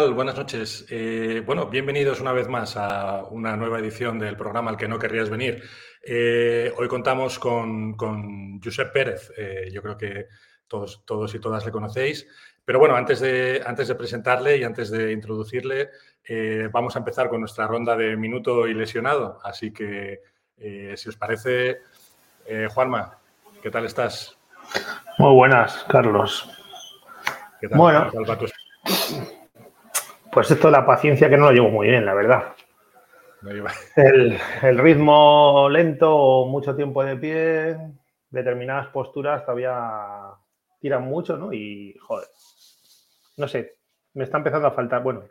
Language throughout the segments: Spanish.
tal? Buenas noches. Eh, bueno, bienvenidos una vez más a una nueva edición del programa al que no querrías venir. Eh, hoy contamos con, con Josep Pérez. Eh, yo creo que todos, todos y todas le conocéis. Pero bueno, antes de, antes de presentarle y antes de introducirle, vamos a empezar con nuestra ronda de minuto y lesionado. Así que, si os parece, Juanma, ¿qué tal estás? Muy buenas, Carlos. ¿Qué tal? Bueno, pues esto de la paciencia que no lo llevo muy bien, la verdad. El, el, ritmo lento, mucho tiempo de pie, determinadas posturas todavía tiran mucho, ¿no? Y, joder, no sé, me está empezando a faltar, bueno,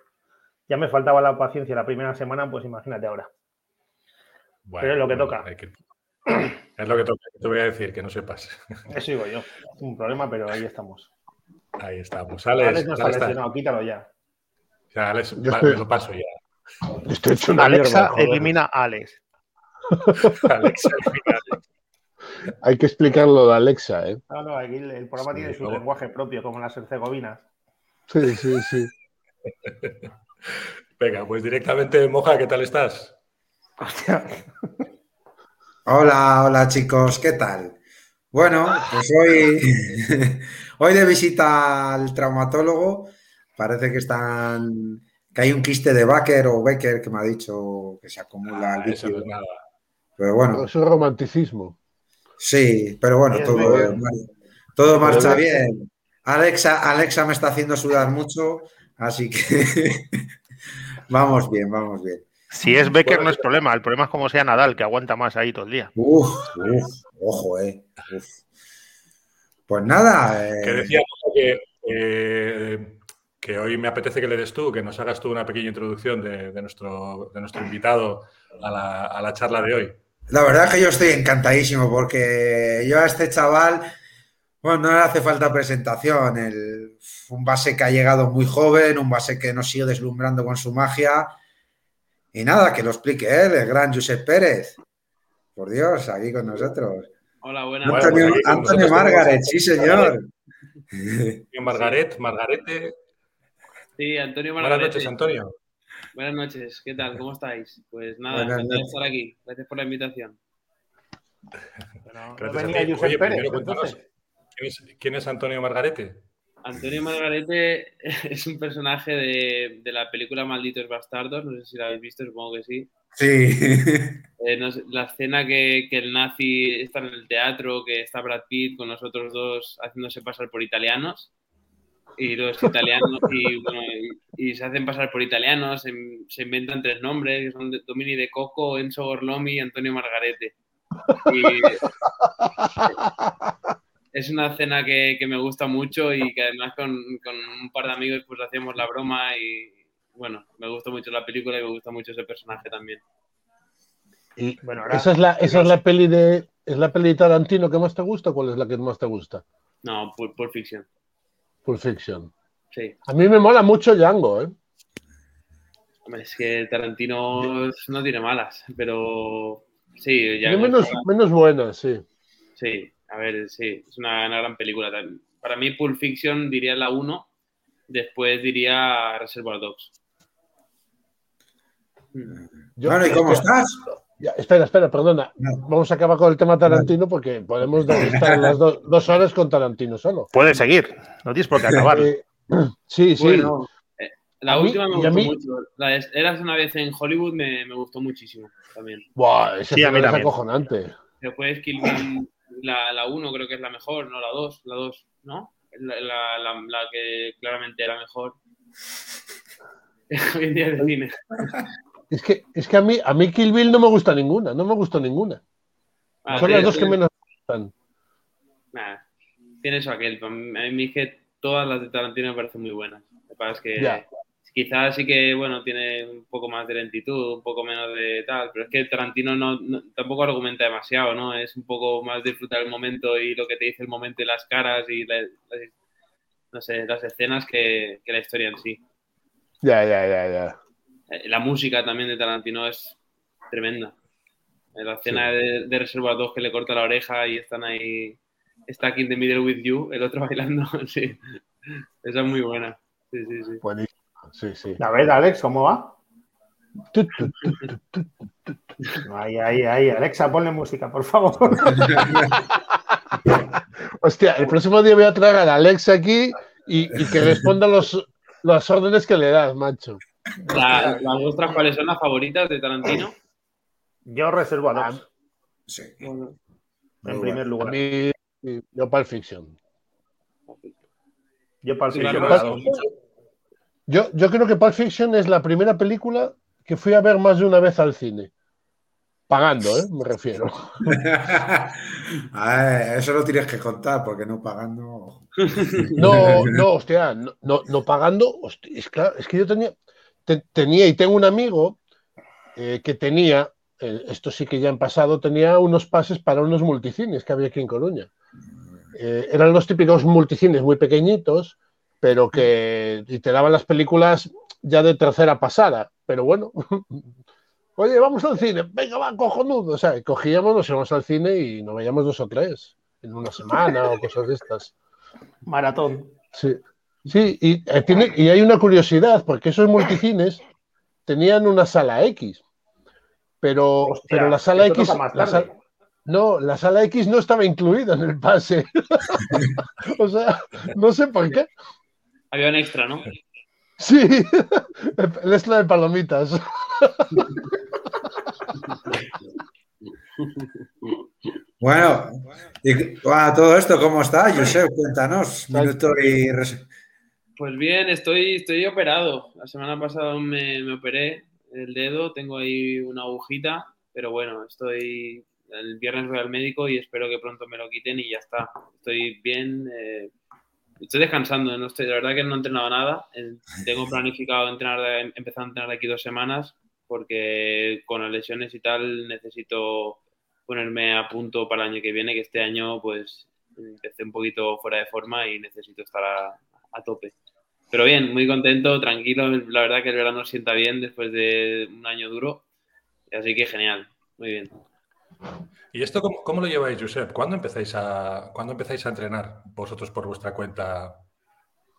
ya me faltaba la paciencia la primera semana, pues imagínate ahora. Pero es lo que toca. Es lo que toca, te voy a decir, que no sepas. Eso digo yo, un problema, pero ahí estamos. Ahí estamos. Alex, Alex no está lesionado, quítalo ya. Ya, Alex, va, estoy... me lo paso ya. Estoy hecho una Alexa mierda, elimina a Alex. Alexa elimina a Alex. Hay que explicarlo de Alexa, ¿eh? No, no, aquí el, el programa Sí, tiene su lenguaje propio, como las herzegovinas. Sí, sí, sí. Venga, pues directamente, Moja, ¿qué tal estás? Hostia. Hola, hola chicos, ¿qué tal? Bueno, pues hoy, hoy de visita al traumatólogo, parece que están, que hay un quiste de Baker o Becker que me ha dicho que se acumula Ah, el eso es nada. Pero bueno, Eso es romanticismo. sí, pero bueno, Bien, todo, bien. todo marcha Pero- bien. Alexa, Alexa me está haciendo sudar mucho, así que vamos bien, vamos bien. Si es Becker no es problema, el problema es como sea Nadal, que aguanta más ahí todo el día. Uf, uf, ojo, eh. uf. Pues nada, eh, Que decía Moja, que, eh, que hoy me apetece que le des tú, que nos hagas tú una pequeña introducción de, de nuestro, de nuestro invitado a la, a la charla de hoy. La verdad es que yo estoy encantadísimo porque yo a este chaval, bueno, no le hace falta presentación. El, un base que ha llegado muy joven, un base que nos sigue deslumbrando con su magia. Y nada, que lo explique él, el gran Josep Pérez. Por Dios, aquí con nosotros. Hola, buenas. Bueno, Antonio, pues aquí con Antonio Margaret, sí señor. Antonio Margaret, Margarete. Sí, Antonio Buenas Margarete. noches, Antonio. Buenas noches, ¿qué tal? ¿Cómo estáis? Pues nada, Buenas encantado de estar aquí. Gracias por la invitación. Pero no Gracias a venía. Josep Oye, Pérez, primero cuéntanos, entonces. ¿quién es, quién es Antonio Margarete? Antonio Margarete es un personaje de, de la película Malditos Bastardos, no sé si la habéis visto, supongo que sí. Sí. Eh, no sé, la escena que, que el nazi está en el teatro, que está Brad Pitt con nosotros dos haciéndose pasar por italianos. Y los italianos, y, bueno, y, y se hacen pasar por italianos, se, se inventan tres nombres, que son Domini de Coco, Enzo Gorlomi y Antonio Margarete. Y es una escena que, que me gusta mucho y que además con, con un par de amigos pues hacíamos la broma y bueno, me gusta mucho la película y me gusta mucho ese personaje también. Y Bueno, ahora- esa es la, esa es la peli de. ¿Es la peli de Tarantino que más te gusta? ¿Cuál es la que más te gusta? No, Pulp, Pulp Fiction. Pulp Fiction. Sí. A mí me mola mucho Django, ¿eh? Hombre, es que Tarantino no tiene malas, pero sí, ya Tiene menos, menos buenas, sí. sí, a ver, sí, es una, una gran película. también. Para mí Pulp Fiction diría la 1, después diría Reservoir Dogs. Yo- Bueno, ¿y cómo estás? Ya, espera, espera, perdona. No. Vamos a acabar con el tema Tarantino porque podemos estar las do- dos horas con Tarantino solo. Puedes seguir, no tienes por qué acabar. Eh, sí, sí. Bueno, eh, la A mí- última me gustó mí- mucho. La de Eras una vez en Hollywood me, me gustó muchísimo también. Buah, ese Sí, a mí es también. acojonante. Después Kill Bill, la, la 1 creo que es la mejor, no la 2, la 2, ¿no? La, la, la- la que claramente era mejor. Hoy en día de cine. Es que, es que a mí, a mí Kill Bill no me gusta ninguna, no me gustó ninguna. Ah, Son las dos que menos me gustan. Nah, tiene eso aquel. A mí es que todas las de Tarantino me parecen muy buenas. Lo que pasa es que Ya. quizás sí que, bueno, tiene un poco más de lentitud, un poco menos de tal, pero es que Tarantino no, no- tampoco argumenta demasiado, ¿no? Es un poco más disfrutar el momento y lo que te dice el momento y las caras y la- las, no sé, las escenas que, que la historia en sí. Ya, ya, ya, ya. Eh, La música también de Tarantino es tremenda. En la escena de, de Reserva 2 que le corta la oreja y están ahí, stuck in the middle with you, el otro bailando, sí. Esa es muy buena. Sí, sí, sí. Buenísimo. Sí, sí. A ver, Alex, ¿cómo va? Ahí, ahí, ahí. Alexa, ponle música, por favor. Hostia, el próximo día voy a traer a la Alexa aquí y, y que responda los, las órdenes que le das, macho. La- ¿Las vuestras cuáles son las favoritas de Tarantino? Yo reservo a dos, Sí. Bueno, en Muy primer A lugar. mí, yo Pulp Fiction. Yo Sí, Fiction claro. Yo, yo creo que Pulp Fiction es la primera película que fui a ver más de una vez al cine. Pagando, ¿eh? Me refiero. Ver, eso lo tienes que contar porque no pagando. No, no, hostia, no, no, no pagando. hostia, es, claro, es que yo tenía, te- tenía y tengo un amigo eh, que tenía, eh, esto sí que ya han pasado, tenía unos pases para unos multicines que había aquí en Coruña. Eh, eran los típicos multicines muy pequeñitos, pero que y te daban las películas ya de tercera pasada. Pero bueno, oye, vamos al cine, venga, va, cojonudo. O sea, cogíamos, nos íbamos al cine y nos veíamos dos o tres en una semana o cosas de estas. Maratón. Sí, sí y, eh, tiene, y hay una curiosidad, porque esos multicines tenían una sala X, pero, Hostia, pero la sala X, la sal- no, la sala X no estaba incluida en el pase. o sea, no sé por qué. Había un extra, ¿no? Sí, el extra de palomitas. Bueno, y bueno, todo esto, ¿cómo está? Josep, cuéntanos. Minuto y. Pues bien, estoy, estoy operado. La semana pasada me, me operé el dedo, tengo ahí una agujita, pero bueno, estoy el viernes voy al médico y espero que pronto me lo quiten y ya está. Estoy bien, eh, estoy descansando, no estoy, la verdad que no he entrenado nada. Tengo planificado entrenar, empezar a entrenar de aquí dos semanas porque con las lesiones y tal necesito ponerme a punto para el año que viene, que este año pues empecé un poquito fuera de forma y necesito estar a, a tope. Pero bien, muy contento, tranquilo. La verdad que el verano sienta bien después de un año duro. Así que genial, muy bien. ¿Y esto cómo, cómo lo lleváis, Josep? ¿Cuándo empezáis, a, ¿Cuándo empezáis a entrenar vosotros por vuestra cuenta?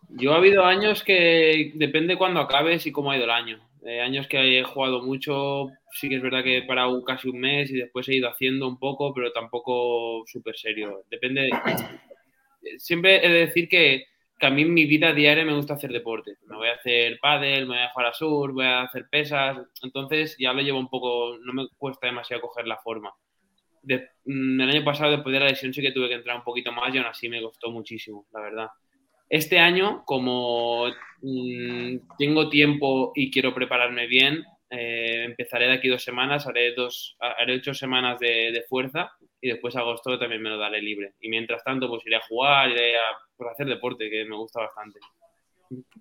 Yo ha habido años que depende cuándo acabes y cómo ha ido el año. Eh, años que he jugado mucho, sí que es verdad que he parado casi un mes y después he ido haciendo un poco, pero tampoco súper serio. Depende. Siempre he de decir que, que a mí en mi vida diaria me gusta hacer deporte. Me voy a hacer pádel, me voy a jugar a sur, voy a hacer pesas. Entonces ya lo llevo un poco, no me cuesta demasiado coger la forma. De- mm, el año pasado, después de la lesión, sí que tuve que entrar un poquito más y aún así me costó muchísimo, la verdad. Este año, como mm, tengo tiempo y quiero prepararme bien, eh, empezaré de aquí dos semanas, haré, dos, haré ocho semanas de, de fuerza y después agosto también me lo daré libre. Y mientras tanto, pues iré a jugar, iré a pues, hacer deporte, que me gusta bastante.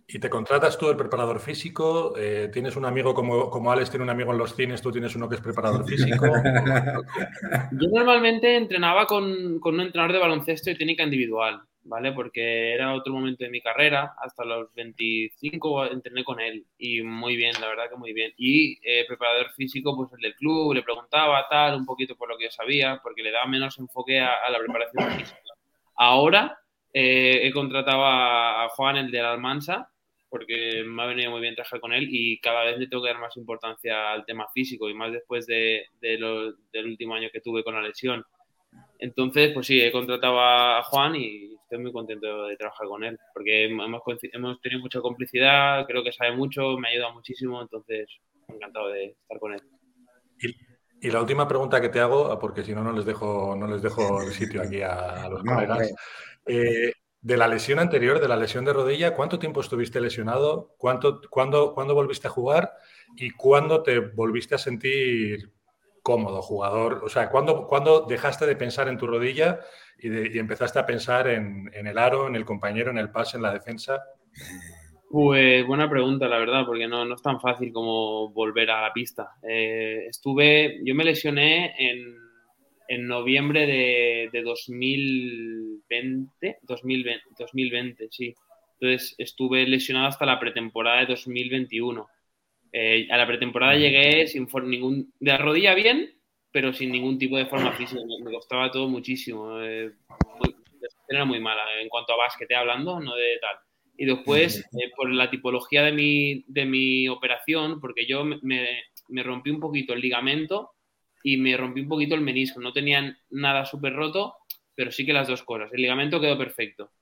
¿Y te contratas tú el preparador físico? Eh, ¿Tienes un amigo como, como Alex tiene un amigo en los cines? ¿Tú tienes uno que es preparador físico? Yo normalmente entrenaba con, con un entrenador de baloncesto y técnica individual, ¿vale? Porque era otro momento de mi carrera, hasta los 25 entrené con él y muy bien, la verdad que muy bien. Y eh, preparador físico, pues el del club, le preguntaba tal, un poquito por lo que yo sabía, porque le daba menos enfoque a, a la preparación física. Ahora eh, he contratado a, a Juan, el de la Almansa, porque me ha venido muy bien trabajar con él y cada vez le tengo que dar más importancia al tema físico y más después de, de lo- del último año que tuve con la lesión. Entonces, pues sí, he contratado a Juan y estoy muy contento de trabajar con él, porque hemos, hemos tenido mucha complicidad, creo que sabe mucho, me ha ayudado muchísimo, entonces encantado de estar con él. Y, y la última pregunta que te hago, porque si no, no les dejo, no les dejo el sitio aquí a, a los No, colegas. Eh, de la lesión anterior, de la lesión de rodilla, ¿cuánto tiempo estuviste lesionado? ¿Cuánto, cuándo, ¿Cuándo volviste a jugar? ¿Y cuándo te volviste a sentir cómodo, jugador? O sea, ¿cuándo, cuándo dejaste de pensar en tu rodilla y, empezaste a pensar en, en el aro, en el compañero, en el pase, en la defensa? Pues buena pregunta, la verdad, porque no, no es tan fácil como volver a la pista. Eh, estuve, yo me lesioné en, en noviembre de, de 2020, 2020, 2020, sí. Entonces estuve lesionado hasta la pretemporada de 2021. Eh, a la pretemporada llegué sin ningún... De la rodilla bien, pero sin ningún tipo de forma física. Me, me costaba todo muchísimo. eh, muy- era muy mala en cuanto a básquet, eh, hablando, no de tal. Y después, eh, por la tipología de mi, de mi operación, porque yo me, me- me rompí un poquito el ligamento y me rompí un poquito el menisco. No tenían nada súper roto, pero sí que las dos cosas. El ligamento quedó perfecto.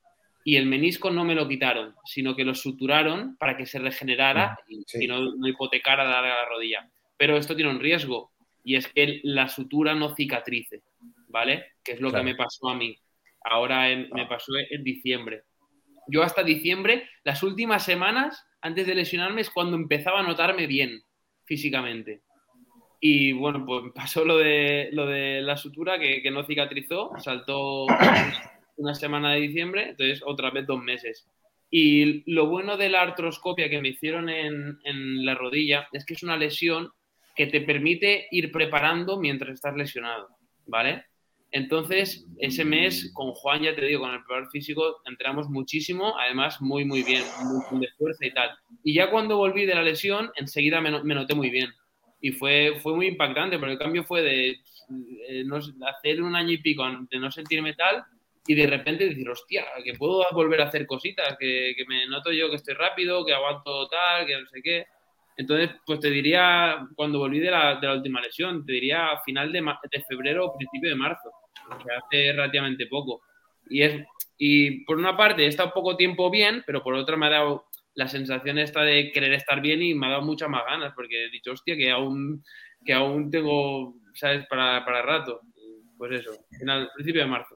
Y el menisco no me lo quitaron, sino que lo suturaron para que se regenerara y, Sí. y no, no hipotecara la, la rodilla. Pero esto tiene un riesgo y es que la sutura no cicatrice, ¿vale? Que es lo Claro. que me pasó a mí. Ahora en- me pasó en diciembre. Yo hasta diciembre, las últimas semanas antes de lesionarme es cuando empezaba a notarme bien físicamente. Y bueno, pues pasó lo de, lo de la sutura que, que no cicatrizó, saltó una semana de diciembre, entonces otra vez dos meses. Y lo bueno de la artroscopia que me hicieron en, en la rodilla es que es una lesión que te permite ir preparando mientras estás lesionado, ¿vale? Entonces, ese mes con Juan, ya te digo, con el preparador físico, entramos muchísimo, además muy, muy bien, muy de fuerza y tal. Y ya cuando volví de la lesión, enseguida me, me noté muy bien. Y fue, fue muy impactante, porque el cambio fue de eh, sé, hacer un año y pico de no sentirme tal y de repente decir, hostia, que puedo volver a hacer cositas, que, que me noto yo que estoy rápido, que aguanto tal, que no sé qué. Entonces, pues te diría, cuando volví de la, de la última lesión, te diría final de, de febrero o principio de marzo, que hace relativamente poco. Y, es, y por una parte he estado poco tiempo bien, pero por otra me ha dado la sensación esta de querer estar bien y me ha dado muchas más ganas, porque he dicho, hostia, que aún, que aún tengo, ¿sabes?, para, para rato. Pues eso, final, principio de marzo.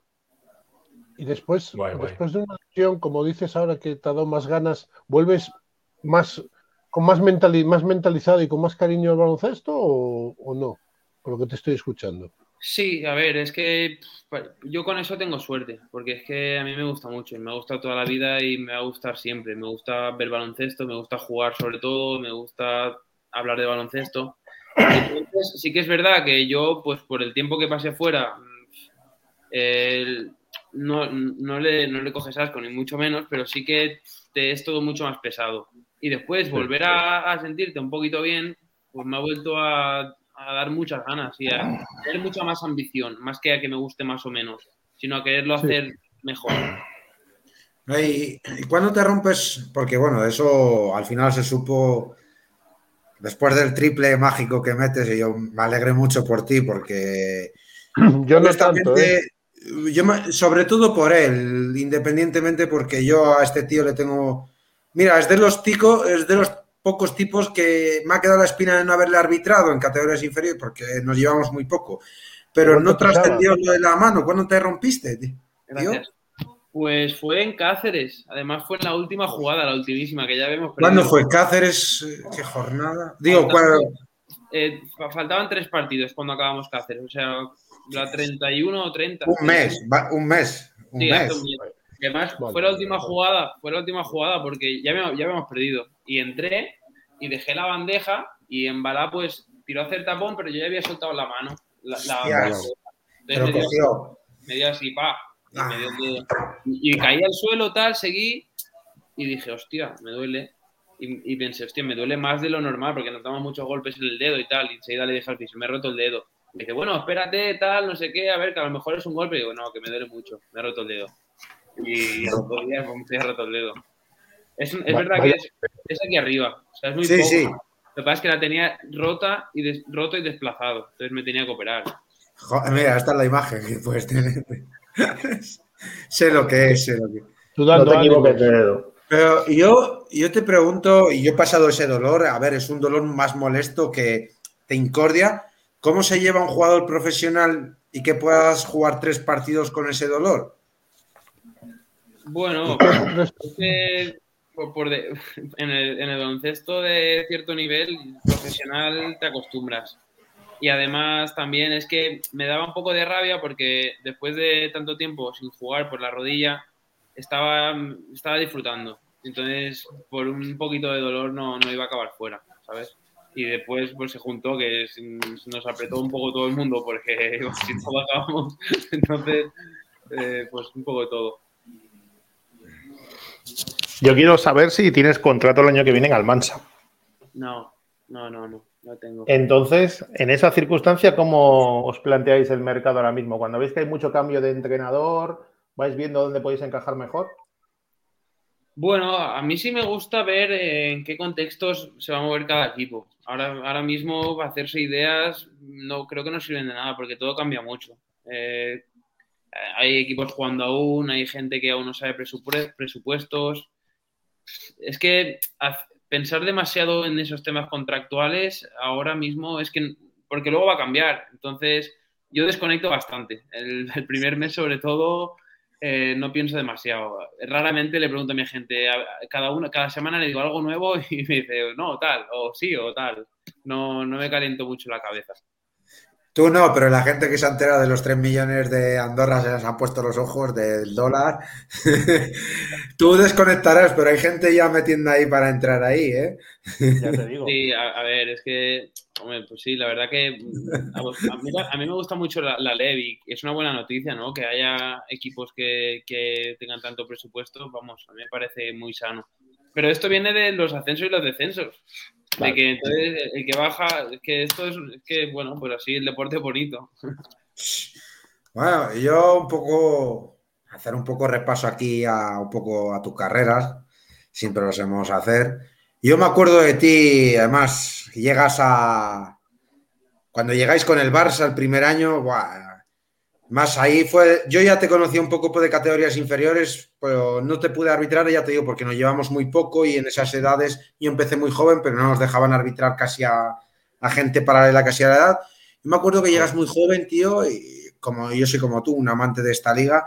Y después, Guay, guay. después de una lesión, como dices ahora que te ha dado más ganas, ¿vuelves más con más, mentali- más mentalizado y con más cariño al baloncesto o, o no? Por lo que te estoy escuchando. Sí, a ver, es que pf, yo con eso tengo suerte, porque es que a mí me gusta mucho, y me ha gustado toda la vida y me va a gustar siempre. Me gusta ver baloncesto, me gusta jugar sobre todo, me gusta hablar de baloncesto. Entonces, sí que es verdad que yo, pues por el tiempo que pasé fuera, el- no, no, le, no le coges asco, ni mucho menos, pero sí que te es todo mucho más pesado. Y después volver a, a sentirte un poquito bien, pues me ha vuelto a, a dar muchas ganas y a tener mucha más ambición, más que a que me guste más o menos, sino a quererlo Sí. hacer mejor. ¿Y, y cuándo te rompes? Porque bueno, eso al final se supo después del triple mágico que metes y yo me alegré mucho por ti porque Yo no tanto, ¿eh? Yo me- sobre todo por él, independientemente porque yo a este tío le tengo, mira, es de los ticos, es de los pocos tipos que me ha quedado la espina de no haberle arbitrado en categorías inferiores porque nos llevamos muy poco, pero ¿Cuánto no trascendió lo de la mano. ¿Cuándo te rompiste, tío? Pues fue en Cáceres, además fue en la última jugada, la ultimísima, que ya vemos. ¿Cuándo fue? Cáceres, eh, ¿qué jornada? Digo, ¿cuál- Eh, fa- faltaban tres partidos cuando acabamos Cáceres, o sea, la 31 o 30. un mes, un mes, un Sí, mes. un mes. Y además Vale, fue la última vale. jugada, fue la última jugada porque ya, me- ya habíamos perdido. Y entré y dejé la bandeja y en Balá pues tiró a hacer tapón, pero yo ya había soltado la mano. La, la-. Entonces Pero me dio- cogió. me dio así, pa. Y, Ah. me dio dedo. Y- y caí al suelo, tal, seguí y dije, hostia, me duele. Y, y pensé, hostia, me duele más de lo normal porque nos damos muchos golpes en el dedo y tal. Y enseguida le dije al piso, me he roto el dedo. Y dije, bueno, espérate, tal, no sé qué, a ver, que a lo mejor es un golpe. Y digo, no, que me duele mucho, me he roto el dedo. Y a los dos días pues, me he roto el dedo. Es, es verdad que es, es aquí arriba. O sea, es muy Sí, poco. sí. Lo que pasa es que la tenía rota y des- roto y desplazado. Entonces me tenía que operar. Mira, esta es la imagen que puedes tener. sé lo que es, sé lo que es. Tú No te equivoques de dedo. Pero yo, yo te pregunto, y yo he pasado ese dolor, a ver, es un dolor más molesto que te incordia. ¿Cómo se lleva un jugador profesional y que puedas jugar tres partidos con ese dolor? Bueno, por de- en, el, en el baloncesto de cierto nivel profesional te acostumbras. Y además también es que me daba un poco de rabia porque después de tanto tiempo sin jugar por la rodilla, estaba, estaba disfrutando. Entonces, por un poquito de dolor no, no iba a acabar fuera, ¿sabes? Y después pues se juntó que se nos apretó un poco todo el mundo porque si no bajábamos, entonces eh, pues un poco de todo. Yo quiero saber si tienes contrato el año que viene en Almansa. No, no, no, no. lo tengo. Entonces, en esa circunstancia, ¿cómo os planteáis el mercado ahora mismo? Cuando veis que hay mucho cambio de entrenador, ¿vais viendo dónde podéis encajar mejor? Bueno, a mí sí me gusta ver en qué contextos se va a mover cada equipo. Ahora, ahora mismo, hacerse ideas, no creo que no sirven de nada porque todo cambia mucho. Eh, hay equipos jugando aún, hay gente que aún no sabe presupuestos. Es que pensar demasiado en esos temas contractuales ahora mismo es que, porque luego va a cambiar. Entonces, yo desconecto bastante. El, el primer mes, sobre todo, eh, no pienso demasiado. Raramente le pregunto a mi gente, cada, una, cada semana le digo algo nuevo y me dice, no, tal, o sí, o tal. No, no me caliento mucho la cabeza. Tú no, pero la gente que se ha enterado de los 3 millones de Andorra se les han puesto los ojos del dólar. Tú desconectarás, pero hay gente ya metiendo ahí para entrar ahí, ¿eh? Ya te digo. Sí, a, ver, es que, hombre, pues sí, la verdad que a mí, me gusta mucho la, la Levi. Es una buena noticia, ¿no? Que haya equipos que, que tengan tanto presupuesto, vamos, a mí me parece muy sano. Pero esto viene de los ascensos y los descensos. De que entonces el que baja, que esto es, que, bueno, pues así el deporte es bonito. Bueno, yo un poco, hacer un poco repaso aquí a un poco a tus carreras, siempre lo hacemos hacer. Yo me acuerdo de ti, además, llegas a. Cuando llegáis con el Barça el primer año, más ahí fue. Yo ya te conocí un poco de categorías inferiores, pero no te pude arbitrar, ya te digo, porque nos llevamos muy poco y en esas edades yo empecé muy joven, pero no nos dejaban arbitrar casi a, gente paralela casi a la edad. Yo me acuerdo que llegas muy joven, tío, y como yo soy como tú, un amante de esta liga,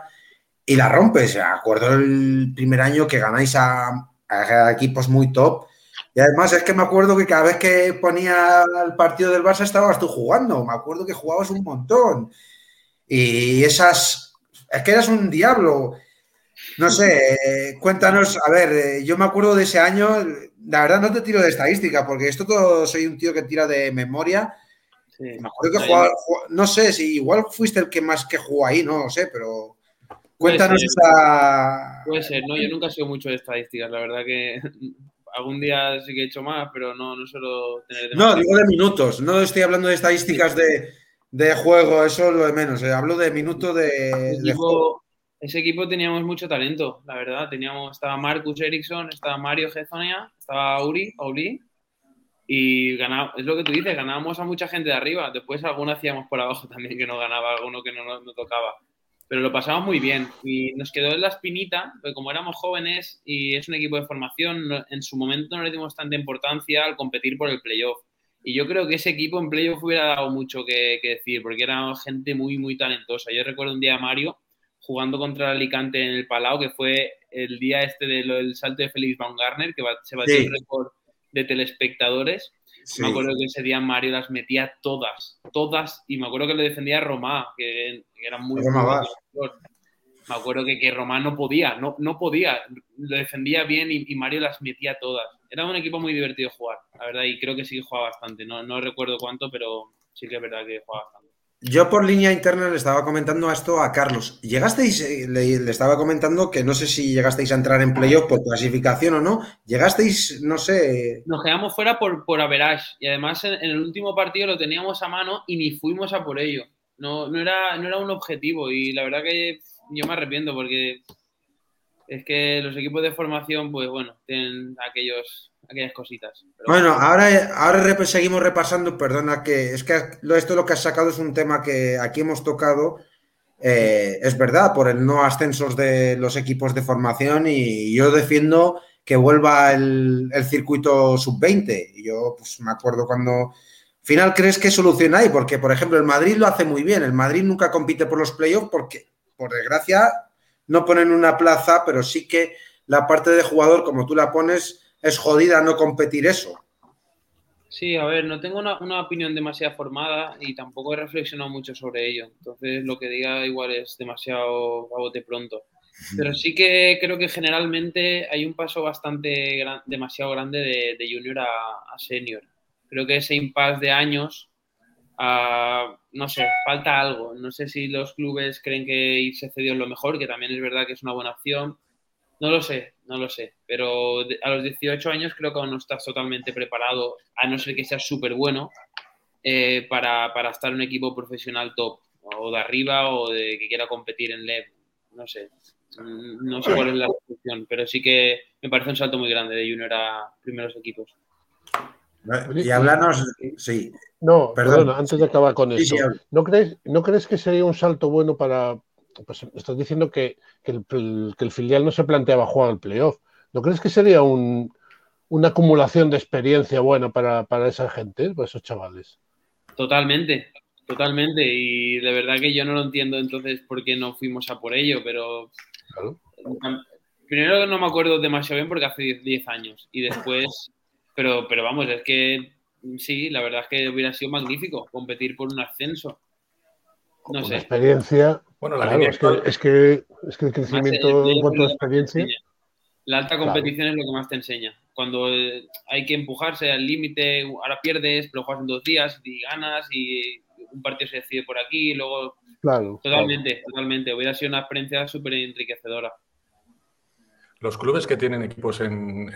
y la rompes. Me acuerdo el primer año que ganáis a, a equipos muy top. Y además es que me acuerdo que cada vez que ponía el partido del Barça estabas tú jugando. Me acuerdo que jugabas un montón. Y esas, es que eras un diablo. No sé, cuéntanos, a ver, eh, yo me acuerdo de ese año, la verdad no te tiro de estadística, porque esto todo soy un tío que tira de memoria. me acuerdo que jugaba, no sé si igual fuiste el que más que jugó ahí, no lo sé, pero cuéntanos esa. Puede ser, no, yo nunca he sido mucho de estadísticas, la verdad que algún día sí que he hecho más, pero no, no suelo tener. No, digo de minutos, no estoy hablando de estadísticas de de juego, eso es lo de menos. Eh. Hablo de minutos de, juego. Ese equipo teníamos mucho talento, la verdad. Teníamos, estaba Marcus Ericsson, estaba Mario Gezonia, estaba Uri, Auli, y ganaba, es lo que tú dices, ganábamos a mucha gente de arriba. Después alguno hacíamos por abajo también que no ganaba, alguno que no, no, tocaba. Pero lo pasamos muy bien y nos quedó en la espinita, porque como éramos jóvenes y es un equipo de formación, en su momento no le dimos tanta importancia al competir por el playoff y yo creo que ese equipo en playoff hubiera dado mucho que, decir, porque era gente muy, muy talentosa. Yo recuerdo un día a Mario jugando contra el Alicante en el Palau, que fue el día este del salto de Félix Baumgartner, que se batió el récord de telespectadores. Me acuerdo que ese día Mario las metía todas, todas, y me acuerdo que le defendía a Romá, que, era muy... me acuerdo que, que Romá no podía, no, no podía, lo defendía bien y, y Mario las metía todas era un equipo muy divertido jugar, la verdad, y creo que sí jugaba bastante. No, no recuerdo cuánto, pero sí que es verdad que jugaba bastante. Yo por línea interna le estaba comentando esto a Carlos. ¿Llegasteis, eh, le, estaba comentando que no sé si llegasteis a entrar en playoff por clasificación o no? ¿Llegasteis, no sé? Nos quedamos fuera por, por average y además en, el último partido lo teníamos a mano y ni fuimos a por ello. No, no, era, no era un objetivo y la verdad que yo me arrepiento porque es que los equipos de formación, pues bueno, tienen aquellos, aquellas cositas. bueno, ahora, ahora seguimos repasando, perdona que es que esto lo que has sacado es un tema que aquí hemos tocado, eh, es verdad, por el no ascensos de los equipos de formación y yo defiendo que vuelva el, circuito sub-20. Yo pues, me acuerdo cuando... Final, ¿crees que solución hay? Porque, por ejemplo, el Madrid lo hace muy bien. El Madrid nunca compite por los playoffs porque, por desgracia, no ponen una plaza, pero sí que la parte de jugador, como tú la pones, es jodida no competir eso. Sí, a ver, no tengo una, opinión demasiado formada y tampoco he reflexionado mucho sobre ello. Entonces, lo que diga igual es demasiado a bote pronto. Pero sí que creo que generalmente hay un paso bastante demasiado grande de, junior a, a, senior. Creo que ese impasse de años no sé, falta algo. No sé si los clubes creen que irse cedido es lo mejor, que también es verdad que es una buena opción. No lo sé. no lo sé. Pero a los 18 años creo que aún no estás totalmente preparado, a no ser que seas súper bueno, eh, para, estar en un equipo profesional top, o de arriba, o de que quiera competir en LEV. No sé. Mm, no sé cuál es la solución, pero sí que me parece un salto muy grande de junior a primeros equipos. Y hablarnos, sí. No, perdón, antes de acabar con esto, ¿no, crees, ¿no crees que sería un salto bueno para... Pues estás diciendo que, el, filial no se planteaba jugar el playoff. ¿No crees que sería una acumulación de experiencia buena para, esa gente, para esos chavales? Totalmente, totalmente. Y de verdad que yo no lo entiendo entonces por qué no fuimos a por ello, pero... Primero no me acuerdo demasiado bien porque hace 10 años. Y después pero, pero vamos, es que sí, la verdad es que hubiera sido magnífico competir por un ascenso. No sé. experiencia. Bueno, la es, que, es, que, es, que, el crecimiento en cuanto a experiencia. La alta competición es lo que más te enseña. Cuando eh, hay que empujarse al límite, ahora pierdes, pero juegas en dos días y ganas y un partido se decide por aquí y luego. Claro. Totalmente, totalmente. Hubiera sido una experiencia súper enriquecedora. Los clubes que tienen equipos en,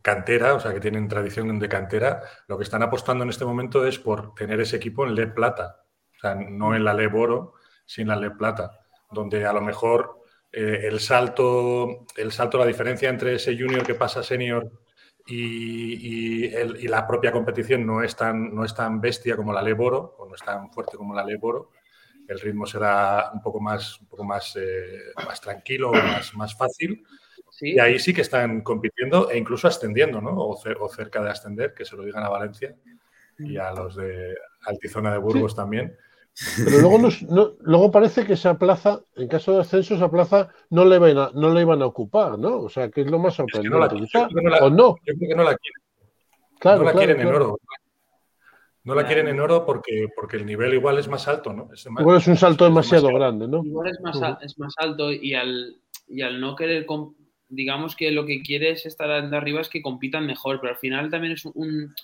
cantera, o sea, que tienen tradición de cantera, lo que están apostando en este momento es por tener ese equipo en LED plata. O sea, no en la LED oro, sino en la LED plata, donde a lo mejor eh, el salto, el salto, la diferencia entre ese junior que pasa senior y, la propia competición no es tan, no es tan bestia como la LED oro, o no es tan fuerte como la LED oro. El ritmo será un poco más, un poco más, eh, más tranquilo, más, más fácil y ahí sí que están compitiendo e incluso ascendiendo, ¿no? O, cerca de ascender, que se lo digan a Valencia y a los de Altizona de Burgos también. Pero luego, luego parece que esa plaza, en caso de ascenso, esa plaza no le, iban a, no le iban a ocupar, ¿no? O sea, que es lo más sorprendente. no la, ¿O no? Yo creo que no la quieren. Claro, no la quieren en oro. No la quieren en oro porque, porque el nivel igual es más alto, ¿no? Es igual es un salto demasiado grande, ¿no? Igual es más, es más alto y al, y al no querer digamos que lo que quiere es estar arriba es que compitan mejor, pero al final también es un,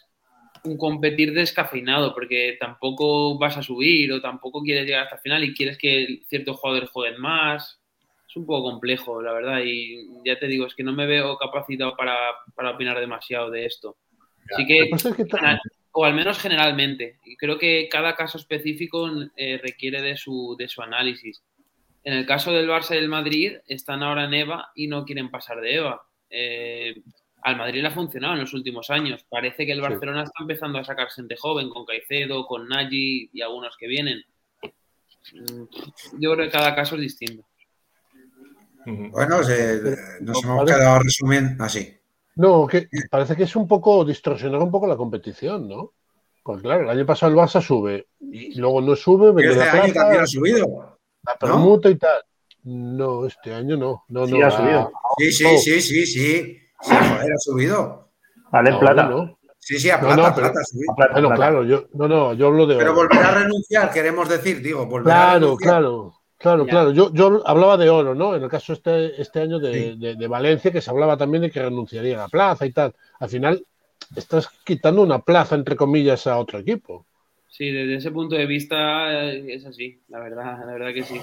competir descafeinado, porque tampoco vas a subir o tampoco quieres llegar hasta el final y quieres que ciertos jugadores jueguen más. Es un poco complejo, la verdad, y ya te digo, es que no me veo capacitado para, opinar demasiado de esto. Así que, o al menos generalmente, creo que cada caso específico eh, requiere de su, de su análisis. En el caso del Barça y del Madrid, están ahora en EVA y no quieren pasar de EVA. Eh, al Madrid le ha funcionado en los últimos años. Parece que el Barcelona está empezando a sacar gente joven, con Caicedo, con Nagy y algunos que vienen. Mm, yo creo que cada caso es distinto. Bueno, nos hemos quedado resumiendo así. No, que parece que es un poco distorsionar un poco la competición, ¿no? Pues claro, el año pasado el Barça sube y luego no sube. Pero este año también ha subido. La permuta y tal. No, este año no. no, sí, ha subido. Sí, sí, sí, sí, sí. Sí, joder, ha subido. Vale, no, plata. Sí, sí, a plata, plata, bueno, claro, yo, no, no, yo hablo de. Pero volver a renunciar, queremos decir, digo, volver claro, a renunciar. Claro, claro, claro. Yo, yo hablaba de oro, ¿no? En el caso este, este año de, de, de, Valencia, que se hablaba también de que renunciaría a la plaza y tal. Al final, estás quitando una plaza, entre comillas, a otro equipo. Sí, desde ese punto de vista eh, es así, la verdad, la verdad que sí.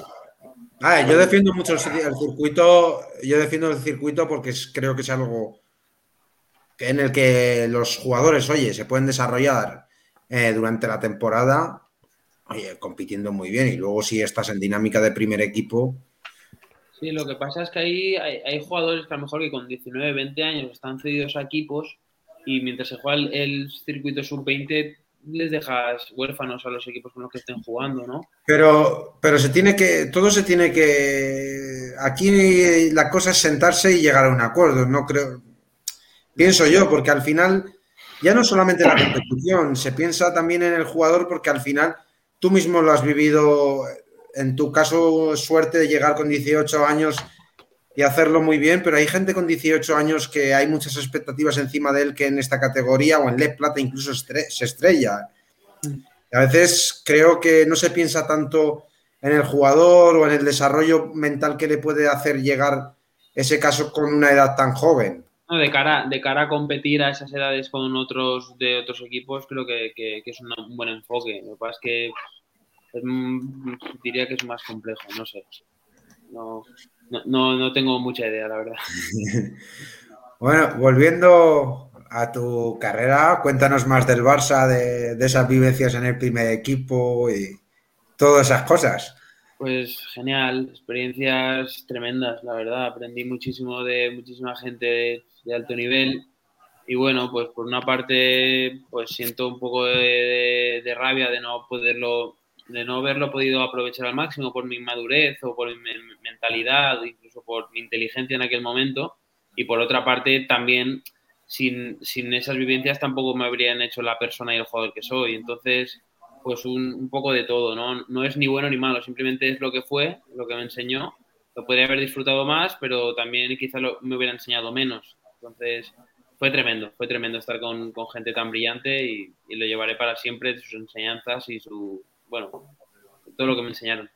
Ah, yo defiendo mucho el, circuito, yo defiendo el circuito porque creo que es algo en el que los jugadores, oye, se pueden desarrollar eh, durante la temporada, oye, compitiendo muy bien y luego si estás en dinámica de primer equipo. Sí, lo que pasa es que ahí hay, hay jugadores que a lo mejor que con 19, 20 años están cedidos a equipos y mientras se juega el, el circuito sub-20 les dejas huérfanos a los equipos con los que estén jugando, ¿no? Pero, pero se tiene que, todo se tiene que, aquí la cosa es sentarse y llegar a un acuerdo, no creo, pienso yo, porque al final ya no solamente la competición, se piensa también en el jugador porque al final tú mismo lo has vivido, en tu caso suerte de llegar con 18 años y hacerlo muy bien, pero hay gente con 18 años que hay muchas expectativas encima de él que en esta categoría o en LED Plata incluso se estrella. a veces creo que no se piensa tanto en el jugador o en el desarrollo mental que le puede hacer llegar ese caso con una edad tan joven. de, cara, de cara a competir a esas edades con otros de otros equipos, creo que, es un buen enfoque. Lo que pasa es que diría que es más complejo, no sé. No, no, no tengo mucha idea, la verdad. bueno, volviendo a tu carrera, cuéntanos más del Barça, de, de esas vivencias en el primer equipo y todas esas cosas. Pues genial, experiencias tremendas, la verdad. Aprendí muchísimo de muchísima gente de, alto nivel. Y bueno, pues por una parte, pues siento un poco de, de, rabia de no poderlo, de no haberlo podido aprovechar al máximo por mi madurez o por mi mentalidad, incluso por mi inteligencia en aquel momento. Y por otra parte, también sin, sin esas vivencias tampoco me habrían hecho la persona y el jugador que soy. Entonces, pues un, poco de todo, ¿no? No es ni bueno ni malo, simplemente es lo que fue, lo que me enseñó. Lo podría haber disfrutado más, pero también quizá lo, me hubiera enseñado menos. Entonces, fue tremendo, fue tremendo estar con, con gente tan brillante y, lo llevaré para siempre, sus enseñanzas y su, bueno, todo lo que me enseñaron.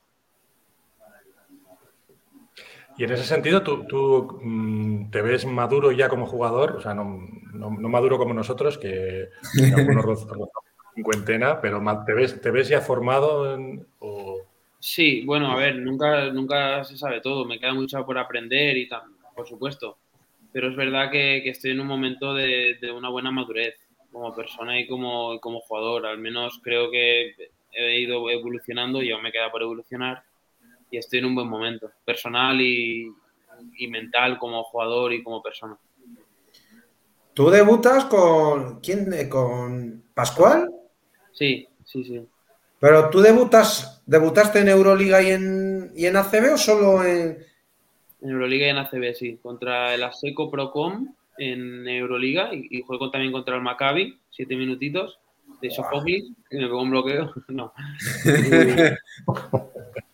Y en ese sentido, ¿tú, tú mmm, te ves maduro ya como jugador? O sea, no, no, no maduro como nosotros, que, que algunos cincuentena, pero ¿te ves, te ves ya formado? En, o... Sí, bueno, a ver, nunca, nunca se sabe todo, me queda mucho por aprender y tal, por supuesto, pero es verdad que, que estoy en un momento de, de, una buena madurez como persona y como, como jugador, al menos creo que he ido evolucionando y aún me queda por evolucionar y estoy en un buen momento, personal y, y mental como jugador y como persona. ¿Tú debutas con quién? ¿Con Pascual? Sí, sí, sí. Pero tú debutas, debutaste en Euroliga y en, y en ACB o solo en. En Euroliga y en ACB, sí. Contra el ASECO Procom en Euroliga y, y juego también contra el Maccabi, siete minutitos de Sofoclis, y me pegó un bloqueo. no.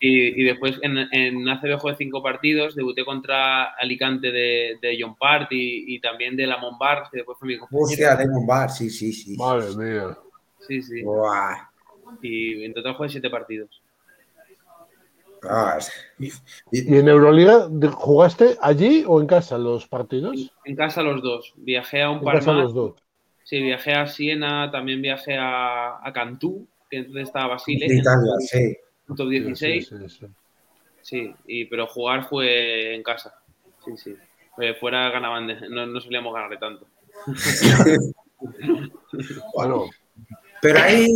y, y, después en, en, ACB jugué cinco partidos, debuté contra Alicante de, de John Part y, y, también de la Monbar, que después fue mi compañero. Hostia, de Monbar, sí, sí, sí. Madre mía. Sí, sí. Buah. Y en total jugué siete partidos. Ah, y, ¿Y en Euroliga jugaste allí o en casa los partidos? En, en casa los dos. Viajé a un en par casa más. los dos. Sí, viajé a Siena, también viajé a, a Cantú, que entonces estaba Basile. De Italia, sí. Top 16. Sí, sí, sí. Sí, y, pero jugar fue en casa. Sí, sí. Pues fuera ganaban, de, no, no solíamos ganarle tanto. bueno, pero ahí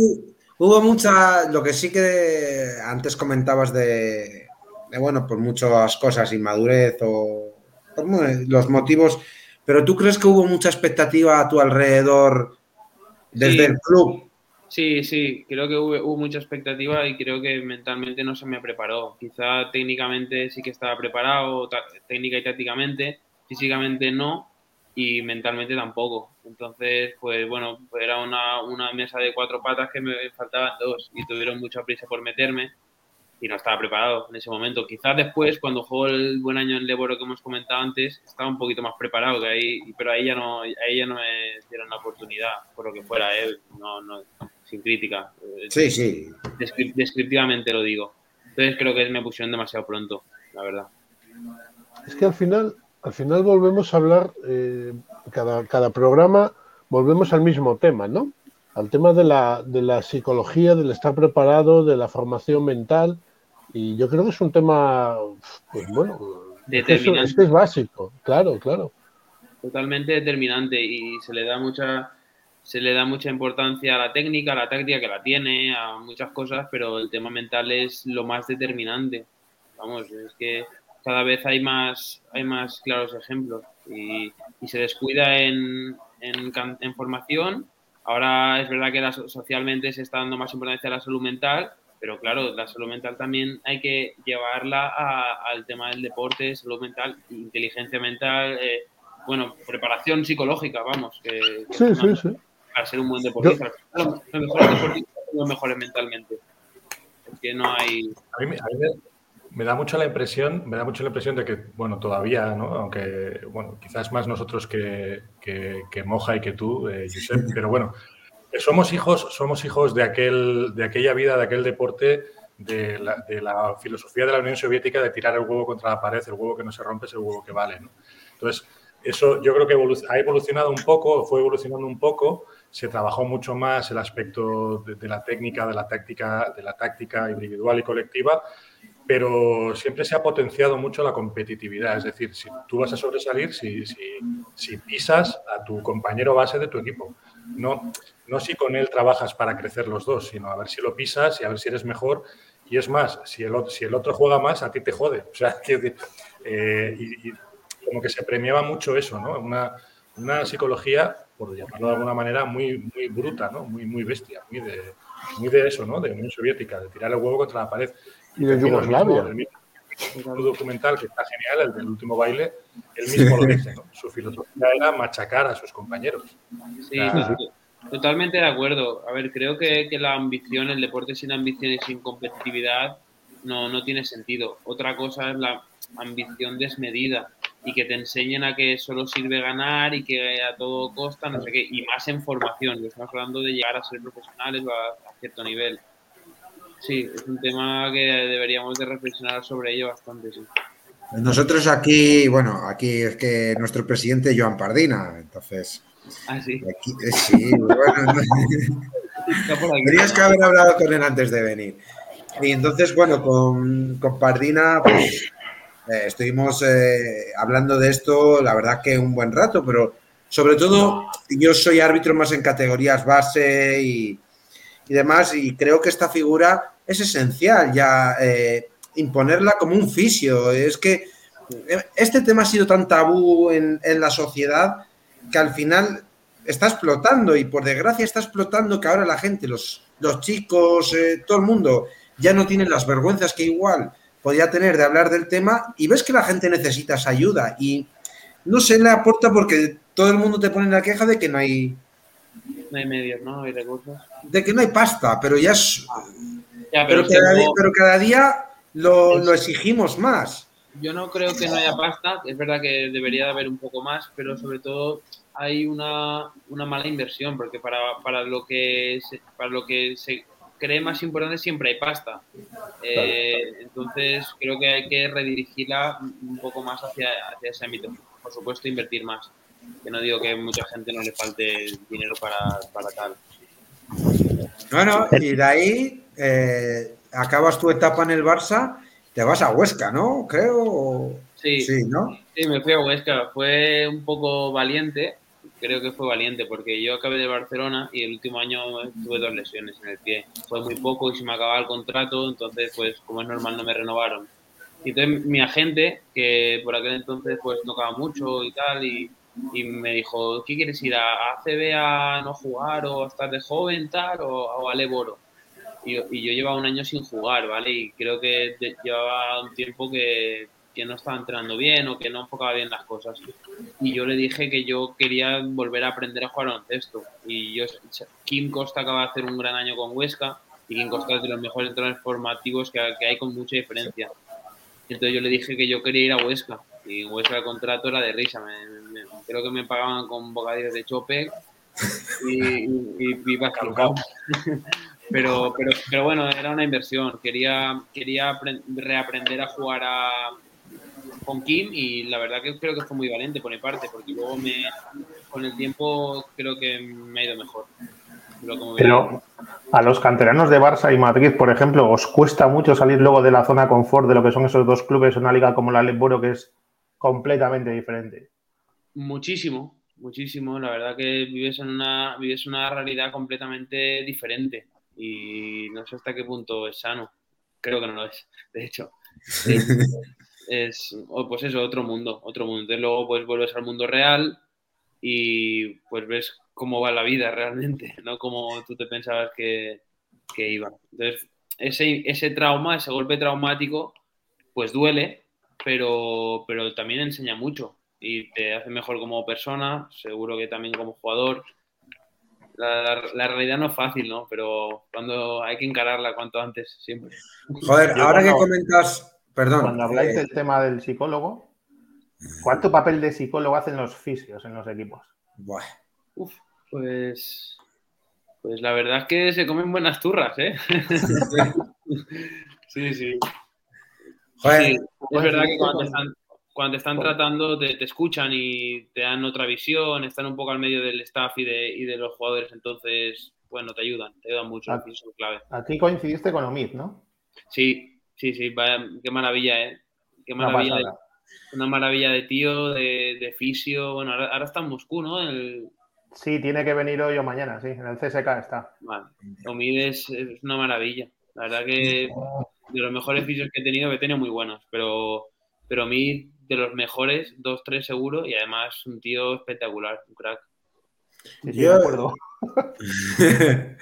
hubo mucha, lo que sí que antes comentabas de, de bueno, por muchas cosas, inmadurez o los motivos, pero tú crees que hubo mucha expectativa a tu alrededor desde sí. el club? Sí, sí, creo que hubo, hubo, mucha expectativa y creo que mentalmente no se me preparó. Quizá técnicamente sí que estaba preparado, técnica y tácticamente, físicamente no y mentalmente tampoco. Entonces, pues bueno, era una, una, mesa de cuatro patas que me faltaban dos y tuvieron mucha prisa por meterme y no estaba preparado en ese momento. Quizás después, cuando jugó el buen año en Leboro que hemos comentado antes, estaba un poquito más preparado, que ahí, pero ahí ya no, ahí ya no me dieron la oportunidad, por lo que fuera, ¿eh? no, no, sin crítica. Sí, sí. Descriptivamente lo digo. Entonces creo que me pusieron demasiado pronto, la verdad. Es que al final, al final volvemos a hablar, eh, cada, cada programa volvemos al mismo tema, ¿no? Al tema de la, de la psicología, del estar preparado, de la formación mental. Y yo creo que es un tema, pues bueno, que, es, que es básico, claro, claro. Totalmente determinante y se le da mucha se le da mucha importancia a la técnica, a la táctica que la tiene, a muchas cosas, pero el tema mental es lo más determinante. Vamos, es que cada vez hay más, hay más claros ejemplos y, y se descuida en, en, formación. Ahora es verdad que socialmente se está dando más importancia a la salud mental, pero claro, la salud mental también hay que llevarla a, al tema del deporte, salud mental, inteligencia mental, eh, bueno, preparación psicológica, vamos. Que, que sí, sí, sí para ser un buen deportista. Yo... Los mejores deportistas son los mejores mentalmente. Porque no hay. A mí, a mí me, me, da mucho la impresión, me da mucho la impresión de que, bueno, todavía, ¿no? Aunque, bueno, quizás más nosotros que, que, que Moja y que tú, eh, Josep, pero bueno, somos hijos, somos hijos de aquel, de aquella vida, de aquel deporte. De la, filosofía de la Unión Soviética de tirar el huevo contra la pared, el huevo que no se rompe es el huevo que vale. Entonces, eso yo creo que ha evolucionado un poco, fue evolucionando un poco, se trabajó mucho más el aspecto de, de, la técnica, de la táctica, de la táctica individual y colectiva. pero siempre se ha potenciado mucho la competitividad. Es decir, si tú vas a sobresalir, si, si, pisas a tu compañero base de tu equipo. No, no si con él trabajas para crecer los dos, sino a ver si lo pisas y a ver si eres mejor. Y es más, si el, si el otro juega más, a ti te jode. O sea, que, eh, y, como que se premiaba mucho eso, ¿no? Una, una psicología, por llamarlo de alguna manera, muy, muy bruta, ¿no? Muy, muy bestia, muy de, muy de eso, ¿no? De Unión Soviética, de tirar el huevo contra la pared. Y de Yugoslavia. Un documental que está genial, el del último baile, él mismo lo dice, ¿no? Su filosofía era machacar a sus compañeros. Sí, totalmente de acuerdo. A ver, creo que, que, la ambición, el deporte sin ambición y sin competitividad no, no tiene sentido. Otra cosa es la ambición desmedida y que te enseñen a que solo sirve ganar y que a todo costa, no sé qué, y más en formación. Estamos hablando de llegar a ser profesionales a, a cierto nivel. Sí, es un tema que deberíamos de reflexionar sobre ello bastante, sí. Nosotros aquí, bueno, aquí es que nuestro presidente Joan Pardina, entonces... Ah, sí. Aquí, eh, sí, bueno, Tenías que haber hablado con él antes de venir. Y entonces, bueno, con, con Pardina, pues eh, estuvimos eh, hablando de esto, la verdad que un buen rato, pero sobre todo yo soy árbitro más en categorías base y, y demás, y creo que esta figura es esencial ya eh, imponerla como un fisio. Es que este tema ha sido tan tabú en, en, la sociedad que al final está explotando y por desgracia está explotando que ahora la gente, los, los chicos, eh, todo el mundo ya no tienen las vergüenzas que igual podía tener de hablar del tema y ves que la gente necesita esa ayuda y no se le aporta porque todo el mundo te pone la queja de que no hay no hay medios, ¿no? Hay recursos. De que no hay pasta, pero ya es. Ya, pero, pero, cada día, pero, cada día, lo, lo, exigimos más. Yo no creo que no haya pasta, es verdad que debería de haber un poco más, pero sobre todo hay una, una mala inversión, porque para, para, lo que se, para lo que se cree más importante siempre hay pasta. Eh, entonces creo que hay que redirigirla un poco más hacia, hacia ese ámbito. Por supuesto, invertir más que no digo que mucha gente no le falte dinero para, para tal. Bueno, y de ahí eh, acabas tu etapa en el Barça, te vas a Huesca, ¿no? Creo. Sí, sí, ¿no? Sí, me fui a Huesca. Fue un poco valiente, creo que fue valiente, porque yo acabé de Barcelona y el último año tuve dos lesiones en el pie. Fue muy poco y se me acababa el contrato, entonces, pues, como es normal, no me renovaron. Y entonces mi agente, que por aquel entonces pues tocaba mucho y tal, y y me dijo, ¿qué quieres ir a ACB a no jugar o a estar de joven tal o, a Leboro? Y, y, yo llevaba un año sin jugar, ¿vale? Y creo que llevaba un tiempo que, que, no estaba entrenando bien o que no enfocaba bien las cosas. Y yo le dije que yo quería volver a aprender a jugar esto Y yo, Kim Costa acaba de hacer un gran año con Huesca y Kim Costa es de los mejores entrenadores formativos que, que hay con mucha diferencia. Entonces yo le dije que yo quería ir a Huesca y Huesca el contrato era de risa. Me, creo que me pagaban con bocadillos de chope y, y, y pero, pero, pero bueno, era una inversión. Quería, quería reaprender a jugar a, con Kim y la verdad que creo que fue muy valiente por mi parte, porque luego me, con el tiempo creo que me ha ido mejor. Pero a los canteranos de Barça y Madrid, por ejemplo, ¿os cuesta mucho salir luego de la zona confort de lo que son esos dos clubes en una liga como la Leboro, que es completamente diferente? Muchísimo, muchísimo. La verdad que vives en una, vives una realidad completamente diferente y no sé hasta qué punto es sano. Creo que no lo es, de hecho. Es, pues eso, otro mundo, otro mundo. Entonces luego pues vuelves al mundo real y pues ves cómo va la vida realmente, no como tú te pensabas que, que iba. Entonces, ese, ese trauma, ese golpe traumático, pues duele, pero, pero también enseña mucho y te hace mejor como persona, seguro que también como jugador. La, la, realidad no es fácil, ¿no? Pero cuando hay que encararla cuanto antes, siempre. Joder, ahora que comentas, perdón. Cuando habláis eh, del tema del psicólogo, ¿cuánto papel de psicólogo hacen los fisios en los equipos? Buah. Uf, pues, pues la verdad es que se comen buenas turras, ¿eh? sí, sí. Joder, sí, es verdad que cuando están, cuando te están tratando, te, te, escuchan y te dan otra visión, están un poco al medio del staff y de, y de los jugadores, entonces, bueno, te ayudan, te ayudan mucho, aquí, son clave. Aquí coincidiste con Omid, ¿no? Sí, Sí, sí, vaya, qué maravilla, ¿eh? Qué Una maravilla. de- pasada. una maravilla de tío, de, de fisio. Bueno, ahora, ahora está en Moscú, ¿no? El, Sí, tiene que venir hoy o mañana, sí. En el CSK está. vale. Omid es, es una maravilla. La verdad que de los mejores fisios que he tenido, he tenido muy buenos, pero, pero Omid de los mejores, dos, tres seguro, y además un tío espectacular, un crack. Sí, sí, Yo- de acuerdo.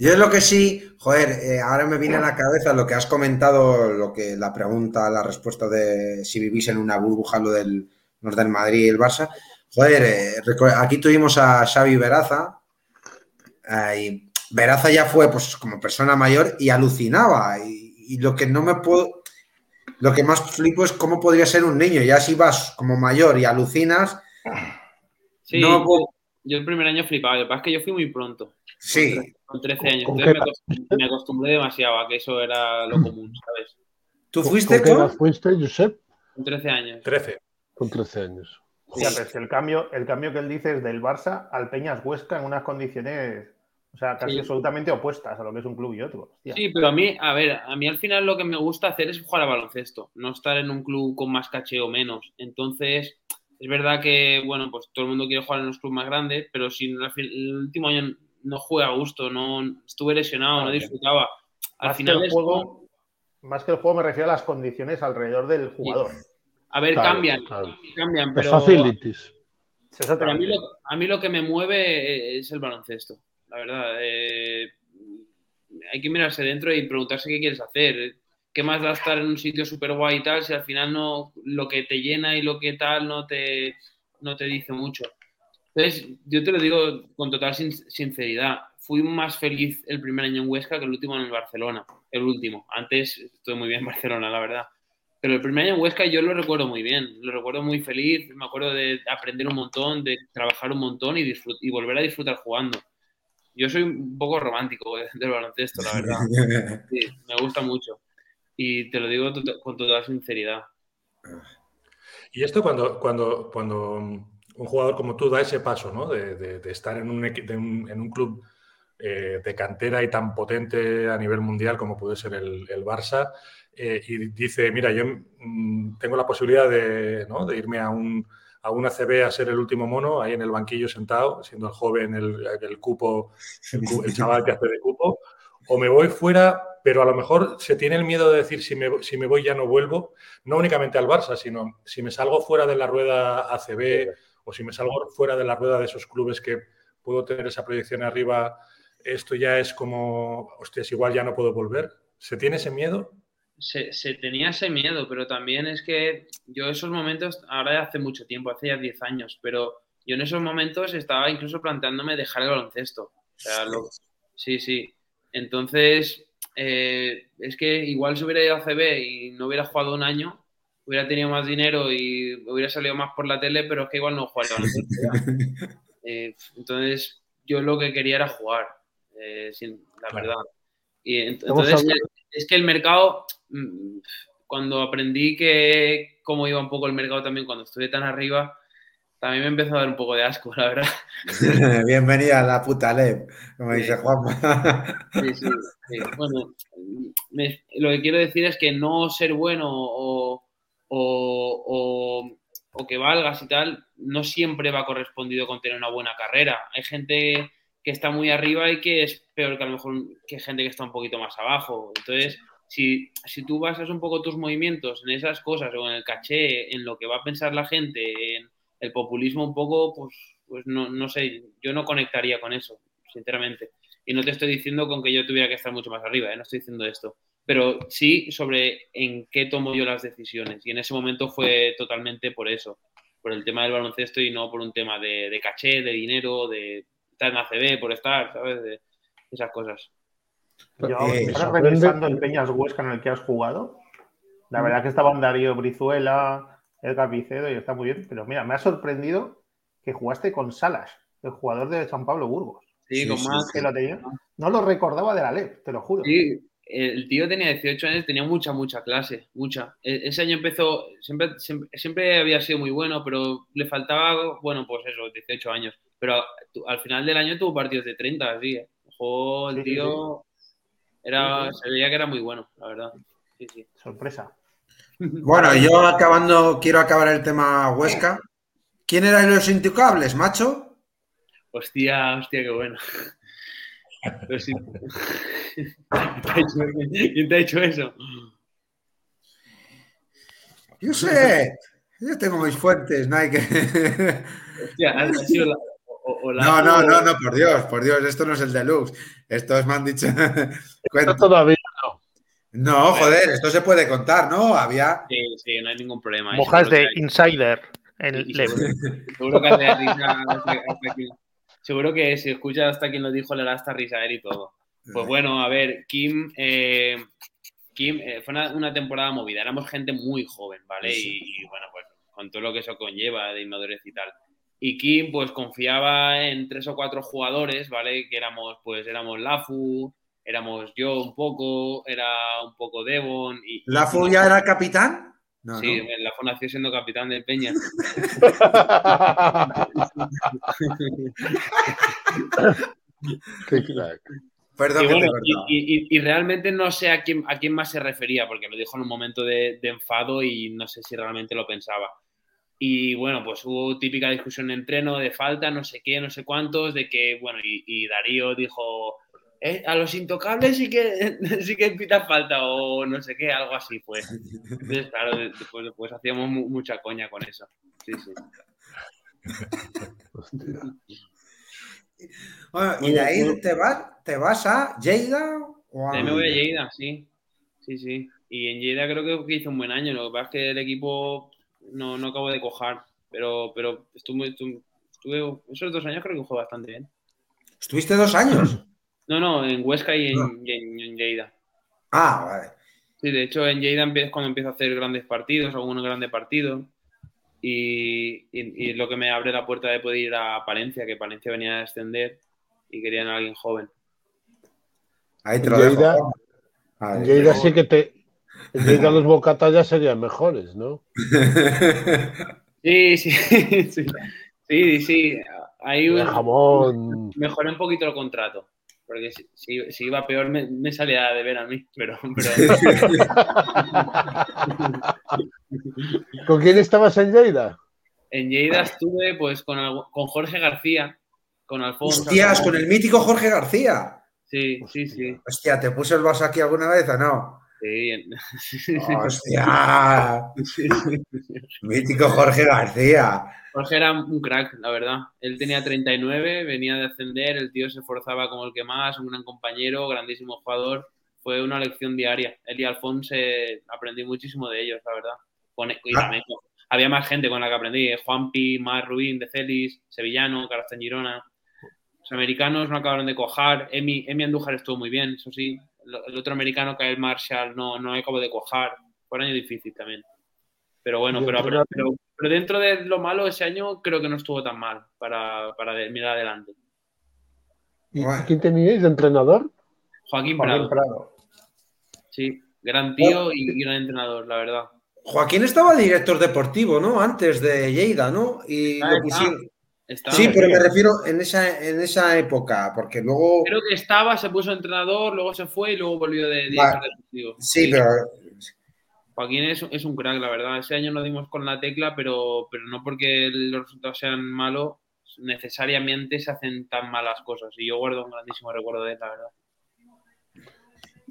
Yo es lo que sí, joder, eh, ahora me viene a la cabeza lo que has comentado, lo que la pregunta, la respuesta de si vivís en una burbuja, lo del, los del Madrid y el Barça. Joder, eh, aquí tuvimos a Xavi Veraza, eh, y Veraza ya fue pues como persona mayor y alucinaba. Y, y lo que no me puedo, lo que más flipo es cómo podría ser un niño. Ya si vas como mayor y alucinas, Sí, No, yo, yo el primer año flipaba, lo que pasa es que yo fui muy pronto, sí, con 13 años, ¿Con entonces me acostumbré, me acostumbré demasiado a que eso era lo común, ¿sabes? ¿Tú ¿Con fuiste qué edad con? fuiste, Josep? Con 13 años. 13. Con 13 años. Es que el cambio, el cambio que él dice es del Barça al Peñas Huesca en unas condiciones, o sea, casi Sí. absolutamente opuestas a lo que es un club y otro. Hostia. Sí, pero a mí, a ver, a mí al final lo que me gusta hacer es jugar a baloncesto, no estar en un club con más caché o menos. Entonces, es verdad que, bueno, pues todo el mundo quiere jugar en los clubes más grandes, pero si al fin- el último año no jugué a gusto, no estuve lesionado, no disfrutaba. Al Más, final que el es como- juego, más que el juego me refiero a las condiciones alrededor del jugador. a ver, Claro, cambian, claro. cambian, Los pero, facilities. pero a, mí Exactamente. lo, a mí lo que me mueve es el baloncesto, la verdad. Eh, hay que mirarse dentro y preguntarse qué quieres hacer. ¿Qué más da estar en un sitio súper guay y tal si al final no lo que te llena y lo que tal no te, no te dice mucho? Entonces, yo te lo digo con total sin- sinceridad. Fui más feliz el primer año en Huesca que el último en el Barcelona. El último. Antes estuve muy bien en Barcelona, la verdad. Pero el primer año en Huesca yo lo recuerdo muy bien. Lo recuerdo muy feliz. Me acuerdo de aprender un montón, de trabajar un montón y, y volver a disfrutar jugando. Yo soy un poco romántico de- del baloncesto, la verdad. Sí, me gusta mucho. Y te lo digo con toda sinceridad. Y esto cuando, cuando, cuando un jugador como tú da ese paso, ¿no? De, de- de estar en un, de un- en un club eh, de cantera y tan potente a nivel mundial como puede ser el, el Barça, eh, y dice, mira, yo mm, tengo la posibilidad de, ¿no? de irme a un, a un ACB a ser el último mono, ahí en el banquillo sentado, siendo el joven, el, el cupo, el, cu- el chaval que hace de cupo, o me voy fuera, pero a lo mejor se tiene el miedo de decir si me, si me voy ya no vuelvo, no únicamente al Barça, sino si me salgo fuera de la rueda ACB o si me salgo fuera de la rueda de esos clubes que puedo tener esa proyección arriba, esto ya es como, hostias, igual ya no puedo volver. ¿Se tiene ese miedo? Se, se tenía ese miedo, pero también es que yo esos momentos, ahora ya hace mucho tiempo, hace ya 10 años, pero yo en esos momentos estaba incluso planteándome dejar el baloncesto. O sea, lo- sí, sí. Entonces, eh, es que igual si hubiera ido a CB y no hubiera jugado un año, hubiera tenido más dinero y hubiera salido más por la tele, pero es que igual no jugaría al baloncesto. Eh, entonces, yo lo que quería era jugar, eh, sin, la Claro. verdad. Y entonces, es que el mercado, cuando aprendí que cómo iba un poco el mercado también cuando estuve tan arriba, también me empezó a dar un poco de asco, la verdad. Bienvenida a la puta LEP, como Sí. dice Juanma. Sí, sí, sí. Bueno, me- lo que quiero decir es que no ser bueno o, o- o- o que valgas y tal, no siempre va correspondido con tener una buena carrera. Hay gente que está muy arriba y que es peor que a lo mejor que gente que está un poquito más abajo. Entonces, si, si tú basas un poco tus movimientos en esas cosas o en el caché, en lo que va a pensar la gente, en el populismo un poco, pues, pues no, no sé, yo no conectaría con eso, sinceramente. Y no te estoy diciendo con que yo tuviera que estar mucho más arriba, ¿eh? no estoy diciendo esto. Pero sí sobre en qué tomo yo las decisiones. Y en ese momento fue totalmente por eso, por el tema del baloncesto y no por un tema de, caché, de dinero, de estar en ACB, por estar, ¿sabes? De esas cosas. Yo, Eh, sorprende- revisando el Peñas Huesca en el que has jugado, la verdad que estaban Darío Brizuela, Edgar Vicedo y está muy bien, pero mira, me ha sorprendido que jugaste con Salas, el jugador de San Pablo Burgos. Sí, Sí, con sí, más. Que lo tenía. No lo recordaba de la LEP, te lo juro. Sí, el tío tenía 18 años, tenía mucha, mucha clase, mucha. E- Ese año empezó, siempre, siempre, siempre había sido muy bueno, pero le faltaba, bueno, pues eso, 18 años. Pero al final del año tuvo partidos de 30, así, ¿eh? Jugó el Sí, sí, tío, era, se veía que era muy bueno, la verdad. Sí, sí. Sorpresa. Bueno, yo acabando, quiero acabar el tema Huesca. ¿Quién eran los intocables, macho? Hostia, hostia, qué bueno. ¿Quién te ha hecho eso? Yo sé, yo tengo mis fuentes, no hay que... Hostia, ha sido la- o- o la- No, no, no, no, por Dios, por Dios, esto no es el deluxe. Esto es, me han dicho... Esto todavía no. No, joder, esto se puede contar, ¿no? Había... Sí, sí, no hay ningún problema. Mojas de que- Insider en Level. seguro, seguro que hace risa hasta- hasta quien- Seguro que si escuchas hasta quien lo dijo le da hasta risa a él y todo. Pues bueno, a ver, Kim, eh, Kim eh, fue una, una temporada movida. Éramos gente muy joven, ¿vale? Sí. Y, y, bueno, pues con todo lo que eso conlleva de inmadurez y tal. Y Kim, pues confiaba en tres o cuatro jugadores, ¿vale? Que éramos, pues éramos Lafu, éramos yo un poco, era un poco Devon. Y, ¿La y- Fuya era capitán? No, Sí, no. Lafu nació siendo capitán del Peña. Qué crack. Perdón Y, que te bueno, he y, y- y- y realmente no sé a quién, a quién más se refería, porque lo dijo en un momento de, de enfado y no sé si realmente lo pensaba. Y bueno, pues hubo típica discusión en entreno de falta, no sé qué, no sé cuántos, de que, bueno, y, y Darío dijo, "Eh, a los intocables sí que, sí que pita falta o no sé qué, algo así fue. Entonces, claro, después, pues hacíamos mu- mucha coña con eso. Sí, sí. Hostia. Bueno, ¿Y de ahí te vas, te vas a Lleida? O a... Me voy a Lleida, sí. Sí, sí. Y en Lleida creo que hizo un buen año. Lo que pasa es que el equipo no, no acabo de cojar. Pero, pero estuve, estuve, estuve- esos dos años creo que fue bastante bien. ¿Estuviste dos años? No, no, en Huesca y en, Ah. y en- en Lleida. Ah, vale. Sí, de hecho en Lleida es cuando empiezo a hacer grandes partidos, algunos grandes partidos. Y, y- y lo que me abre la puerta de poder ir a Palencia, que Palencia venía a descender y querían a alguien joven. Ahí te lo Lleida- dejo. Lleida sí que te. En Lleida los bocatas ya serían mejores, ¿no? Sí, sí, sí. Sí, sí. Un, jamón. mejoré un poquito el contrato. Porque si, si- si iba peor me, me salía de ver a mí. Pero, pero ¿Con quién estabas en Lleida? en Lleida estuve pues con, con Jorge García, con Alfonso. Hostias, con el mítico Jorge García. Sí, sí, sí. Hostia, ¿te puso el vaso aquí alguna vez o no? Sí, Hostia. Mítico Jorge García. Jorge era un crack, la verdad. Él tenía 39, venía de ascender, el tío se esforzaba como el que más, un gran compañero, grandísimo jugador. Fue una lección diaria. Él y Alfonso eh, aprendí muchísimo de ellos, la verdad. Con- y Ah. también había más gente con la que aprendí. eh, Juanpi, Mar Rubín, De Celis, Sevillano, Carastán Girona. Los americanos no acabaron de cojar. Emi, Emi Andújar estuvo muy bien, eso sí. El, otro americano, Kyle Marshall, no, no acabó de cojar. Fue un año difícil también. Pero bueno, pero, pero, pero- pero dentro de lo malo ese año creo que no estuvo tan mal para, para mirar adelante. ¿Y Bueno. quién teníais de entrenador? Joaquín Joaquín Prado, Prado. sí, gran tío y, gran entrenador, la verdad. Joaquín estaba director deportivo, ¿no? Antes de Lleida, ¿no? Y Ah, lo. Estaba- Sí, pero me refiero en esa, en esa época, porque luego. Creo que estaba, se puso entrenador, luego se fue y luego volvió de director deportivo. Sí, pero. Joaquín es, es un crack, la verdad. Ese año no dimos con la tecla, pero, pero no porque los resultados sean malos, necesariamente se hacen tan malas cosas. Y yo guardo un grandísimo recuerdo de él, la verdad.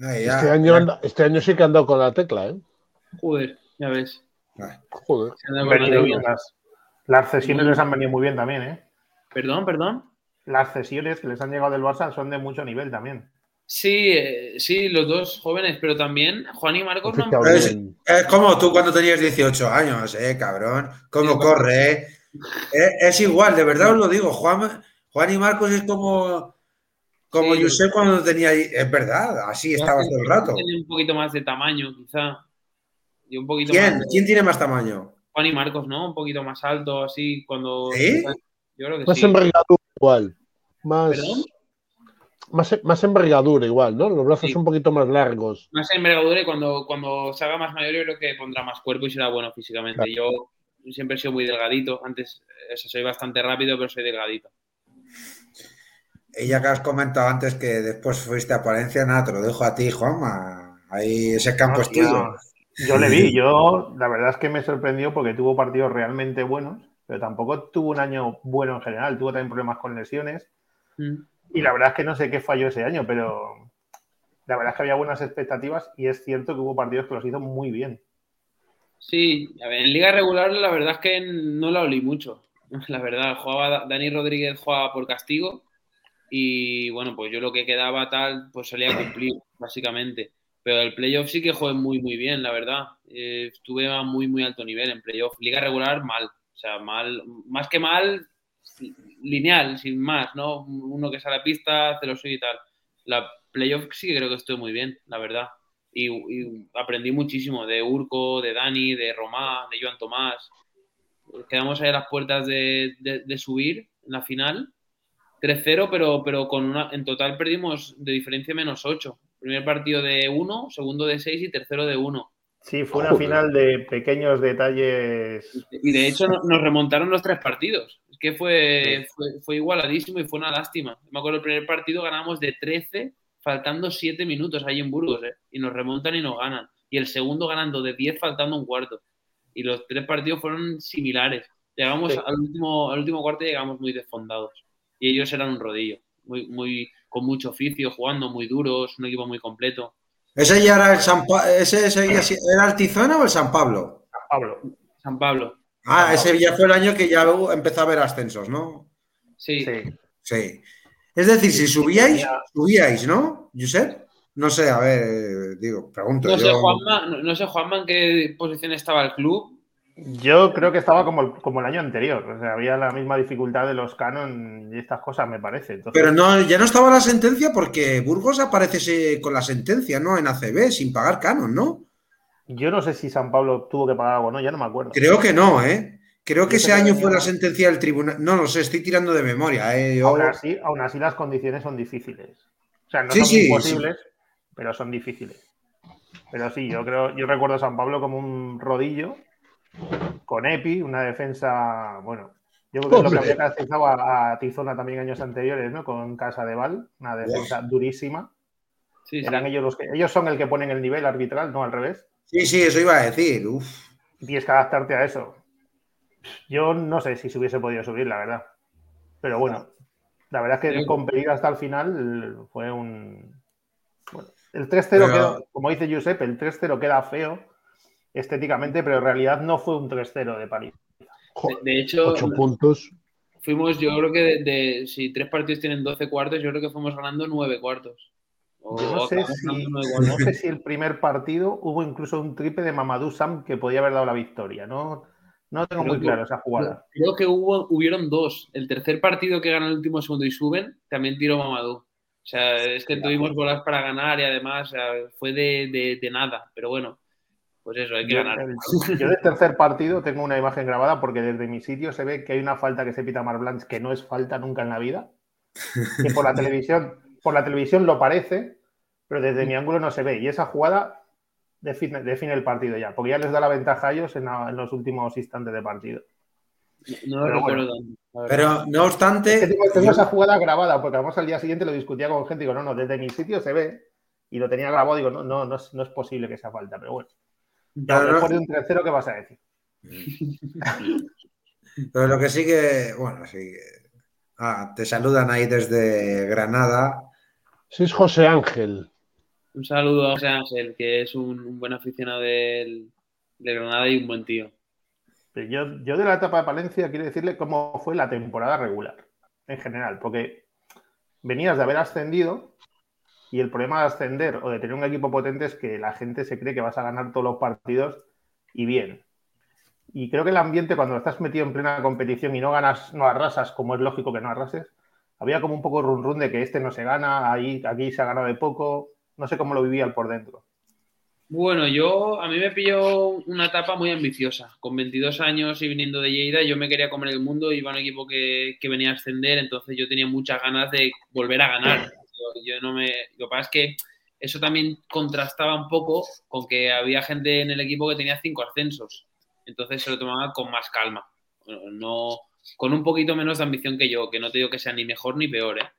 Ay, ya, Este año, ya. este año sí que han dado con la tecla, ¿eh? Joder, ya ves. Joder. Se las, cesiones les han venido muy bien también, ¿eh? Perdón, perdón. Las cesiones que les han llegado del Barça son de mucho nivel también. Sí, eh, sí, los dos jóvenes, pero también Juan y Marcos no han- Es, bien. es como tú cuando tenías 18 años, eh, cabrón. Cómo Sí, corre, eh. Es igual, de verdad os lo digo. Juan, Juan y Marcos es como. Como Sí. yo sé cuando tenía. Es verdad, así estabas todo el rato. Tiene un poquito más de tamaño, quizá. Y un poquito ¿Quién? más. de- ¿Quién tiene más tamaño? Juan y Marcos, ¿no? Un poquito más alto, así, cuando. ¿Sí? Yo creo que Más sí. envergadura igual. Más, ¿Perdón? más, más envergadura igual, ¿no? Los brazos Sí. un poquito más largos. Más envergadura y cuando, cuando se haga más mayor, yo creo que pondrá más cuerpo y será bueno físicamente. Claro. Yo siempre he sido muy delgadito. Antes, eso, soy bastante rápido, pero soy delgadito. Y ya que has comentado antes que después fuiste a Palencia, nada, te lo dejo a ti, Juanma. Ahí ese campo es tuyo. Yo le vi, yo la verdad es que me sorprendió porque tuvo partidos realmente buenos, pero tampoco tuvo un año bueno en general, tuvo también problemas con lesiones. Mm. Y la verdad es que no sé qué falló ese año, pero la verdad es que había buenas expectativas y es cierto que hubo partidos que los hizo muy bien. Sí, a ver, en liga regular la verdad es que no la olí mucho. La verdad, jugaba Dani Rodríguez jugaba por castigo y bueno, pues yo lo que quedaba tal, pues salía a cumplir, básicamente. Pero el playoff sí que jugué muy, muy bien, la verdad. Eh, estuve a muy, muy alto nivel en playoff. Liga regular, mal. O sea, mal, más que mal, lineal, sin más, ¿no? Uno que sale a la pista, hace lo suyo y tal. La playoff sí que creo que estoy muy bien, la verdad. Y, y aprendí muchísimo de Urco, de Dani, de Romá, de Joan Tomás. Quedamos ahí a las puertas de, de- de subir en la final. 3-0, pero, pero con una, en total perdimos de diferencia menos 8. Primer partido de 1, segundo de 6 y tercero de 1. Sí, fue una Joder. final de pequeños detalles. Y de hecho no- nos remontaron los tres partidos. Es que fue, fue, fue igualadísimo y fue una lástima. Me acuerdo el primer partido ganamos de 13, faltando 7 minutos ahí en Burgos, ¿eh? y nos remontan y nos ganan. Y el segundo ganando de 10, faltando un cuarto. Y los tres partidos fueron similares. Llegamos Sí. al, último, al último cuarto y llegamos muy desfondados. Y ellos eran un rodillo, muy, muy, con mucho oficio, jugando muy duros, un equipo muy completo. ¿Ese ya era el San Pa- ese seguía si- era el Tizona o el San Pablo? Pablo. San Pablo, Ah, ese ya fue el año que ya empezó a haber ascensos, ¿no? sí. Sí. Sí. Es decir, si subíais, Ya. subíais, ¿no, Josep? No sé, a ver, digo, pregunto. No sé, yo. Juanma, no, no sé, Juanma, en qué posición estaba el club. Yo creo que estaba como el, como el año anterior. O sea, había la misma dificultad de los canon y estas cosas, me parece. Entonces, Pero no, ya no estaba la sentencia porque Burgos aparece con la sentencia, ¿no? En ACB, sin pagar canon, ¿no? yo no sé si San Pablo tuvo que pagar algo, ¿no? Ya no me acuerdo. Creo que no, ¿eh? Creo que ese año fue no. la sentencia del tribunal. No lo sé, estoy tirando de memoria, ¿eh? Yo- Aún así, aún así las condiciones son difíciles. O sea, no Sí, son sí, imposibles, pero son difíciles. Pero sí, yo creo, yo recuerdo a San Pablo como un rodillo con Epi, una defensa, bueno, yo creo que es lo que había caracterizado a, a Tizona también años anteriores, ¿no? Con Casa de Val, una defensa durísima. Sí, sí. Eran ellos los que, ellos son el que ponen el nivel arbitral, no al revés. Sí, sí, eso iba a decir. Uf. Tienes que adaptarte a eso. Yo no sé si se hubiese podido subir, la verdad. Pero bueno, la verdad es que Sí. competir hasta el final fue un. Bueno, el 3-0 Pero- quedó, como dice Giuseppe, el 3-0 queda feo estéticamente, pero en realidad no fue un 3-0 de París. De, de hecho, ocho puntos. fuimos, yo creo que de, de- si tres partidos tienen 12 cuartos, yo creo que fuimos ganando 9 cuartos. O Yo no sé, si, no sé el primer partido hubo incluso un triple de Mamadou Sam que podía haber dado la victoria. No, no tengo Creo muy que- claro esa jugada. Creo que hubo, hubieron dos. El tercer partido que ganó el último segundo y suben, también tiró Mamadou. O sea, es que tuvimos bolas para ganar y además o sea, fue de, de- de nada. Pero bueno, pues eso, hay que Yo, ganar. el- yo del tercer partido tengo una imagen grabada porque desde mi sitio se ve que hay una falta que se pita Mar Blanche que no es falta nunca en la vida. Que por la televisión, por la televisión lo parece, pero desde mi ángulo no se ve. Y esa jugada define, define el partido ya, porque ya les da la ventaja a ellos en, la- en los últimos instantes de partido. No Pero recuerdo bueno. Pero no Es que obstante, tengo, tengo esa jugada grabada, porque además al día siguiente lo discutía con gente y digo, no, no, desde mi sitio se ve. Y lo tenía grabado, digo, no, no, no es, no es posible que sea falta, pero bueno. Ya, Pero no- después de un 3-0, ¿qué vas a decir? pero lo que sí que, bueno, sí que. Ah, te saludan ahí desde Granada. Sí, es José Ángel. Un saludo a José Ángel, que es un, un buen aficionado del, de Granada y un buen tío. Pero Yo, yo de la etapa de Palencia quiero decirle cómo fue la temporada regular, en general, porque venías de haber ascendido y el problema de ascender o de tener un equipo potente es que la gente se cree que vas a ganar todos los partidos y bien. Y creo que el ambiente cuando estás metido en plena competición y no ganas, no arrasas, como es lógico que no arrases, había como un poco run run de que este no se gana, ahí, aquí se ha ganado de poco, no sé cómo lo vivía el por dentro. Bueno, yo a mí me pilló una etapa muy ambiciosa. Con 22 años y viniendo de Lleida, yo me quería comer el mundo, iba a un equipo que, que venía a ascender, entonces yo tenía muchas ganas de volver a ganar. Yo, yo no me, lo que pasa es que eso también contrastaba un poco con que había gente en el equipo que tenía cinco ascensos. Entonces se lo tomaba con más calma. No, con un poquito menos de ambición que yo, que no te digo que sea ni mejor ni peor, ¿eh?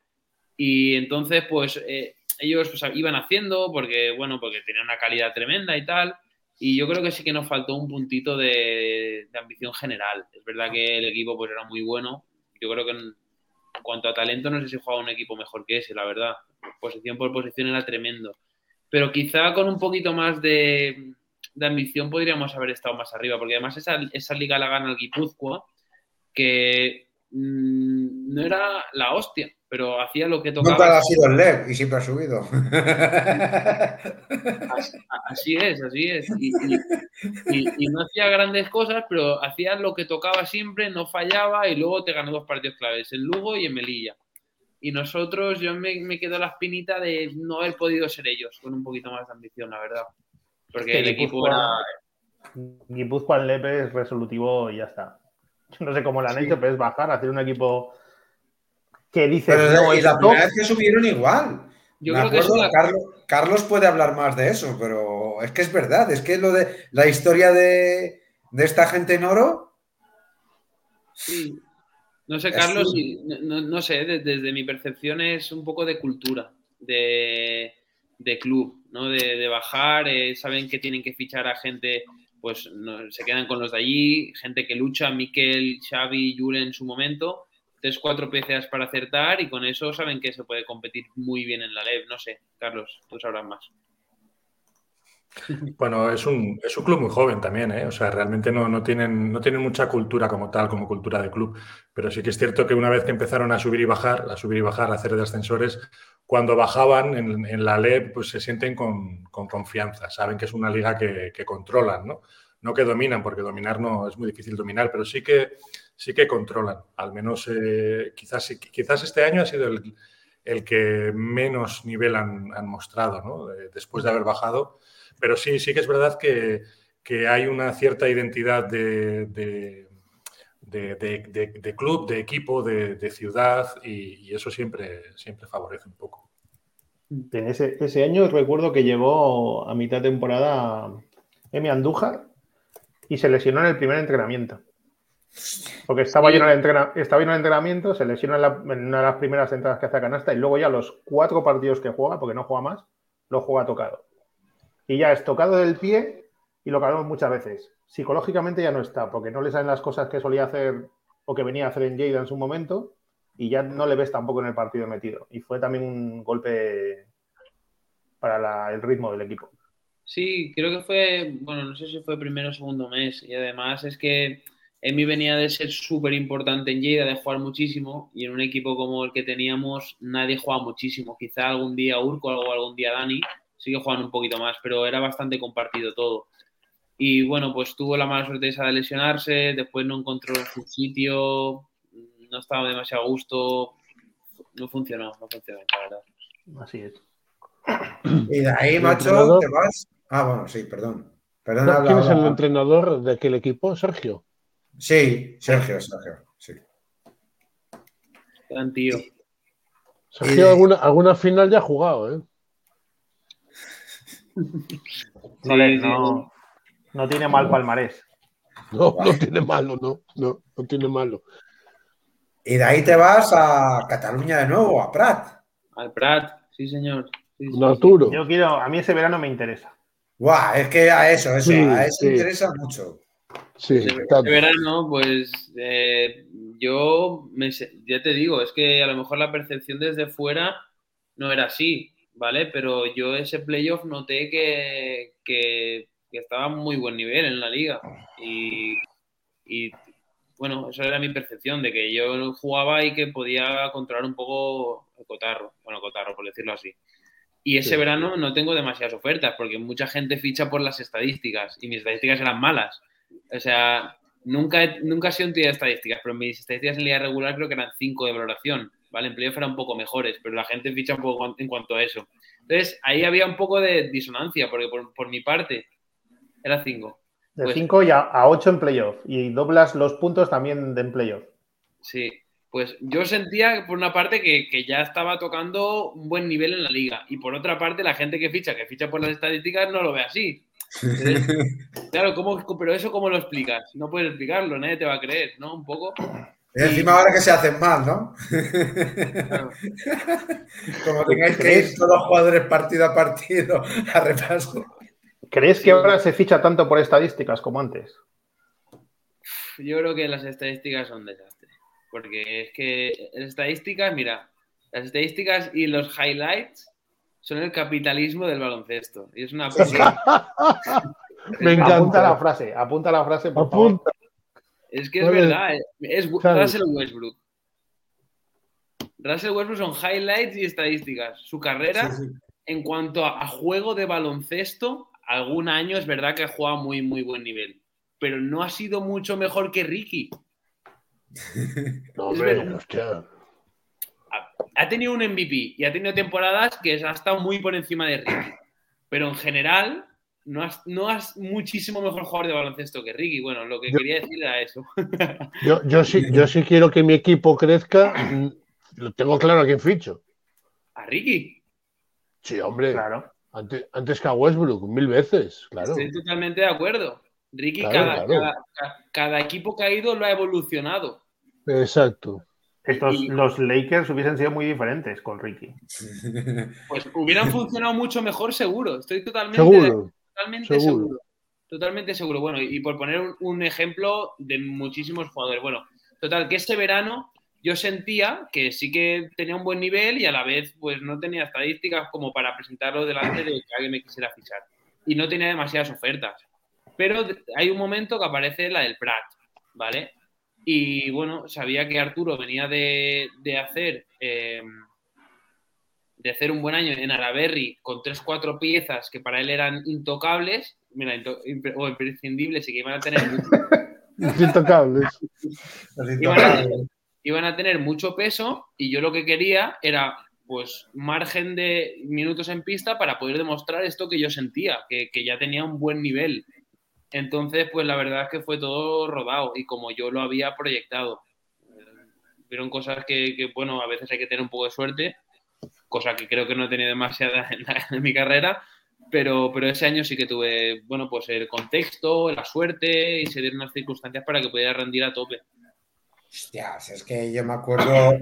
Y entonces, pues, eh, ellos pues, iban haciendo porque, bueno, porque tenían una calidad tremenda y tal. Y yo creo que sí que nos faltó un puntito de, de ambición general. Es verdad que el equipo pues era muy bueno. Yo creo que en, cuanto a talento no sé si jugaba un equipo mejor que ese, la verdad. Posición por posición era tremendo. Pero quizá con un poquito más de, de ambición podríamos haber estado más arriba, porque además esa, esa liga la gana el Guipúzcoa, que mmm, no era la hostia, pero hacía lo que tocaba. Nunca ha sido el LEP y siempre ha subido. Así, así es, así es. Y, y, y, y, no hacía grandes cosas, pero hacía lo que tocaba siempre, no fallaba y luego te ganó dos partidos claves, en Lugo y en Melilla. Y nosotros, yo me, me quedo la espinita de no haber podido ser ellos, con un poquito más de ambición, la verdad. Porque el equipo era. Guipúzcoa en Lepe es resolutivo y ya está. No sé cómo lo han sí. hecho, pero es bajar, hacer un equipo que dice. Pero no, y la primera vez que subieron igual. Yo Me creo acuerdo, que la... Carlos, Carlos, puede hablar más de eso, pero es que es verdad, es que lo de la historia de, de esta gente en oro. Sí. No sé, Carlos, no, no, sé, desde, desde, mi percepción es un poco de cultura, de, de club, ¿no? De, de bajar, eh, saben que tienen que fichar a gente, pues no, se quedan con los de allí, gente que lucha, Miquel, Xavi, Jure en su momento, tres, cuatro PCAs para acertar y con eso saben que se puede competir muy bien en la LEV. No sé, Carlos, tú sabrás más. Bueno, es un, es un club muy joven también, ¿eh? O sea, realmente no, no, tienen, no tienen mucha cultura como tal, como cultura de club. Pero sí que es cierto que una vez que empezaron a subir y bajar, a subir y bajar, a hacer de ascensores, cuando bajaban en, en la LEB, pues se sienten con, con, confianza. Saben que es una liga que, que, controlan, ¿no? No que dominan, porque dominar no es muy difícil dominar, pero sí que, sí que controlan. Al menos eh, quizás, quizás este año ha sido el, el que menos nivel han, han mostrado, ¿no? Después de haber bajado pero sí, sí que es verdad que, que hay una cierta identidad de, de, de, de club, de equipo, de, ciudad y, y, eso siempre, siempre favorece un poco. En ese, ese año recuerdo que llegó a mitad de temporada Emi Andújar y se lesionó en el primer entrenamiento. Porque estaba lleno, el estaba lleno el entrenamiento, se lesionó en, la, en, una de las primeras entradas que hace a canasta y luego ya los cuatro partidos que juega, porque no juega más, lo juega tocado y ya es tocado del pie y lo hablamos muchas veces. Psicológicamente ya no está, porque no le salen las cosas que solía hacer o que venía a hacer en Lleida en su momento y ya no le ves tampoco en el partido metido. Y fue también un golpe para el ritmo del equipo. Sí, creo que fue, bueno, no sé si fue primero o segundo mes y además es que Emi venía de ser súper importante en Lleida, de jugar muchísimo y en un equipo como el que teníamos nadie juega muchísimo. Quizá algún día Urco, algo algún día Dani, sí que un poquito más, pero era bastante compartido todo. Y bueno, pues tuvo la mala suerte esa de lesionarse, después no encontró su sitio, no estaba demasiado a gusto, no funcionó, no funcionó, la verdad. Así es. Y de ahí, macho, te vas. Ah, bueno, sí, perdón. perdón ¿Quién habla, es el habla. entrenador de aquel equipo? Sergio. Sí, Sergio, Sergio, sí. Gran tío. Sergio, alguna, alguna final ya ha jugado, ¿eh? No, le, no, no, tiene mal palmarés. No, no tiene malo, no, no, no tiene malo. Y de ahí te vas a Cataluña de nuevo, a Prat. Al Prat, sí, señor. Sí, sí. Arturo. Yo quiero, a mí ese verano me interesa. Guau, es que a eso, eso, sí, a eso interesa mucho. Sí, este verano, pues eh, yo me, ya te digo, es que a lo mejor la percepción desde fuera no era así. ¿Vale? Pero yo ese playoff noté que, que, que estaba a muy buen nivel en la liga. Y, y, bueno, eso era mi percepción, de que yo jugaba y que podía controlar un poco el cotarro, bueno, cotarro, por decirlo así. Y ese sí. verano no tengo demasiadas ofertas, porque mucha gente ficha por las estadísticas, y mis estadísticas eran malas. O sea, nunca he, nunca he sido un tío de estadísticas, pero mis estadísticas en liga regular creo que eran 5 de valoración ¿vale? En playoff eran un poco mejores, pero la gente ficha un poco en cuanto a eso. Entonces, ahí había un poco de disonancia, porque por, por mi parte era 5. De 5 pues, y a 8 en playoff, y doblas los puntos también de en playoff. Sí, pues yo sentía por una parte que, que, ya estaba tocando un buen nivel en la liga, y por otra parte la gente que ficha, que ficha por las estadísticas, no lo ve así. Entonces, claro, ¿cómo, pero eso cómo lo explicas? No puedes explicarlo, nadie te va a creer, ¿no? Un poco. Y encima ahora que se hacen mal, ¿no? Como tengáis que ir todos los jugadores partido a partido a repaso. ¿Crees que ahora se ficha tanto por estadísticas como antes? Yo creo que las estadísticas son desastre. Porque es que las estadísticas, mira, las estadísticas y los highlights son el capitalismo del baloncesto. Y es una Me encanta. Apunta la frase, apunta la frase, por favor. Es que es verdad, es Russell Westbrook. Russell Westbrook son highlights y estadísticas. Su carrera, en cuanto a, juego de baloncesto, algún año es verdad que ha jugado muy, muy buen nivel. Pero no ha sido mucho mejor que Ricky. no, hombre, ha, ha tenido un MVP y ha tenido temporadas que ha estado muy por encima de Ricky. Pero en general, no has, no has muchísimo mejor jugador de baloncesto que Ricky. Bueno, lo que quería decir era eso. Yo, yo, sí, yo sí quiero que mi equipo crezca. Mm, lo tengo claro a quién ficho. ¿A Ricky? Sí, hombre. Claro. Antes, antes que a Westbrook, mil veces, claro. Estoy totalmente de acuerdo. Ricky, cada, Cada, equipo que ha ido lo ha evolucionado. Exacto. Estos, los Lakers hubiesen sido muy diferentes con Ricky. Pues hubieran funcionado mucho mejor, seguro. Estoy totalmente. Seguro. Totalmente seguro. Totalmente seguro. Bueno, y por poner un, ejemplo de muchísimos jugadores. Bueno, total, que este verano yo sentía que sí que tenía un buen nivel y a la vez pues no tenía estadísticas como para presentarlo delante de que alguien me quisiera fichar. Y no tenía demasiadas ofertas. Pero hay un momento que aparece la del Prat, ¿vale? Y bueno, sabía que Arturo venía de, hacer eh, de hacer un buen año en Araberry con tres, cuatro piezas que para él eran intocables, mira, o imprescindibles y que iban a tener intocables. Iban a, tener mucho peso y yo lo que quería era pues margen de minutos en pista para poder demostrar esto que yo sentía, que, ya tenía un buen nivel. Entonces, pues la verdad es que fue todo rodado y como yo lo había proyectado. Vieron cosas que, que, bueno, a veces hay que tener un poco de suerte cosa que creo que no he tenido demasiada en, mi carrera, pero, pero ese año sí que tuve, bueno, pues el contexto, la suerte y se dieron unas circunstancias para que pudiera rendir a tope. Hostias, es que yo me acuerdo.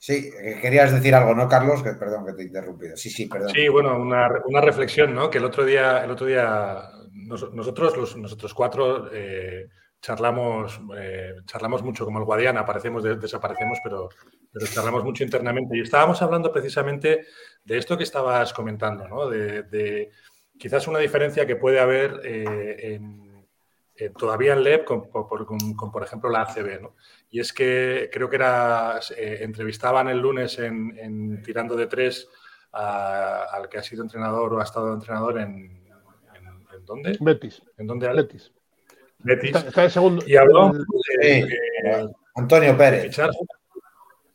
Sí, querías decir algo, ¿no, Carlos? Que, perdón que te he interrumpido. Sí, sí, perdón. Sí, bueno, una, una reflexión, ¿no? Que el otro día, el otro día nosotros, los, nosotros cuatro, eh, charlamos, eh, charlamos mucho como el Guadiana, aparecemos, desaparecemos, pero, pero charlamos mucho internamente. Y estábamos hablando precisamente de esto que estabas comentando, ¿no? de, quizás una diferencia que puede haber eh, todavía en LEP con, por ejemplo, la ACB. ¿no? Y es que creo que era, eh, entrevistaban el lunes en, Tirando de Tres al que ha sido entrenador o ha estado entrenador en, en, ¿dónde? Betis. ¿En dónde? Betis. Betis. Está, segundo. Y habló Antonio Pérez.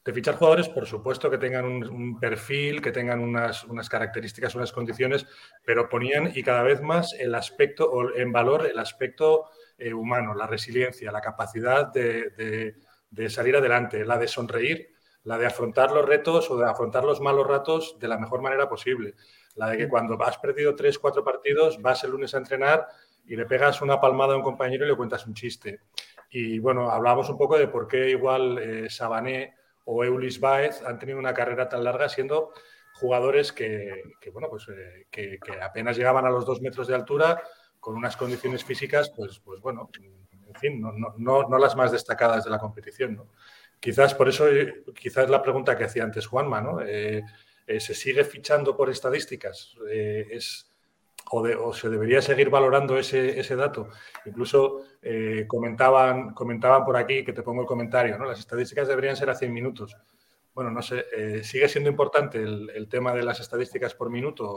De fichar, jugadores, por supuesto, que tengan un, perfil, que tengan unas, características, unas condiciones, pero ponían y cada vez más el aspecto, o en valor el aspecto eh, humano, la resiliencia, la capacidad de, de salir adelante, la de sonreír, la de afrontar los retos o de afrontar los malos ratos de la mejor manera posible. La de que cuando has perdido tres, cuatro partidos, vas el lunes a entrenar y le pegas una palmada a un compañero y le cuentas un chiste. Y bueno, hablábamos un poco de por qué igual eh, Sabané o Eulis Baez han tenido una carrera tan larga siendo jugadores que, bueno, pues, eh, que, apenas llegaban a los dos metros de altura con unas condiciones físicas, pues, pues bueno, en fin, no, no, no, las más destacadas de la competición. ¿no? Quizás por eso, eh, quizás la pregunta que hacía antes Juanma, ¿no? ¿Se sigue fichando por estadísticas? es, o, se debería seguir valorando ese, ese dato. Incluso eh, comentaban, comentaban por aquí, que te pongo el comentario, ¿no? las estadísticas deberían ser a 100 minutos. Bueno, no sé, eh, ¿sigue siendo importante el, tema de las estadísticas por minuto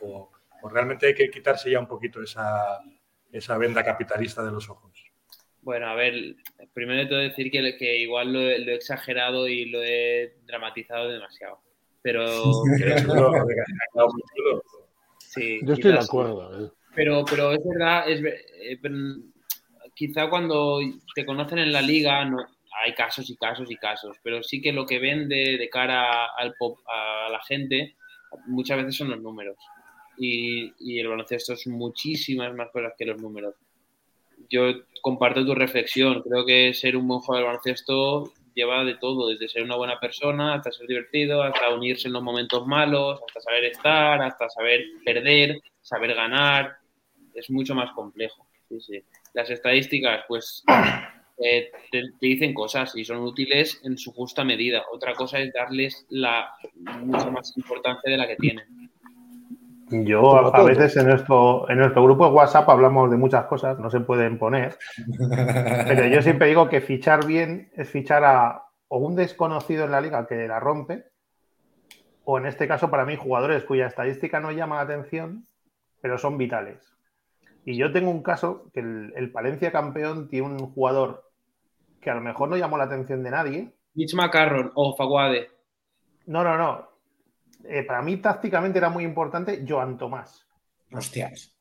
o, realmente hay que quitarse ya un poquito esa, esa venda capitalista de los ojos? Bueno, a ver, primero de todo decir que, que igual lo, he exagerado y lo he dramatizado demasiado. Pero, yo estoy de acuerdo. ¿eh? Pero, pero es verdad, es, eh, quizá cuando te conocen en la liga no, hay casos y casos y casos, pero sí que lo que vende de cara al pop, a la gente muchas veces son los números. Y, y el baloncesto es muchísimas más cosas que los números. yo comparto tu reflexión. Creo que ser un buen jugador de baloncesto lleva de todo, desde ser una buena persona hasta ser divertido, hasta unirse en los momentos malos, hasta saber estar, hasta saber perder, saber ganar. Es mucho más complejo. Sí, sí. Las estadísticas, pues eh, te, te dicen cosas y son útiles en su justa medida. Otra cosa es darles la mucha más importancia de la que tienen. Yo a, veces en nuestro, en nuestro grupo de WhatsApp hablamos de muchas cosas, no se pueden poner, pero yo siempre digo que fichar bien es fichar a o un desconocido en la liga que la rompe, o en este caso para mí jugadores cuya estadística no llama la atención, pero son vitales. Y yo tengo un caso que el, el Palencia campeón tiene un jugador que a lo mejor no llamó la atención de nadie, Mitch McCarron o Faguade. no, no, no. Eh, para mí tácticamente era muy importante Joan Tomás. Hostias.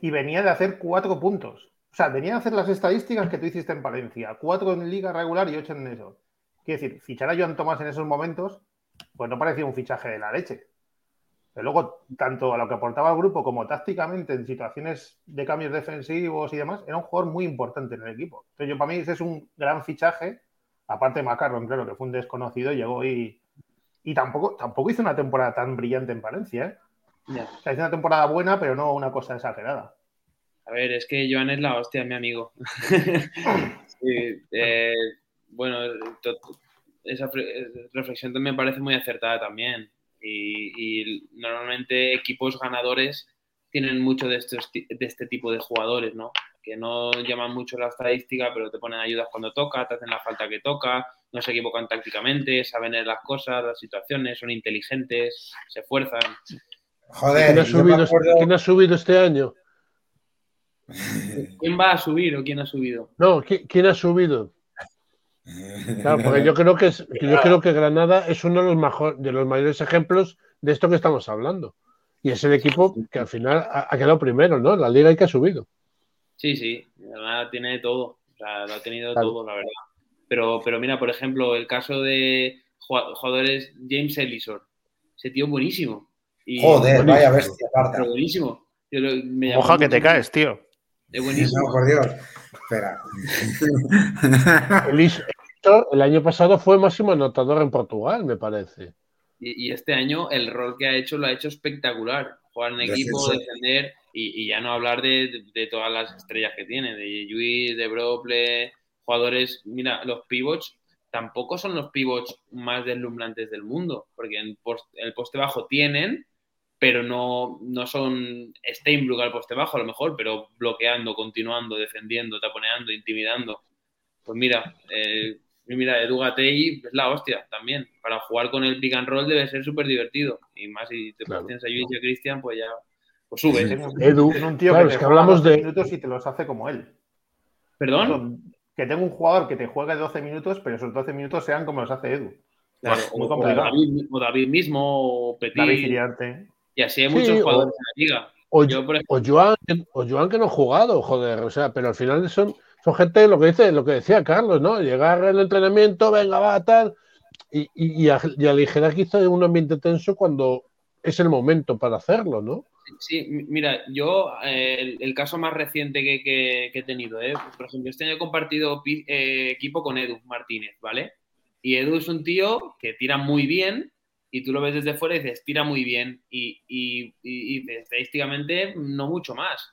y venía de hacer cuatro puntos. O sea, venía de hacer las estadísticas que tú hiciste en Palencia. Cuatro en liga regular y ocho en eso. Quiero decir, fichar a Joan Tomás en esos momentos, pues no parecía un fichaje de la leche. Pero luego, tanto a lo que aportaba el grupo como tácticamente en situaciones de cambios defensivos y demás, era un jugador muy importante en el equipo. Entonces, yo para mí ese es un gran fichaje. Aparte de Macarron, claro, que fue un desconocido, llegó y, y tampoco, tampoco hizo una temporada tan brillante en Palencia. ¿eh? Ya. O sea, hizo una temporada buena, pero no una cosa exagerada. A ver, es que Joan es la hostia, mi amigo. Sí, eh, bueno, esa fre- reflexión me parece muy acertada también. Y, y normalmente equipos ganadores tienen mucho de, estos, de este tipo de jugadores, ¿no? Que no llaman mucho la estadística, pero te ponen ayudas cuando toca, te hacen la falta que toca, no se equivocan tácticamente, saben leer las cosas, las situaciones, son inteligentes, se esfuerzan. Joder, ¿Quién ha, me subido, acuerdo- quién ha subido este año? ¿Quién va a subir o quién ha subido? No, ¿qui- ¿quién ha subido? Claro, porque yo creo que es- yo creo que Granada es uno de los mejor, de los mayores ejemplos de esto que estamos hablando. Y es el equipo que al final ha, ha quedado primero, ¿no? La liga y que ha subido. Sí, sí, Granada tiene de todo. O sea, lo ha tenido Claro. todo, la verdad. Pero, pero mira, por ejemplo, el caso de jugadores James Ellison. Ese tío es buenísimo. Y, Joder, Buenísimo. vaya bestia, pero buenísimo. Yo lo- me llamó Oja que te caes, tío. Es No, buenísimo. por Dios. Espera. El, el año pasado fue máximo anotador en Portugal, me parece. Y, y este año el rol que ha hecho lo ha hecho espectacular. Jugar en equipo, defender y, y ya no hablar de, de- de todas las estrellas que tiene, de Lluís, de Brople, jugadores. Mira, los pivots tampoco son los pivots más deslumbrantes del mundo, porque en post- el poste bajo tienen, pero no, no son Steinbrück al poste bajo a lo mejor, pero bloqueando, continuando, defendiendo, taponeando, intimidando. Pues mira, eh, mira, Edu Gatell es la hostia también. Para jugar con el pick and roll debe ser súper divertido. Y más si te Claro. a Luis y a Cristian, pues ya pues sube. Un, Edu, tiene un tío claro, que es que juega hablamos 12 de- minutos y te los hace como él. ¿Perdón? Que tengo un jugador que te juegue 12 minutos, pero esos 12 minutos sean como los hace Edu. Claro, muy o. David, o David mismo, o Petit. David. Y así hay Sí, muchos o- jugadores en la liga. O, Yo, ejemplo, o Joan, que- o Joan que no ha jugado, joder, o sea, pero al final son, son gente, lo que dice, lo que decía Carlos, ¿no? Llegar al entrenamiento, venga, va, tal, y, y, y, a- y aligerar quizá un ambiente tenso cuando es el momento para hacerlo, ¿no? Sí, mira, yo eh, el, caso más reciente que, he tenido, ¿eh? por ejemplo, este año he compartido eh, equipo con Edu Martínez, ¿vale? Y Edu es un tío que tira muy bien y tú lo ves desde fuera y dices, tira muy bien y, y- y- y estadísticamente no mucho más.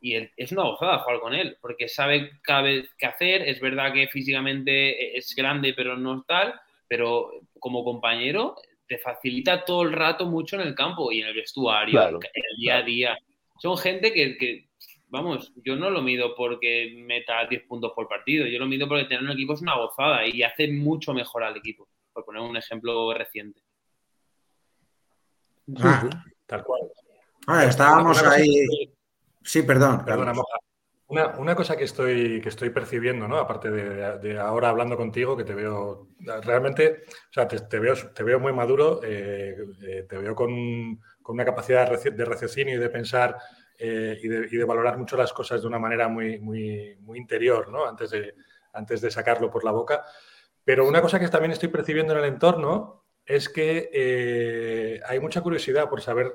Y él- es una gozada jugar con él, porque sabe cada vez qué hacer, es verdad que físicamente es grande pero no es tal, pero como compañero te facilita todo el rato mucho en el campo y en el vestuario, Claro, en el día a día. Son gente que, que, vamos, yo no lo mido porque meta 10 puntos por partido, yo lo mido porque tener un equipo es una gozada y hace mucho mejor al equipo, por poner un ejemplo reciente. Ah, Tal cual. ah, estábamos ahí. Sí, perdón. Perdona. Moja. Una, una cosa que estoy, que estoy percibiendo, ¿no? Aparte de, ahora hablando contigo, que te veo realmente, o sea, te, veo, te veo muy maduro, eh, eh, te veo con, con una capacidad de raci- de raciocinio y de pensar eh, y, de, y de valorar mucho las cosas de una manera muy, muy, muy interior, ¿no? Antes de, antes de sacarlo por la boca. Pero una cosa que también estoy percibiendo en el entorno es que hay mucha curiosidad por saber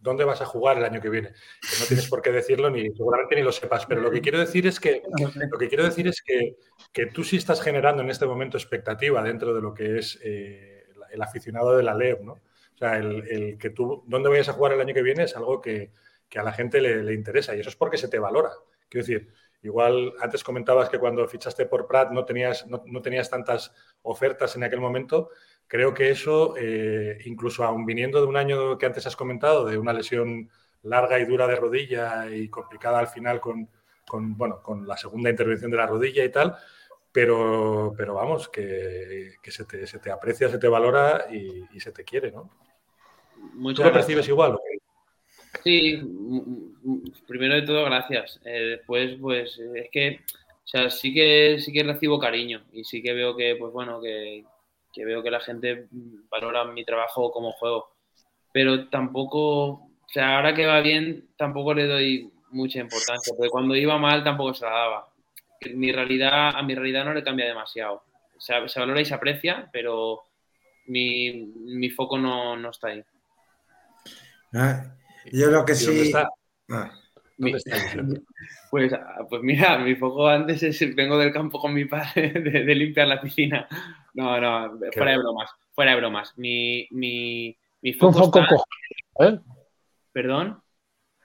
dónde vas a jugar el año que viene. No tienes por qué decirlo ni seguramente ni lo sepas, pero lo que quiero decir es que lo que quiero decir es que, que tú sí estás generando en este momento expectativa dentro de lo que es eh, el aficionado de la LEB, ¿no? O sea, el, que tú dónde vayas a jugar el año que viene es algo que, a la gente le, le, interesa y eso es porque se te valora. Quiero decir, igual antes comentabas que cuando fichaste por Prat no tenías, no, no tenías tantas ofertas en aquel momento creo que eso, eh, incluso aún viniendo de un año que antes has comentado, de una lesión larga y dura de rodilla y complicada al final con, bueno, con la segunda intervención de la rodilla y tal, pero, pero vamos, que, se, te, aprecia, se te valora y, se te quiere, ¿no? ¿Tú lo percibes igual? Sí, primero de todo, gracias. Eh, después, pues, es que, o sea, sí que, sí que recibo cariño y sí que veo que, pues bueno, que, que veo que la gente valora mi trabajo como juego. Pero tampoco, o sea, ahora que va bien, tampoco le doy mucha importancia, porque cuando iba mal tampoco se la daba. Mi realidad, a mi realidad no le cambia demasiado. O sea, se valora y se aprecia, pero mi, mi foco no, no, está ahí. Ah, yo lo que sí. Ah. pues, pues mira, mi foco antes es vengo del campo con mi padre de limpiar la piscina. No, no, fuera de bromas, fuera de bromas. Mi, mi, mi foco, un foco cojonudo, ¿eh? ¿Perdón?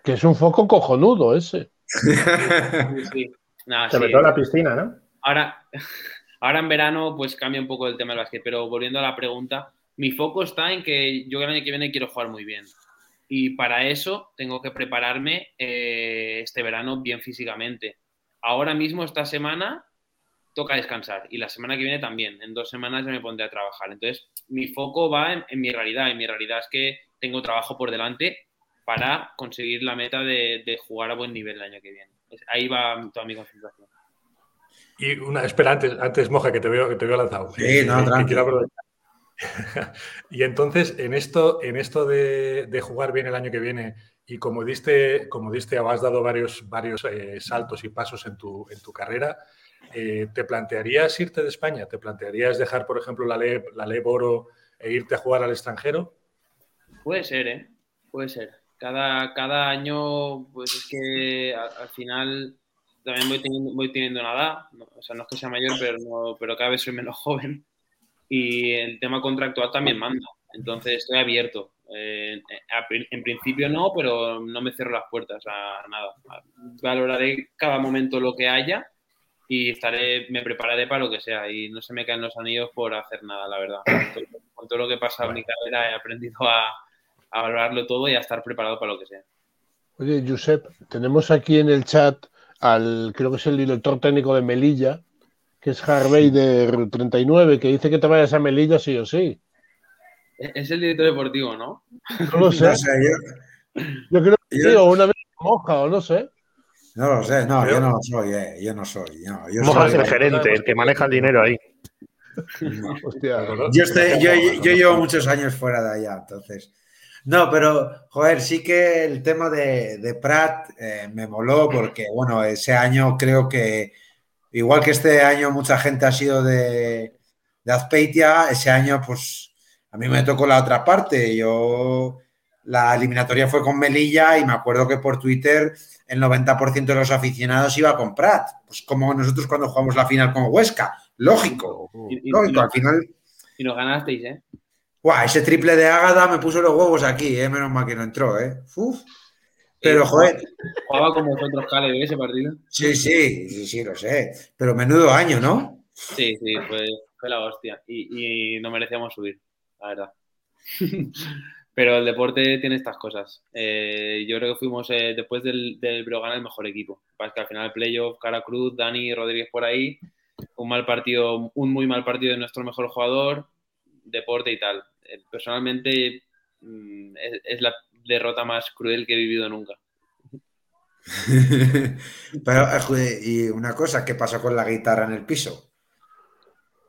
Que es un foco cojonudo ese. Sí, sí. Se metió a la piscina, ¿no? Ahora, ahora en verano pues cambia un poco el tema del básquet, pero volviendo a la pregunta, mi foco está en que yo el año que viene quiero jugar muy bien. Y para eso tengo que prepararme eh, este verano bien físicamente. Ahora mismo, esta semana, toca descansar y la semana que viene también. En dos semanas ya me pondré a trabajar. Entonces, mi foco va en, mi realidad y mi realidad es que tengo trabajo por delante para conseguir la meta de, jugar a buen nivel el año que viene. Ahí va toda mi concentración. Y una, espera, antes, antes Moja, que te veo, que te veo lanzado. Sí, no, y entonces, en esto, en esto de, jugar bien el año que viene, y como diste, como diste, has dado varios, varios eh, saltos y pasos en tu, en tu carrera, eh, ¿te plantearías irte de España? ¿Te plantearías dejar, por ejemplo, la ley, la e irte a jugar al extranjero? Puede ser, ¿eh? Puede ser. Cada, cada año, pues es que al, final también voy teniendo, voy o sea, no es que sea mayor, pero, pero cada vez soy menos joven. Y el tema contractual también manda. Entonces estoy abierto. Eh, en principio no, pero no me cierro las puertas a nada. Valoraré cada momento lo que haya y estaré, me prepararé para lo que sea y no se me caen los anillos por hacer nada, la verdad. Con todo lo que he pasado en mi carrera he aprendido a, a valorarlo todo y a estar preparado para lo que sea. Oye, Josep, tenemos aquí en el chat al, creo que es el director técnico de Melilla, que es Harvey de 39, que dice que te vayas a Melilla sí o sí. E-, es el director deportivo, ¿no? No lo sé. yo... creo que sí, o una vez moja, o no sé. No lo sé, no, yo no lo soy, eh, yo no soy. yo soy el gerente, el que maneja el dinero ahí. yo, yo, llevo muchos años fuera de allá, entonces. No, pero, joder, sí que el tema de, de Prat eh, me moló porque, bueno, ese año creo que, igual que este año mucha gente ha sido de, de Azpeitia, ese año, pues, a mí me tocó la otra parte. Yo, la eliminatoria fue con Melilla y me acuerdo que por Twitter el 90% de los aficionados iba a comprar. Pues como nosotros cuando jugamos la final con Huesca. Lógico. lógico, al final. Y nos ganasteis, ¿eh? Guau, ese triple de Ágada me puso los huevos aquí, ¿eh? Menos mal que no entró, ¿eh? Uf. Pero, joder. Jugaba como vosotros, Cale, ese partido. Sí, sí, sí, sí, lo sé. Pero menudo año, ¿no? Sí, sí, fue, fue la hostia. Y, y no merecíamos subir, la verdad. Pero el deporte tiene estas cosas. Eh, yo creo que fuimos eh, después del, del Brogan el mejor equipo. Para que al final playoff, Cara Cruz, Dani Rodríguez por ahí, un mal partido, un muy mal partido de nuestro mejor jugador, deporte y tal. Eh, personalmente mm, es, la derrota más cruel que he vivido nunca. Pero, y una cosa, ¿qué pasó con la guitarra en el piso?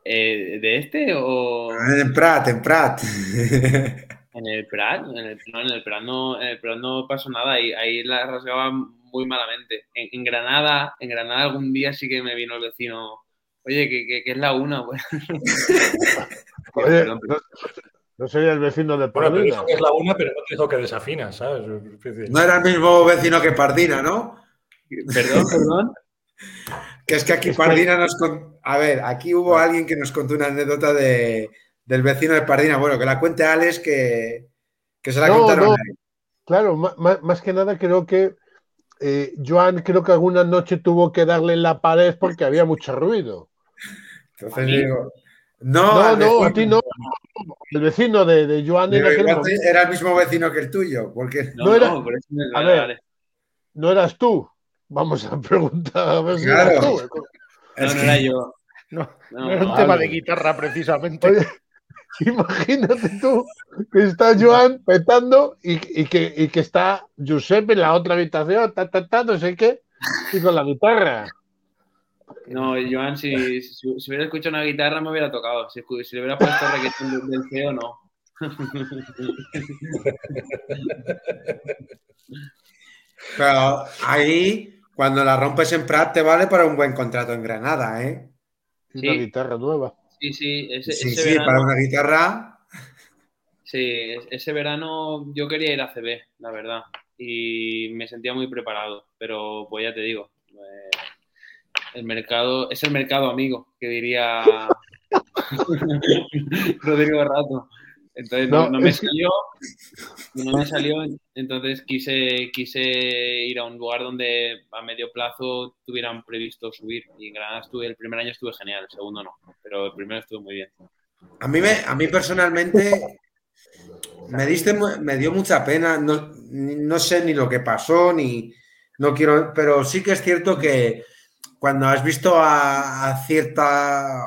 ¿De este o...? En Prat, en Prat. En el Prat, en el, no, en el Prat no, en el Prat no pasó nada, ahí, ahí la rasgaba muy malamente. En, Granada, en Granada algún día sí que me vino el vecino, oye, que, que, es la una, pues. oye, No sería el vecino de Bueno, pero Pardina. dijo que es la una, pero no te dijo que desafina, ¿sabes? No era el mismo vecino que Pardina, ¿no? Perdón, perdón. Que es que aquí Pardina nos... con- A ver, aquí hubo alguien que nos contó una anécdota de, del vecino de Pardina. Bueno, que la cuente Alex, que, que se la No, contaron. no. a él. Claro, ma- más, que nada creo que eh, Joan creo que alguna noche tuvo que darle en la pared porque había mucho ruido. Entonces ¿A mí? digo... No, No, no, a ti no. El vecino de, de Joan en aquel era el mismo vecino que el tuyo, porque... No, No no, era- por eso no A ver. no eras tú. Vamos a preguntar a ver si Claro. eras tú. No, Es no que- era yo. No, No, no era un tema de guitarra precisamente. Oye, imagínate tú que está Joan petando y, y que, y que está Giuseppe en la otra habitación, ta, ta, ta, no sé qué, y con la guitarra. No, Joan, si, si, si hubiera escuchado una guitarra me hubiera tocado. Si, le hubiera puesto reggaetón del- del CEO, no. Pero ahí, cuando la rompes en Prat, te vale para un buen contrato en Granada, ¿eh? Sí. Una guitarra nueva. Sí, sí, ese, Sí, ese sí, verano, para una guitarra. sí, es- ese verano yo quería ir a CB, la verdad, y me sentía muy preparado, pero pues ya te digo, el mercado es el mercado amigo, que diría Rodrigo Rato. Entonces no, me salió, no me salió, entonces quise, quise ir a un lugar donde a medio plazo tuvieran previsto subir. Y en Granada estuve, el primer año estuve genial, el segundo no, pero el primero estuve muy bien. A mí, me, a mí personalmente me, diste, me dio mucha pena. No, no sé ni lo que pasó, ni no quiero. Pero sí que es cierto que cuando has visto a, a cierta,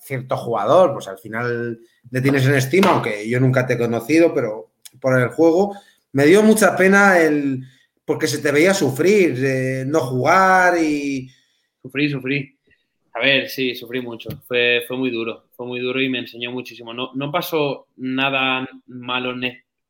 cierto jugador, pues al final le tienes en estima, aunque yo nunca te he conocido, pero por el juego, me dio mucha pena el. Porque se te veía sufrir, eh, no jugar y. Sufrí, sufrí. A ver, sí, sufrí mucho. Fue, fue muy duro, fue muy duro y me enseñó muchísimo. No, no pasó nada malo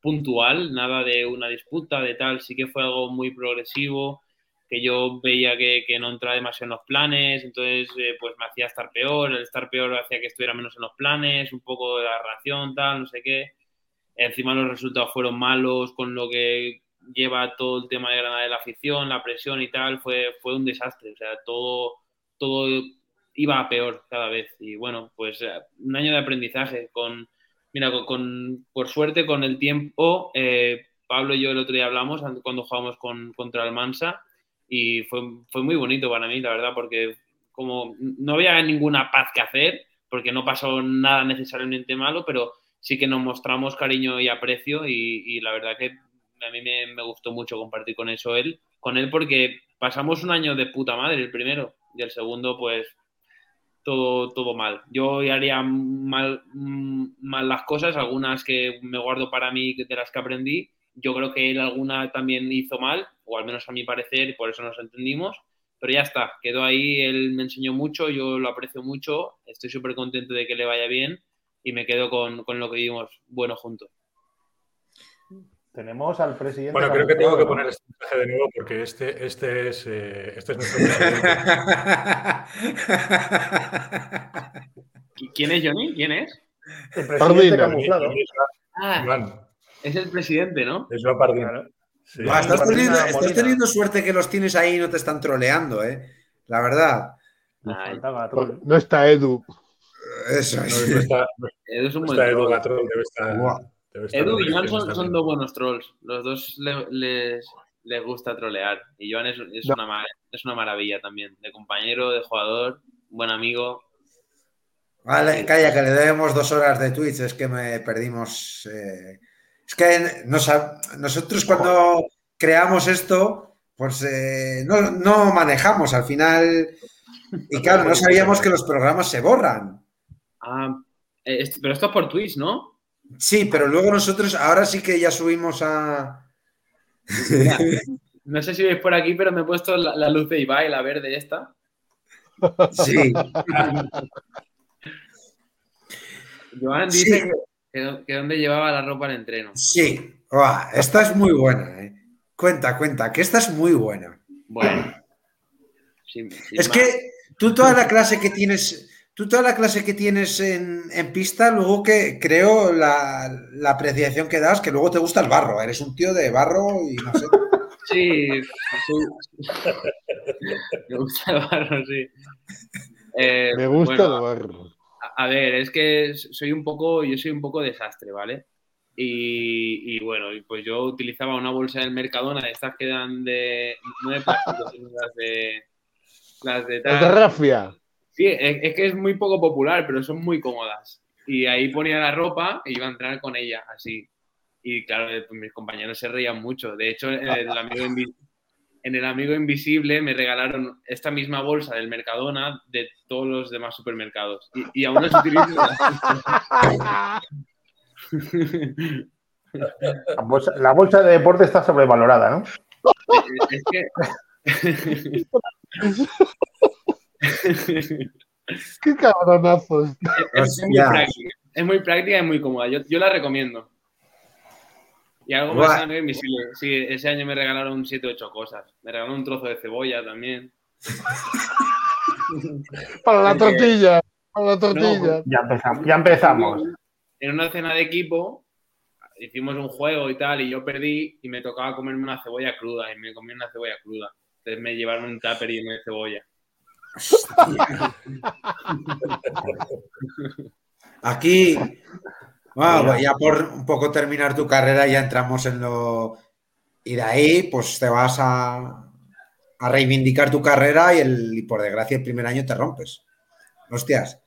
puntual, nada de una disputa, de tal. Sí que fue algo muy progresivo, que yo veía que, que no entraba demasiado en los planes, entonces eh, pues me hacía estar peor. El estar peor hacía que estuviera menos en los planes, un poco de la ración, tal, no sé qué. Encima los resultados fueron malos, con lo que lleva todo el tema de Granada de la afición, la presión y tal, fue, fue un desastre. O sea, todo, todo iba a peor cada vez. Y bueno, pues eh, un año de aprendizaje. Con, mira, con, con- por suerte, con el tiempo, eh, Pablo y yo el otro día hablamos an- cuando jugamos con, contra el Mansa y fue, fue muy bonito para mí, la verdad, porque como no había ninguna paz que hacer, porque no pasó nada necesariamente malo, pero sí que nos mostramos cariño y aprecio y, y la verdad que a mí me, gustó mucho compartir con eso él, con él porque pasamos un año de puta madre el primero y el segundo pues todo, todo mal. Yo haría mal, mm, mal las cosas, algunas que me guardo para mí de las que aprendí. Yo creo que él alguna también hizo mal, o al menos a mi parecer, y por eso nos entendimos. Pero ya está, quedó ahí, él me enseñó mucho, yo lo aprecio mucho, estoy súper contento de que le vaya bien y me quedo con, con lo que vivimos bueno juntos. Tenemos al presidente. Bueno, creo que tengo que poner este mensaje de nuevo porque este, este, es, eh, este es nuestro presidente. ¿Qui- ¿Quién es Johnny? ¿Quién es? El Pardina. presidente camuflado. Ah, es el presidente, ¿no? es Joan Pardina. Claro. Sí. Estás, teniendo, estás Molina. teniendo suerte que los tienes ahí y no te están troleando, ¿eh? La verdad. Ay, Troll. No está Edu. Eso es. no está, Edu es un buen está Edu troll. Gatrol, debe estar. Buah. debe estar Edu y Joan son, dos buenos trolls. Los dos le- les, les gusta trolear. Y Joan es, es No. una, es una maravilla también. De compañero, de jugador, buen amigo. Vale, calla, que le debemos dos horas de Twitch, es que me perdimos. eh, Es que nos nosotros cuando creamos esto, pues eh, no, no manejamos al final. Y claro, no sabíamos que los programas se borran. Ah, eh, pero esto es por Twitch, ¿no? Sí, pero luego nosotros, ahora sí que ya subimos a. No sé si veis por aquí, pero me he puesto la, la luz de Ibai, la verde esta. Sí, Joan Sí. dice que, que, que dónde llevaba la ropa al entreno. sí. Esta es muy buena, ¿eh? Cuenta, cuenta, que esta es muy buena. Bueno. sin- sin Es más. que tú toda la clase que tienes, tú toda la clase que tienes en, pista, luego que creo la, apreciación que das, que luego te gusta el barro. Eres un tío de barro y no sé. Sí, me gusta el barro, sí. Eh, me gusta el barro. A ver, es que soy un poco, yo soy un poco desastre, ¿vale? Y, bueno, pues yo utilizaba una bolsa del Mercadona de estas que dan de, no de plástico, sino las de, las de rafia. Sí, es, que es muy poco popular, pero son muy cómodas. Y ahí ponía la ropa y iba a entrar con ella, así. Y claro, eh, pues mis compañeros se reían mucho. De hecho, en el, amigo en el Amigo Invisible me regalaron esta misma bolsa del Mercadona de todos los demás supermercados. Y, aún no se utiliza. La bolsa, de deporte está sobrevalorada, ¿no? Es que. Qué cabronazos. Es, muy práctica, es, muy práctica, y muy cómoda. Yo, yo la recomiendo. Y algo más invisible. Sí, ese año me regalaron 7 o 8 cosas. Me regalaron un trozo de cebolla también. para la tortilla. Para la tortilla. ya empezamos. Ya empezamos. En una cena de equipo hicimos un juego y tal, y yo perdí y me tocaba comerme una cebolla cruda, y me comí una cebolla cruda. Entonces me llevaron un tupper lleno de cebolla. Aquí, ya por un poco terminar tu carrera, ya entramos en lo. Y de ahí, pues te vas a, a reivindicar tu carrera y, el, por desgracia el primer año te rompes. Hostias.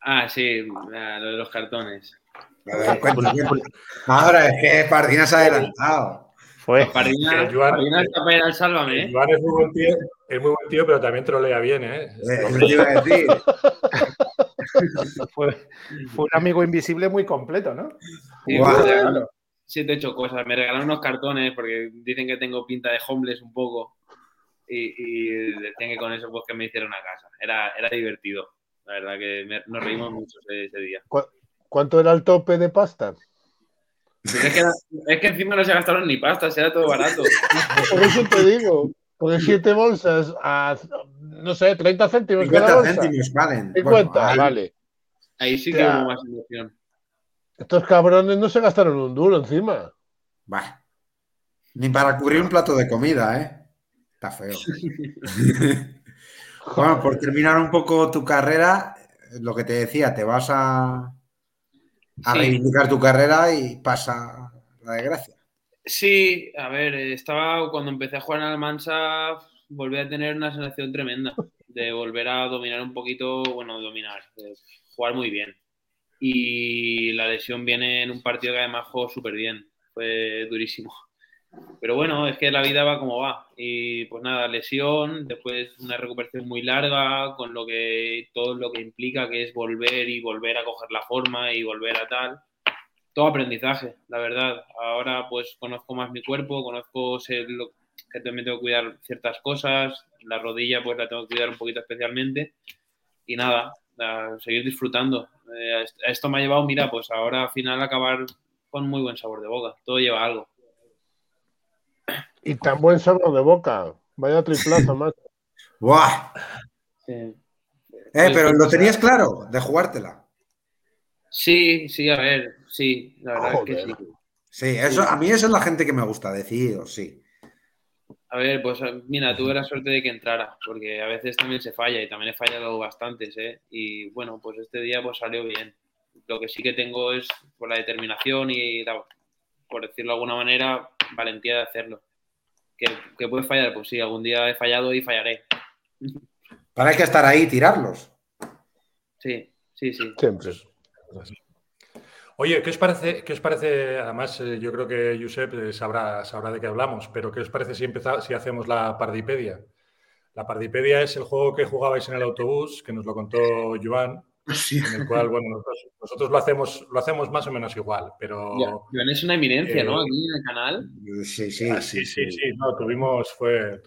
Ah, sí, lo de los cartones. Ahora es que Pardina se ha adelantado. Fue. Pardina, está para ir al sálvame. ¿eh? es muy, buen tío, es muy buen tío, pero también trolea bien, ¿eh? eh fue, fue, un amigo invisible muy completo, ¿no? Sí, Siete, ocho cosas. Me regalaron unos cartones porque dicen que tengo pinta de homeless un poco. Y, y decían que con eso pues que me hicieron una casa. Era, era divertido. La verdad que nos reímos mucho ese, día. ¿Cuánto era el tope de pasta? Es que, es que, encima no se gastaron ni pasta, era todo barato. Por eso te digo, porque siete bolsas a, no sé, 30 céntimos 50 céntimos valen. 50, ahí, vale. Ahí sí que hubo más emoción. Estos cabrones no se gastaron un duro encima. Bah. Ni para cubrir un plato de comida, ¿eh? Está feo. Bueno, por terminar un poco tu carrera, lo que te decía, te vas a, a reivindicar tu carrera y pasa la desgracia. Sí, a ver, estaba cuando empecé a jugar en Almansa, volví a tener una sensación tremenda de volver a dominar un poquito, bueno, dominar, jugar muy bien. Y la lesión viene en un partido que además jugó súper bien, fue durísimo. Pero bueno, es que la vida va como va. Y pues nada, lesión, después una recuperación muy larga, con lo que todo lo que implica que es volver y volver a coger la forma y volver a tal. Todo aprendizaje, la verdad. Ahora pues conozco más mi cuerpo, conozco lo que también tengo que cuidar ciertas cosas. La rodilla pues la tengo que cuidar un poquito especialmente. Y nada, a seguir disfrutando. Eh, esto me ha llevado, mira, pues ahora al final acabar con muy buen sabor de boca. Todo lleva algo. Y tan buen sabor de boca. Vaya triplazo, más. ¡Buah! Eh, pero lo tenías claro, de jugártela. Sí, sí, a ver, sí, la verdad es que sí. Sí, eso, a mí eso es la gente que me gusta decir, sí. A ver, pues mira, tuve la suerte de que entrara, porque a veces también se falla y también he fallado bastantes, ¿eh? Y bueno, pues este día pues salió bien. Lo que sí que tengo es por la determinación y, por decirlo de alguna manera, valentía de hacerlo que, puede fallar, pues sí, algún día he fallado y fallaré. Para hay que estar ahí y tirarlos. Sí, sí, sí. Siempre. Oye, ¿qué os parece? Qué os parece? Además, eh, yo creo que Josep eh, sabrá, sabrá de qué hablamos, pero ¿qué os parece si, empezamos, si hacemos la Pardipedia? La Pardipedia es el juego que jugabais en el autobús, que nos lo contó Joan, en el cual, bueno, nosotros, lo, hacemos, lo hacemos más o menos igual, pero... Joan es una eminencia, ¿no? Eh, Aquí en el canal. Sí, sí, ah, sí, sí, sí, no, tuvimos, fue,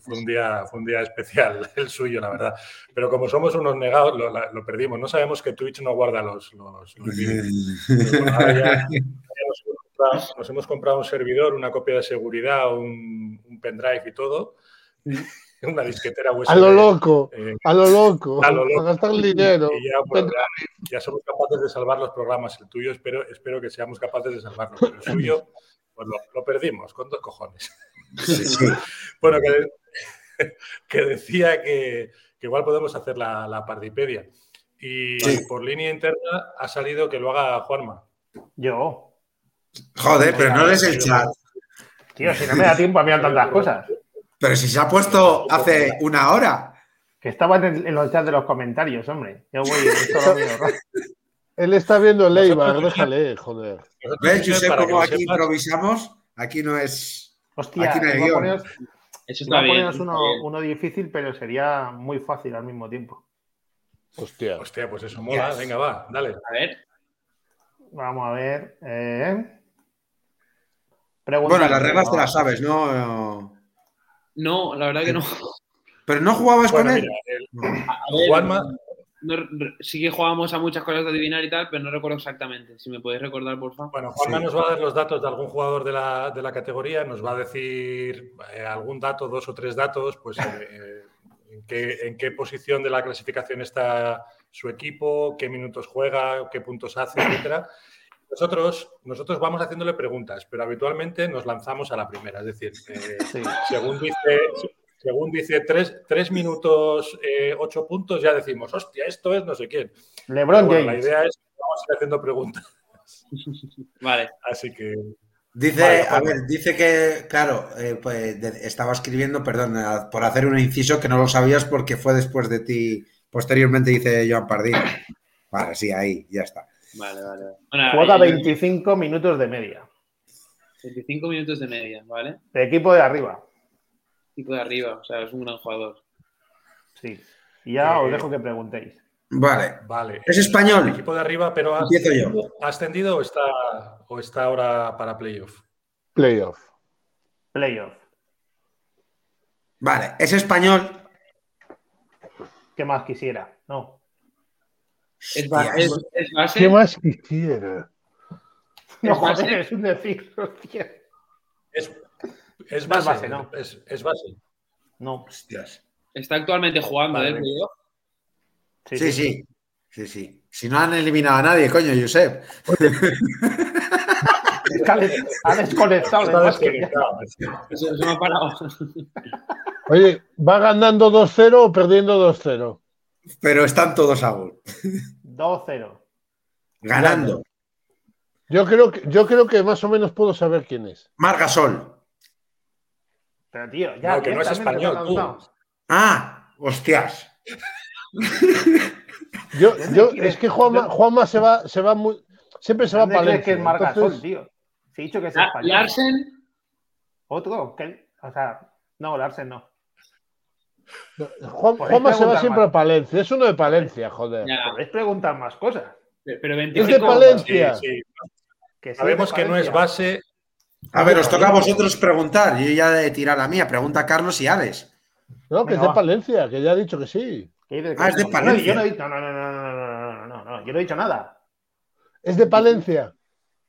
fue, un día, fue un día especial el suyo, la verdad. Pero como somos unos negados, lo, perdimos. No sabemos que Twitch no guarda los, los, vídeos. nos, hemos comprado un servidor, una copia de seguridad, un, un pendrive y todo. una disquetera USB. A lo loco, eh, a lo loco, a lo loco. a gastar el dinero. y ya, pues, ya- ya somos capaces de salvar los programas. El tuyo espero, espero que seamos capaces de salvarlo. Pero el suyo, pues lo, lo perdimos con dos cojones. Sí, sí. Bueno, que, que decía que, que igual podemos hacer la, la pardipedia. Y Sí. por línea interna ha salido que lo haga Juanma. Yo. Joder, pero no lees el chat. Tío, si no me da tiempo a mirar tantas cosas. Pero si se ha puesto hace una hora. Que estaban en, en los chats de los comentarios, hombre. Yo voy, esto lo. Él está viendo el Eibar, déjale, joder. ¿Ves, Josep, cómo aquí improvisamos? Aquí no es. Hostia, Aquí no hay iba a guion. poneros, Eso iba a poneros uno, bien. uno difícil, pero sería muy fácil al mismo tiempo. Hostia. Hostia, pues eso mola. Yes. Venga, va, dale. A ver, Vamos a ver. Eh. Bueno, las reglas te las sabes, ¿no? no, la verdad que no. Pero no jugabas Bueno, con él. mira, el- Juanma, no- sí que jugábamos a muchas cosas de adivinar y tal, pero no recuerdo exactamente. Si me podéis recordar, por favor. Bueno, Juanma Sí. nos va a dar los datos de algún jugador de la, de la categoría, nos va a decir eh, algún dato, dos o tres datos, pues eh, eh, en, qué, en qué posición de la clasificación está su equipo, qué minutos juega, qué puntos hace, etcétera. Nosotros, nosotros vamos haciéndole preguntas, pero habitualmente nos lanzamos a la primera. Es decir, eh, Sí. según dice, según dice tres, tres minutos, eh, ocho puntos, ya decimos, hostia, esto es no sé quién. LeBron Bueno, la James. idea es que vamos a ir haciendo preguntas. Vale. Así que Dice, Vale, a ver, dice que, claro, eh, pues de- estaba escribiendo, perdón, a- por hacer un inciso que no lo sabías porque fue después de ti. Posteriormente dice Joan Pardín. Vale, sí, ahí, ya está. Vale, vale. Bueno, Juega eh, 25 minutos de media. 25 minutos de media, ¿vale? De equipo de arriba. Tipo de arriba, o sea, es un gran jugador. Sí. Y ya Eh, os dejo que preguntéis. Vale. Vale. Es El español. equipo de arriba, pero ¿ha, Empiezo yo. ¿ha ascendido o está, o está ahora para playoff? Playoff. Playoff. Vale, es español. ¿Qué más quisiera? No. Es, ba- Hostia, es- es base. ¿Qué más quisiera? No, ¿Es base? joder, es un decir, hostia. Es, es base. base, no. Es, es base. No. Hostias. Está actualmente jugando, Vale. ¿eh? playoff. Sí, Sí, sí. Sí, sí. Si no han eliminado a nadie, coño, Josep. Ha des- ha desconectado. Está desconectado. Eso, eso me ha parado. Oye, ¿va ganando 2-0 o perdiendo 2-0? Pero están todos a gol. 2-0. Ganando. Yo creo, que, yo creo que más o menos puedo saber quién es. Margasol. Pero tío, ya. No, que no es español, tú. Ah, hostias. Es que Juanma, Juanma se va, se va muy. Siempre se va ¿Dónde para crees que es Valencia. Margasol, entonces- tío? Se ha dicho que es La- español. Larsen, Otro. O sea, no, Larsen no. Juan- Juanma se va siempre más. a Palencia. Es uno de Palencia, joder. Podéis preguntar más cosas. pero Es 25 de Palencia. Sí, sí. Que sí Sabemos de que no es base. A ver, os toca a vosotros preguntar. Yo ya de tirar la mía. Pregunta a Carlos y Alex. No, que es de Palencia, que ya ha dicho que sí. Ah, es de Palencia. Yo no, he dicho, no, no, no, no, no, yo no he dicho nada. Es de Palencia.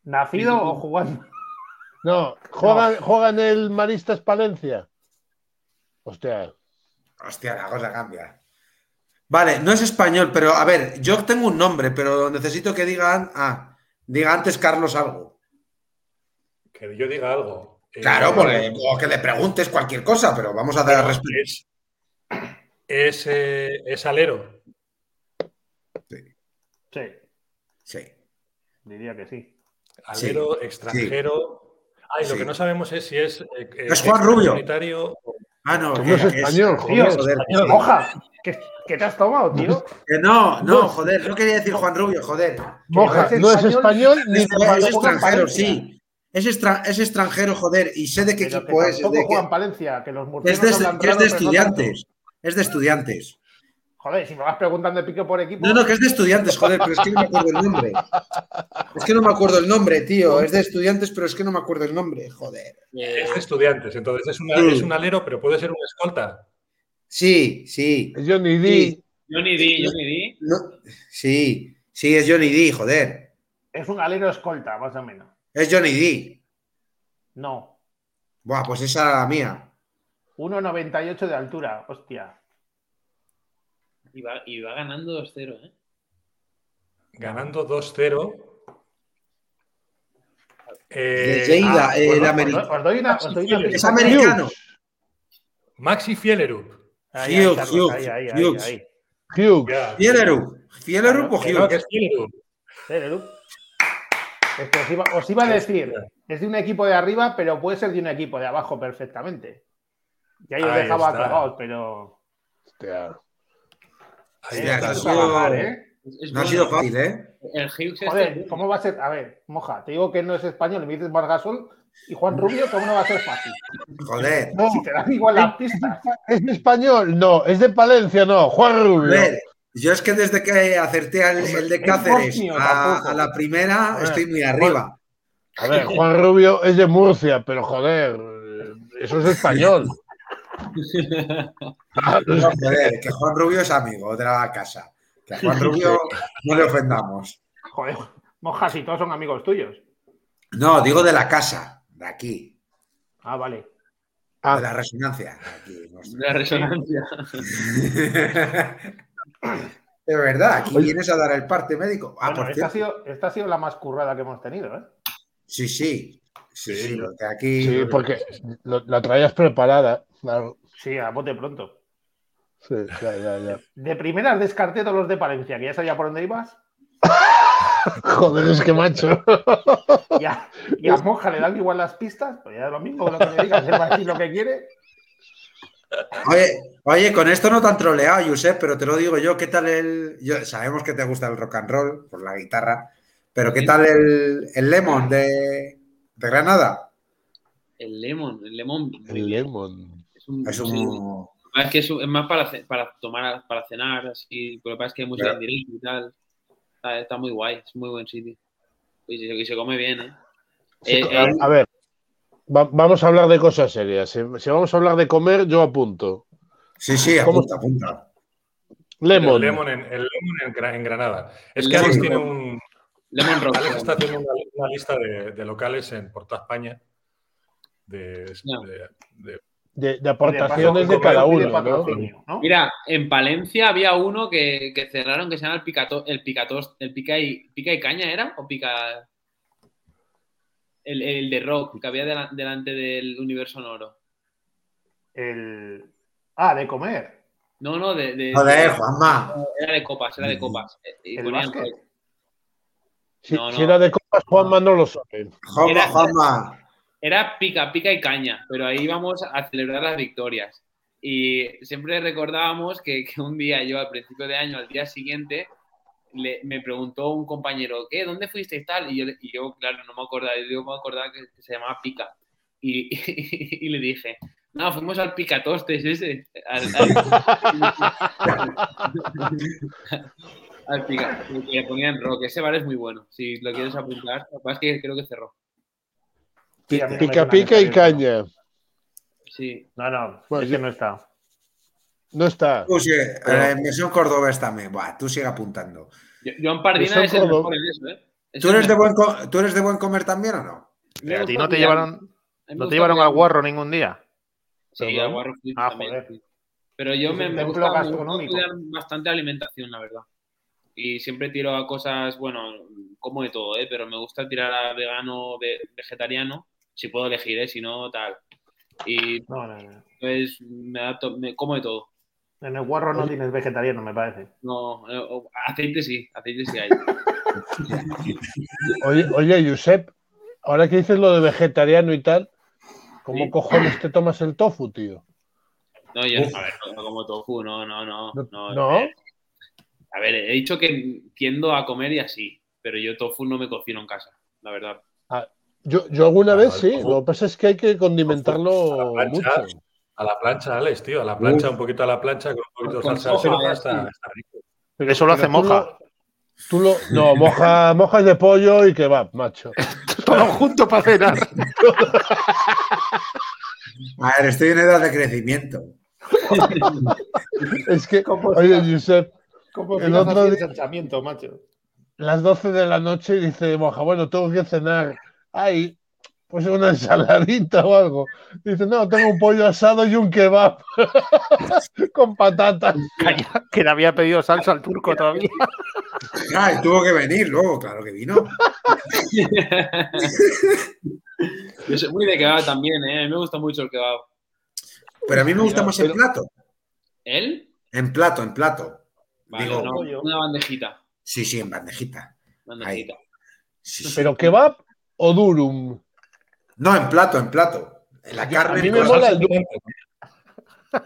¿Nacido o jugando? No, juega, en el Maristas Palencia. Hostia. Hostia, la cosa cambia. Vale, no es español, pero a ver, yo tengo un nombre, pero necesito que digan. Ah, diga antes Carlos algo. Que yo diga algo. Eh, Claro, porque- o que le preguntes cualquier cosa, pero vamos a dar respeto. es, es, eh, es alero. Sí, Sí. diría que sí. Alero, extranjero. Ah, y lo Sí. que no sabemos es si es. eh, eh, Es Juan Rubio. Ah, no, Que es español, Tío, joder, español. sí. Moja, ¿qué, qué te has tomado, tío? Que no, no, joder, no quería decir Juan Rubio, joder. Moja, no es español, ni Es, extranjero, sí. Es, extra- es extranjero, joder, y sé de qué Pero que equipo es. de juega que- en Palencia, que los es de, hablan que es de no estudiantes. Es de estudiantes. Joder, si me vas preguntando de pique por equipo. No, no, que es de estudiantes, joder, pero es que no me acuerdo el nombre. Es que no me acuerdo el nombre, tío. Es de estudiantes, pero es que no me acuerdo el nombre, joder. Es de estudiantes, entonces es, una- Sí. es un alero, pero puede ser un escolta. Sí, sí. Es Johnny D. Sí. Johnny D, Johnny D. No, sí, sí, es Johnny D, joder. Es un alero escolta, más o menos. Es Johnny D. No. Buah, pues esa era la mía. 1,98 de altura, hostia. Y va, y va ganando 2-0, ¿eh? Ganando 2-0. De Lleida, Ah, el americano. os doy una, os doy una Es americano. Maxi Fielerup. Ahí, ahí, Hughes, ahí, ahí, ahí, Hughes. ahí. Hughes. Fielerup. Fielerup o Hughes. es Fielerup. Es que os iba, os iba a decir, es de un equipo de arriba, pero puede ser de un equipo de abajo perfectamente. Ya yo Ahí dejaba clavados, pero. Hostia. Ahí está. ¿eh? No ha sido fácil, ¿eh? El Hughes este- Joder, ¿cómo va a ser? A ver, moja, te digo que no es español y me dices Margasol y Juan Rubio, ¿cómo no va a ser fácil? Joder. No, Si te dan igual las pistas. ¿es español? No. ¿Es de Palencia? No. Juan Rubio. Joder, yo es que desde que acerté al- el de Es Cáceres a, la primera, estoy muy arriba. A ver, Juan Rubio es de Murcia, pero joder, eso es español. Ah, No, joder, que Juan Rubio es amigo de la casa. Que a Juan Rubio no le ofendamos. Joder, moja, si todos son amigos tuyos. No, digo de la casa, de aquí, Ah, vale. Ah. de la resonancia. de aquí, nuestro. La resonancia. De verdad, aquí Oye. vienes a dar el parte médico. Ah, Bueno, esta, ha sido, esta ha sido la más currada que hemos tenido, ¿eh? Sí, sí. Sí, Sí. sí, porque aquí. Sí, porque lo- la traías preparada. Claro. Sí, a bote pronto. Sí, ya, ya, ya. De primeras descarté todos los de Palencia, que ya sabía por dónde ibas. Joder, es que macho. Y a, y a Moja le dan igual las pistas, pues ya es lo mismo lo que me digas, él va a decir lo que quiere. Oye, oye, con esto no te han troleado, Josep, pero te lo digo yo, ¿qué tal el. Yo, sabemos que te gusta el rock and roll por la guitarra, pero ¿qué tal el, el Lemon de, de Granada? El Lemon, el Lemon. El lemon. Es un, Es un. Es que es, un- es más para, para tomar, para cenar, así. Lo que pasa es que hay música en directo y tal. Está, está muy guay, es muy buen sitio. Y se, y se come bien, ¿eh? Sí, Eh, a, eh, a ver, va- vamos a hablar de cosas serias. Si, si vamos a hablar de comer, yo apunto. Sí, sí, ¿Cómo- apunta, apunta. Lemon. El Lemon en, el Lemon en, Gra- en Granada. Es que Alex tiene un. Lemon Rock. Alex está haciendo una, una lista de, de locales en por toda España. De, de- de- De, de Y de aportaciones de cada uno, ¿no? Mira, en Palencia había uno que, que cerraron que se llama el Picato, el Picatos, el Pica y, Pica y Caña, ¿era? ¿O Pica? El, el de rock que había dela- delante del universo sonoro. El... Ah, de comer. No, no, de, de- Joder, Juanma. era de copas, era de copas. Eh, Y ¿El ponían. Si, No, no. si era de copas, Juanma no lo sabe. Juanma, Era- Juanma. Era pica, pica y caña, pero ahí íbamos a celebrar las victorias. Y siempre recordábamos que, que un día, yo al principio de año, al día siguiente, le- me preguntó un compañero, ¿qué? ¿Dónde fuiste y tal? Y yo, y yo claro, no me acordaba, yo me acordaba que, que se llamaba Pica. Y, y, le dije, no, fuimos al Picatostes ese. Al, al- al Pica, que le ponían rock. Ese bar es muy bueno, si lo quieres apuntar. Lo que pasa es que creo que cerró. Sí, Pica, pica y caña. Sí, No, no, Bueno, es yo- que no está. No está. Tú sigue, Pero- eh, Mesón Cordobés también. Buah, tú sigue apuntando. Yo- Joan Pardina es el mejor en eso, ¿eh? Es ¿Tú eres, de buen ¿Tú eres de buen comer también o no? ¿A ti no te llevaron, no te llevaron al guarro ningún día? Sí, al guarro fui Ah, también, joder. sí. Pero yo me, me gusta, gastronómico. cuidar bastante la alimentación, la verdad. Y siempre tiro a cosas, bueno, como de todo, ¿eh? Pero me gusta tirar a vegano, ve- vegetariano, si puedo elegir, ¿eh? Si no, tal. Y No, no, no. pues me adapto, me como de todo. En el guarro no tienes vegetariano, me parece. No, eh, aceite sí, aceite sí hay. Oye, oye, Josep, ahora que dices lo de vegetariano y tal, ¿cómo Sí. cojones te tomas el tofu, tío? No, yo Uf. a ver, no como tofu, no, no, no. No. no, ¿No? A ver, he dicho que tiendo a comer y así, pero yo tofu no me cocino en casa, la verdad. Yo, yo alguna Ah, vez sí, tofu. lo que pasa es que hay que condimentarlo mucho. A la plancha, Alex, tío. A la plancha, Uf. un poquito a la plancha con un poquito de salsa de soja, está, está rico. Pero- Eso lo pero hace tú moja. Tú lo, no, moja, mojas de pollo y kebab, macho. Todo junto para cenar. A ver, estoy en edad de crecimiento. Es que, ¿Cómo oye, se- Josep, ¿Cómo El otro día- ensanchamiento, macho? las 12 de la noche dice moja, bueno, tengo que cenar. Ay, pues una ensaladita o algo. Dice, no, tengo un pollo asado y un kebab con patatas. Calla, que le había pedido salsa al turco todavía. Ah, y tuvo que venir luego, claro que vino. Yo soy muy de kebab también, ¿eh? A mí me gusta mucho el kebab. Pero a mí me gusta más en plato. ¿Él? En plato, en plato. Vale, Digo, no, una bandejita. Sí, sí, en bandejita. bandejita. Sí, sí. ¿Pero kebab o durum? No, en plato, en plato. En la A carne. mí en me mola el.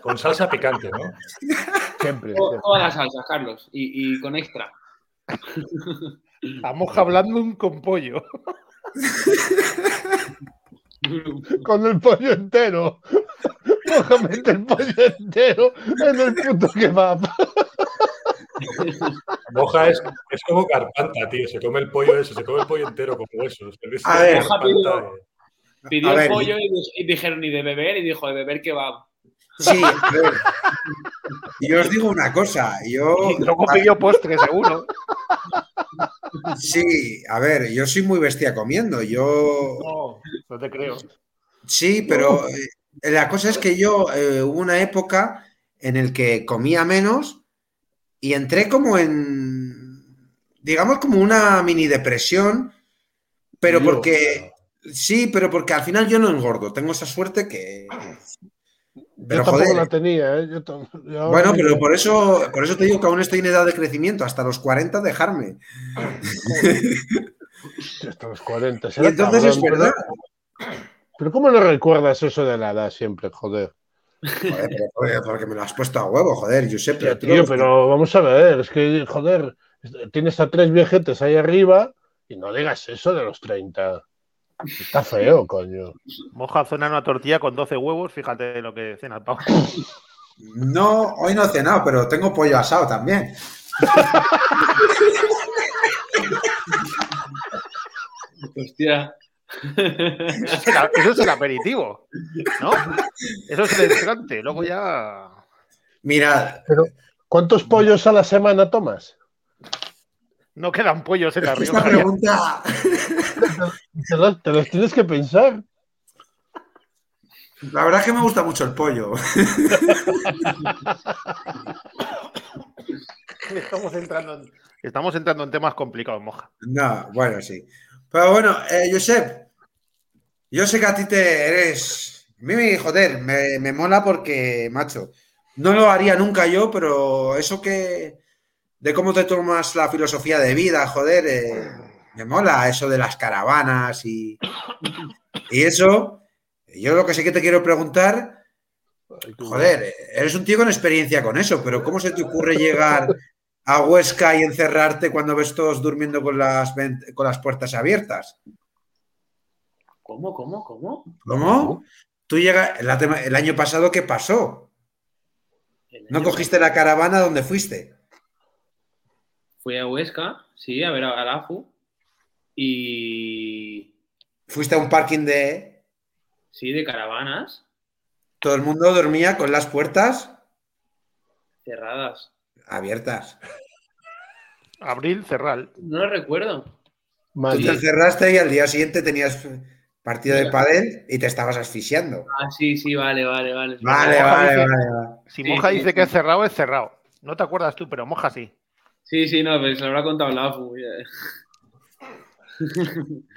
Con salsa picante, ¿no? siempre. To- Todas las salsas, Carlos. Y, y con extra. La moja hablando con pollo. Con el pollo entero. Moja mete el pollo entero en el puto kebab. Moja es, es como garpanta, tío. Se come el pollo eso, se come el pollo entero con huesos. Es A ver, pidió- el ver, pollo y, di- y dijeron, ¿y de beber? Y dijo, de beber kebab. Sí, a ver. Y os digo una cosa. Yo. Y luego pidió postre, seguro. Sí, a ver, yo soy muy bestia comiendo. Yo. No, no te creo. Sí, pero eh, la cosa es que yo eh, hubo una época en el que comía menos y entré como en, digamos, como una mini depresión, pero Dios. porque, sí, pero porque al final yo no engordo, tengo esa suerte que... Pero Yo tampoco joder, la tenía, ¿eh? Yo yo bueno, pero por eso, por eso te digo que aún estoy en edad de crecimiento, hasta los 40 dejarme. Hasta los 40. Y entonces cabrón, es verdad. Pero, ¿cómo no recuerdas eso de la edad siempre, joder? Joder, pero porque- porque me lo has puesto a huevo, joder. Tío, pero tú tío, pero vamos a ver, es que, joder, tienes a tres viejetes ahí arriba y no digas eso de los 30. Está feo, coño. Moja cena una tortilla con 12 huevos. Fíjate lo que cena el pavo. No, hoy no he cenado, pero tengo pollo asado también. Hostia. Eso es el- aperitivo, ¿no? Eso es el entrante. Luego ya. Mirad, ¿Cuántos pollos a la semana tomas? No quedan pollos en la esta Rioja. ya. pregunta, Te los, te los tienes que pensar. la verdad es que me gusta mucho el pollo. Estamos entrando en, estamos entrando en temas complicados, Moja. No, bueno, sí. Pero bueno, eh, Josep, yo sé que a ti te eres. Mí, joder, me, me mola porque, macho, no lo haría nunca yo, pero eso que. de cómo te tomas la filosofía de vida, joder, eh, me mola eso de las caravanas y. y eso. Yo lo que sé que te quiero preguntar. Joder, eres un tío con experiencia con eso, pero ¿cómo se te ocurre llegar a Huesca y encerrarte cuando ves todos durmiendo con las, con las puertas abiertas? ¿Cómo, cómo, cómo? ¿Cómo? Tú llegas, el, año pasado, ¿qué pasó? ¿No cogiste la caravana donde fuiste? Fui a Huesca, sí, a ver a la AFU. Y. Fuiste a un parking de... Sí, de caravanas Todo el mundo dormía con las puertas cerradas. abiertas. Abril, Cerral. No lo recuerdo. Tú Mal. te encerraste y al día siguiente tenías partido de pádel y te estabas asfixiando. Ah, sí, sí, vale, vale, vale. Vale, vale, dice- vale, vale. Si Moja sí, dice sí. que es cerrado, es cerrado. No te acuerdas tú, pero Moja sí. Sí, sí, no, pero se lo habrá contado la AFU.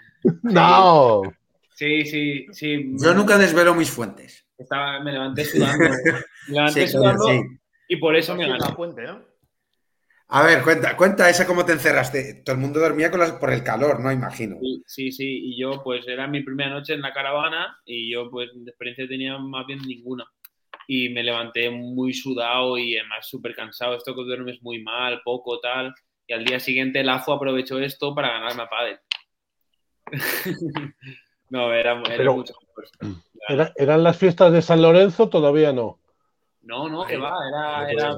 No. Sí, sí, sí. Yo nunca desvelo mis fuentes. Estaba, me levanté sudando. Me levanté Sí, sudando sí. y por eso me la gané. fuente, ¿no? A ver, cuenta, cuenta esa cómo te encerraste. Todo el mundo dormía con las, por el calor, ¿no? Imagino. Sí, sí, sí, y yo pues era mi primera noche en la caravana y yo pues de experiencia tenía más bien ninguna. Y me levanté muy sudado y además súper cansado, esto que duermes muy mal, poco, tal. Y al día siguiente el AFU aprovechó esto para ganarme a pádel. No, era, era Pero- mucho mejor. Era- ¿Eran las fiestas de San Lorenzo? Todavía no. No, no, que va, era, era,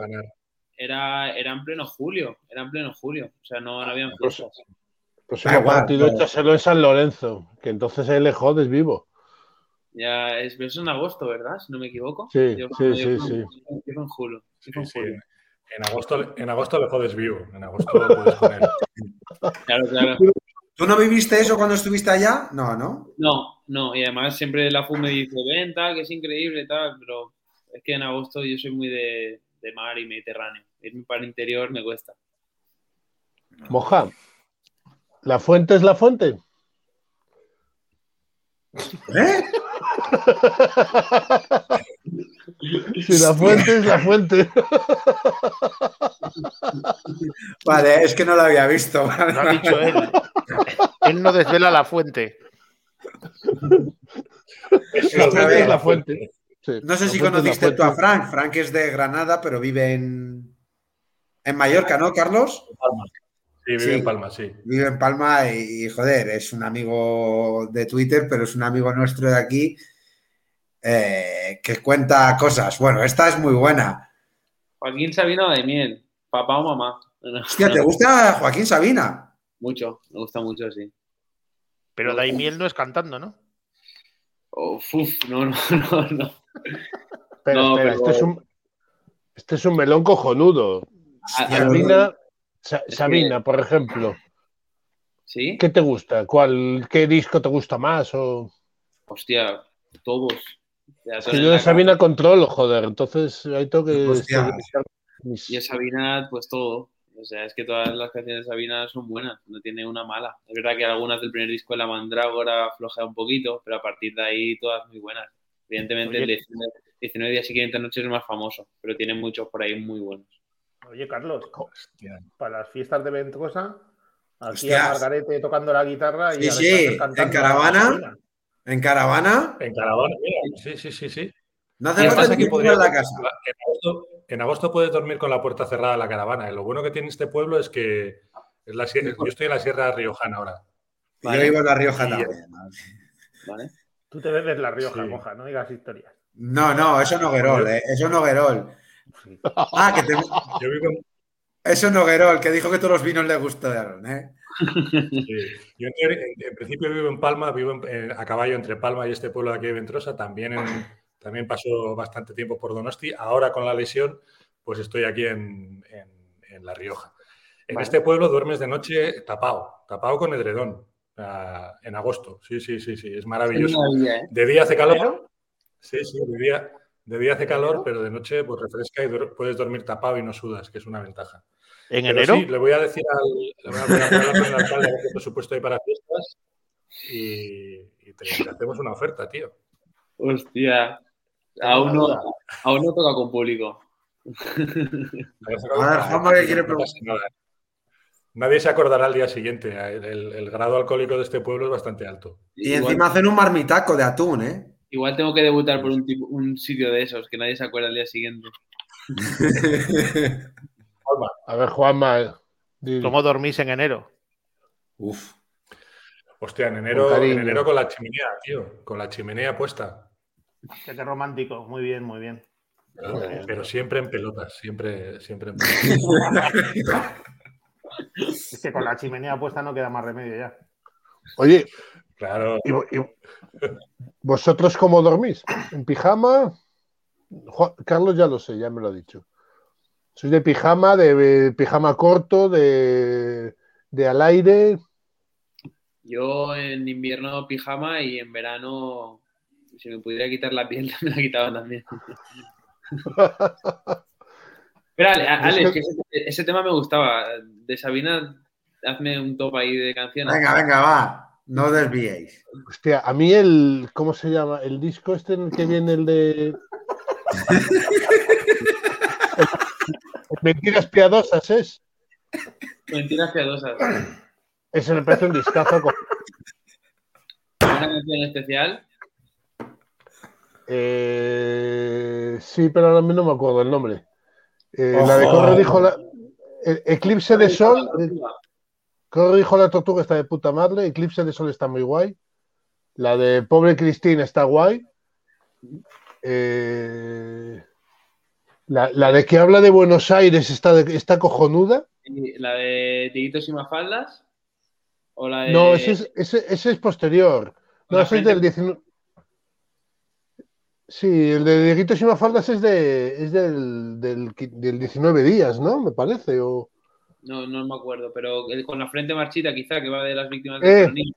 era, era en pleno julio, era en pleno julio, o sea, no, no habían Pues- fiestas. Próximo igual, partido, claro. échaselo en San Lorenzo, que entonces ahí le jodes vivo. Ya, es, eso es en agosto, ¿verdad? Si no me equivoco. Sí, Yo- sí, yo sí, en- sí. julio. en Sí, sí. julio. En agosto, en agosto le jodes vivo. En agosto lo puedes poner. Claro, claro. ¿Tú no viviste eso cuando estuviste allá? No, ¿no? No, No, y además siempre la FU me dice, ven, tal, que es increíble, tal, pero es que en agosto yo soy muy de, de mar y mediterráneo. Irme para el interior me cuesta. Moja, ¿la fuente es la fuente? ¿Eh? Si la fuente es la fuente. Vale, es que no lo había visto. Lo ha dicho él. Él no desvela la fuente. La fuente es la fuente. Sí, No sé si conociste tú a. Frank. Frank es de Granada, pero vive en, en Mallorca, ¿no, Carlos? Sí, vive Sí. en Palma, sí. Vive en Palma y, y, joder, es un amigo de Twitter, pero es un amigo nuestro de aquí eh, que cuenta cosas. Bueno, esta es muy buena. Joaquín Sabina de miel, papá o mamá. Hostia, ¿te gusta Joaquín Sabina? Mucho, me gusta mucho, sí. Pero Daimiel no es cantando, ¿no? Oh, uf, no, no, no, no. Espera, No, espera, pero- este, es un, este es un melón cojonudo. Sa- que- Sabina, por ejemplo, ¿Sí? ¿qué te gusta? ¿Cuál, ¿Qué disco te gusta más? O... Hostia, todos. Es que yo de Sabina controlo, joder, entonces ahí tengo que... Hostia. mis- Y a Sabina, pues todo. O sea, es que todas las canciones de Sabina son buenas, no tiene una mala. Es verdad que algunas del primer disco de La Mandrágora flojea un poquito, pero a partir de ahí todas muy buenas. Evidentemente Oye. el 19, 19 días y 500 noches es más famoso, pero tiene muchos por ahí muy buenos. Oye, Carlos, Hostia. para las fiestas de Ventosa, aquí Hostias. a Margarete tocando la guitarra y Sí, a sí, Alexander en cantando caravana. ¿En caravana? En Caravana, mira. Sí, sí, sí, sí. No hace falta es que podría- en la casa. En agosto, en agosto puedes dormir con la puerta cerrada de la caravana. Y lo bueno que tiene este pueblo es que es la yo estoy en la Sierra Riojana ahora. Yo vivo en La Rioja también. ¿vale? Tú te bebes la Rioja, Sí. moja, no digas historias. No, no, eso no Guerol, eh, eso no Guerol. Ah, que te... Yo vivo Eso no Guerol, que dijo que todos los vinos le gustaron, ¿eh? sí. Yo en, teoría- en- en principio vivo en Palma, vivo en- a caballo entre Palma y este pueblo de aquí de Ventrosa. También, también paso bastante tiempo por Donosti. Ahora con la lesión, pues estoy aquí en, La Rioja. En Vale. este pueblo duermes de noche tapado, tapado con edredón, ah, en agosto. Sí, sí, sí, sí, es maravilloso. maravilla, ¿eh? De día hace calor. Sí, sí, de día, de día hace calor, pero de noche pues refresca y puedes dormir tapado y no sudas, que es una ventaja. ¿En Pero enero? sí, le voy a decir al, le voy a voy a hablar con el alcalde qué presupuesto hay para fiestas y, y te, te hacemos una oferta, tío. Hostia. Aún no, aún no toca con público. A ver, Juanma, ¿qué quiere nada. Nadie se acordará al día siguiente. El, el- el grado alcohólico de este pueblo es bastante alto. Y Igual- encima hacen un marmitaco de atún, ¿eh? Igual tengo que debutar por un, tipo, un sitio de esos, que nadie se acuerda al día siguiente. A ver, Juanma. ¿Cómo dormís en enero? Uf. Hostia, en enero, Con en enero con la chimenea, tío. Con la chimenea puesta. Qué, romántico, muy bien, muy bien. Pero, pero siempre en pelotas, siempre, siempre en pelotas. Es que con la chimenea puesta no queda más remedio ya. Oye, Claro. ¿y, y- vosotros cómo dormís? ¿En pijama? Carlos ya lo sé, ya me lo ha dicho. ¿Sois de pijama, de pijama corto, de, de al aire? Yo en invierno pijama y en verano, si me pudiera quitar la piel, me la quitaba también. Pero Ale, Es Alex, que- ese, ese tema me gustaba. De Sabina, hazme un top ahí de canciones. Venga, venga, va. No desviéis. Hostia, a mí el. ¿Cómo se llama? El disco este en el que viene el de. Mentiras piadosas es. Mentiras piadosas. Ese me parece un discazo. co- ¿Una canción especial? Eh, sí, pero ahora mismo no me acuerdo el nombre. Eh, la de. Corre dijo la. el Eclipse de Sol. Corre dijo la tortuga está de puta madre. Eclipse de Sol está muy guay. La de Pobre Cristina está guay. Eh, la, la de que habla de Buenos Aires está, de- está cojonuda. ¿La de Tiguitos y Mafaldas? ¿O la de... No, ese es, ese, ese es posterior. No, ese es del 19. Sí, el de Dieguitos y Mafaldas es, de, es del, del, del 19 días, ¿no? Me parece. O... No, no me acuerdo, pero el con la frente marchita quizá, que va de las víctimas Eh. del terrorismo.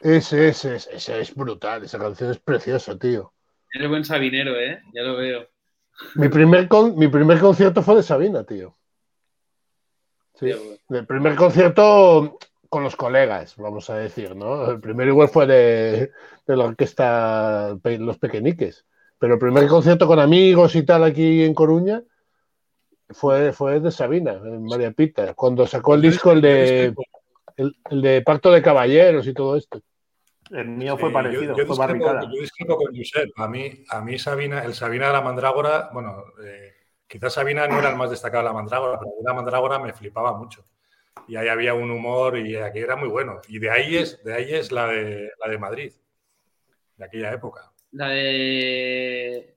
Ese, ese, ese, es brutal. Esa canción es preciosa, tío. Eres buen sabinero, ¿eh? Ya lo veo. Mi primer, mi primer concierto fue de Sabina, tío. Sí. El primer concierto con los colegas, vamos a decir, ¿no? El primero igual fue de, de la orquesta Los Pequeñiques. Pero el primer concierto con amigos y tal aquí en Coruña fue, fue de Sabina, en María Pita, cuando sacó el disco el de, el, de Pacto de Caballeros y todo esto. El mío fue parecido, yo, fue discrepo, con Josep. A mí, a mí Sabina, el Sabina de la Mandrágora, bueno, eh, quizás Sabina no era el más destacado de la Mandrágora, pero la Mandrágora me flipaba mucho. Y ahí había un humor y aquí era muy bueno. Y de ahí es, de ahí es la, de, la de Madrid, de aquella época. La de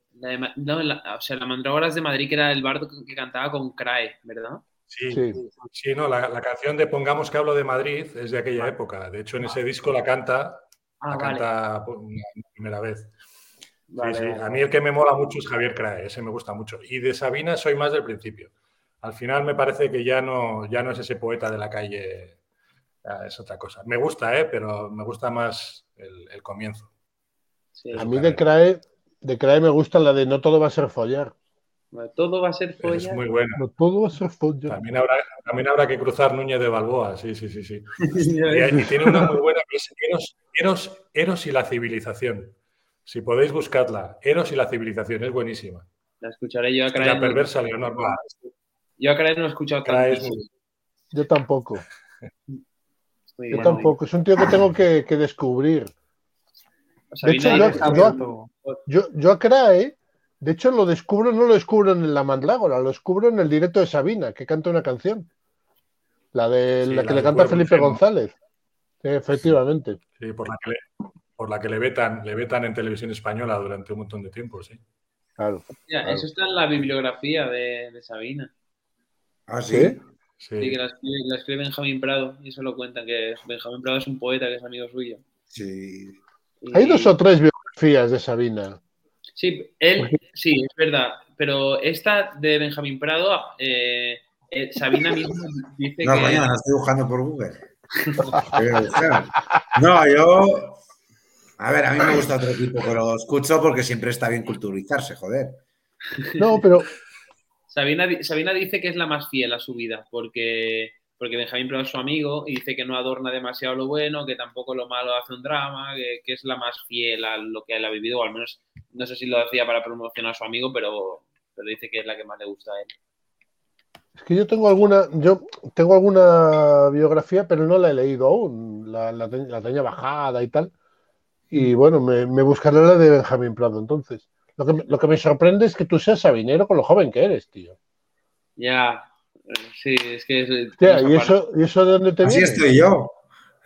no, o sea, la Mandrágora es de Madrid, que era el bardo que cantaba con Crae, ¿verdad? Sí, sí, no, la, canción de Pongamos que hablo de Madrid es de aquella época. De hecho, en ese disco la canta, ah, la canta una primera vez. A mí el que me mola mucho es Javier Crae, ese me gusta mucho. Y de Sabina soy más del principio. Al final me parece que ya no, ya no es ese poeta de la calle, es otra cosa. Me gusta, ¿eh? pero me gusta más el, comienzo. A mí de Crae de Crae me gusta la de No todo va a ser follar. Todo va a ser follar. Es muy buena. Todo va a ser follar. También habrá, también habrá que cruzar Núñez de Balboa, sí, sí, sí. sí. y, tiene una muy buena que es Eros, Eros, y la civilización. Si podéis buscarla, Eros y la civilización, es buenísima. La escucharé yo a Crae. La perversa Leonor. Yo a Crae no he escuchado tanto. Yo tampoco. yo tampoco. Es un tío que tengo que, que descubrir. de hecho, yo, yo, yo a Crae, de hecho, lo descubro, no lo descubro en la Mandlágora, lo descubro en el directo de Sabina, que canta una canción. La de la, que le canta Felipe González. efectivamente. Sí, por la que le, por la que le vetan, le vetan en televisión española durante un montón de tiempo, sí. Claro. Eso está en la bibliografía de, Sabina. ¿Ah, sí? Sí, que la escribe, Benjamín Prado y eso lo cuentan, que Benjamín Prado es un poeta que es amigo suyo. Sí. Hay dos o tres biografías de Sabina. Sí, él, sí, es verdad. Pero esta de Benjamín Prado, eh, eh, Sabina misma dice no, que. No, mañana estoy buscando por Google. no, yo. A ver, a mí me gusta otro tipo, pero lo escucho porque siempre está bien culturizarse, joder. No, pero. Sabina, Sabina dice que es la más fiel a su vida, porque porque Benjamín Prado es su amigo y dice que no adorna demasiado lo bueno, que tampoco lo malo hace un drama, que, es la más fiel a lo que él ha vivido, o al menos no sé si lo hacía para promocionar a su amigo, pero, pero dice que es la que más le gusta a él. Es que yo tengo alguna, yo tengo alguna biografía, pero no la he leído aún, la, la, tenía bajada y tal. Y bueno, me, buscaré la de Benjamín Prado entonces. Lo que, lo que me sorprende es que tú seas sabinero con lo joven que eres, tío. Ya, Sí, es que. Es, ¿y, eso, ¿Y eso de dónde te Así estoy yo.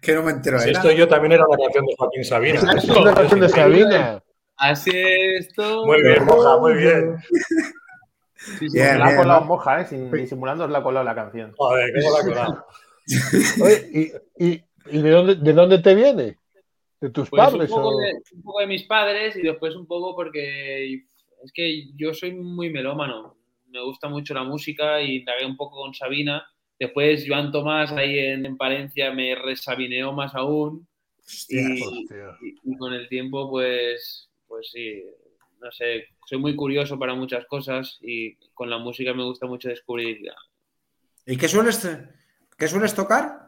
que no me entero. Si estoy yo también era la canción de Joaquín Sabina. Es una canción de Sabina. Así es esto. Muy bien, Moja, muy bien. Sí, sí, la ha colado Moja, ¿eh? Sin disimulando, la ha colado la canción. Joder, ¿cómo la ha colado? Oye, ¿y, y, y de, dónde, de dónde te viene? ¿De tus pues padres? Un poco, de, un poco de mis padres y después un poco porque es que yo soy muy melómano, me gusta mucho la música y indagué un poco con Sabina. Después Joan Tomás ahí en, Palencia me resabineó más aún. y, con el tiempo, pues, pues sí, no sé, soy muy curioso para muchas cosas y con la música me gusta mucho descubrir. ¿Y qué sueles, qué sueles tocar?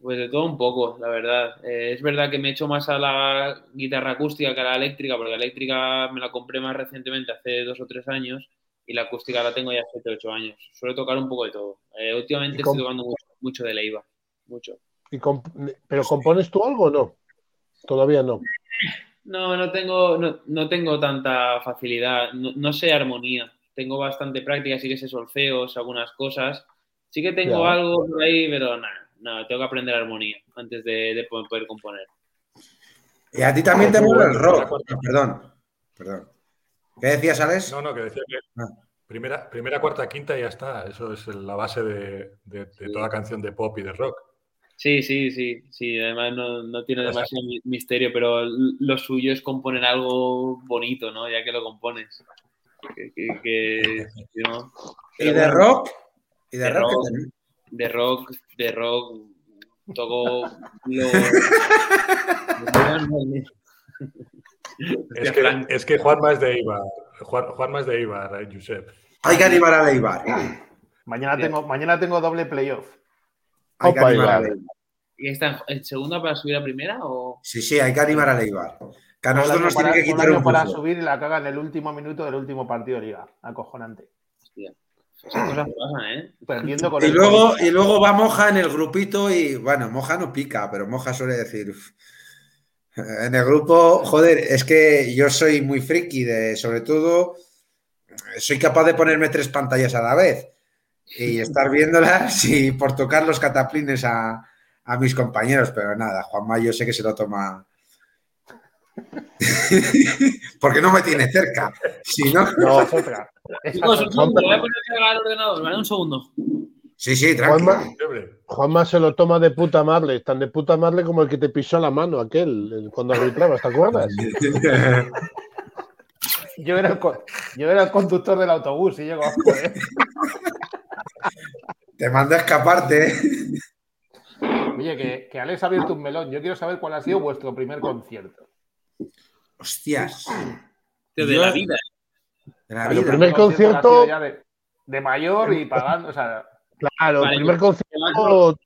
Pues de todo un poco, la verdad. Eh, es verdad que me he hecho más a la guitarra acústica que a la eléctrica, porque la eléctrica me la compré más recientemente, hace dos o tres años, y la acústica la tengo ya hace 7 ocho años. Suelo tocar un poco de todo. Eh, últimamente estoy tocando mucho, de Leiva, mucho. ¿Pero compones tú algo o no? Todavía no. No, no tengo, no, tengo tanta facilidad. No, sé armonía. Tengo bastante práctica, sí que sé solfeos, algunas cosas. Sí que tengo algo por ahí, pero nada no, tengo que aprender armonía antes de, poder componer. Y a ti también te mola el rock. Perdón, perdón. ¿Qué decías, Alex? No, no, que decía que ah. primera, primera, cuarta, quinta y ya está. Eso es la base de, toda canción de pop y de rock. Sí, sí, sí, sí. Además no, tiene demasiado misterio, pero lo suyo es componer algo bonito, ¿no? Ya que lo compones. ¿Y de rock? ¿Y de, rock? De rock, de rock, todo lo... es, que, es que Juanma es de Eibar. Juan, Juanma es de Eibar, eh, Josep. Hay que animar a Eibar. Mañana tengo, mañana tengo doble playoff. Hay que animar a Eibar. ¿Y está en segunda para subir a primera o...? Sí, sí, hay que animar a Eibar. Que a nosotros Un nos tiene que un quitar año un para subir y la caga en el último minuto del último partido de liga. Acojonante. Hostia, esas cosas pasan, ¿eh? Perdiendo con Y el luego, y luego va Moja en el grupito y, bueno, Moja no pica, pero Moja suele decir... "Uf". En el grupo, joder, es que yo soy muy friki de, sobre todo, soy capaz de ponerme tres pantallas a la vez y estar viéndolas y por tocar los cataplines a, a mis compañeros, pero nada, Juanma yo sé que se lo toma... Porque no me tiene cerca. Si no, No, es otra. Chicos, un otra. segundo, voy a poner el ordenador, ¿vale? Un segundo. sí, sí, tranquilo. Juanma, Juanma se lo toma de puta madre, tan de puta madre como el que te pisó la mano, aquel, el- cuando arbitrabas, ¿te acuerdas? Yo era, el, co- yo era el conductor del autobús y llego a joder. Te mando a escaparte. Oye, que, que Alex ha abierto un melón. Yo quiero saber cuál ha sido vuestro primer concierto. Hostias. De Yo- la vida. De la vida. primer concierto que de, de mayor y pagando. O sea, Claro, Vale, el primer que- concierto,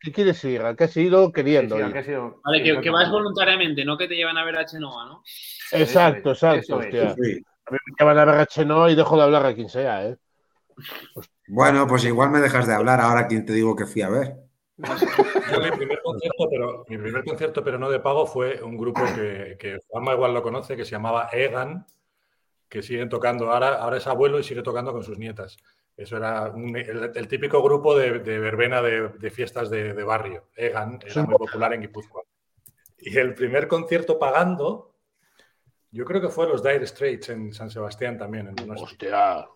¿qué quieres ir? ¿A qué has ido queriendo sí, que sido- Vale, que, que vas voluntariamente, no que te llevan a ver a Chenoa, ¿no? Exacto, Eso es, exacto, eso es. hostia. Sí. A mí me llaman a ver a Chenoa y dejo de hablar a quien sea, ¿eh? Bueno, pues igual me dejas de hablar ahora quien te digo que fui a ver. Yo mi primer concierto, pero mi primer concierto, pero no de pago, fue un grupo que, que Juanma igual lo conoce, que se llamaba Egan, que siguen tocando. Ahora, ahora es abuelo y sigue tocando con sus nietas. Eso era un- el, el típico grupo de, de verbena de, de fiestas de, de barrio. Egan era muy popular en Guipúzcoa. Y el primer concierto pagando, yo creo que fue los Dire Straits en San Sebastián también. En. Hostia,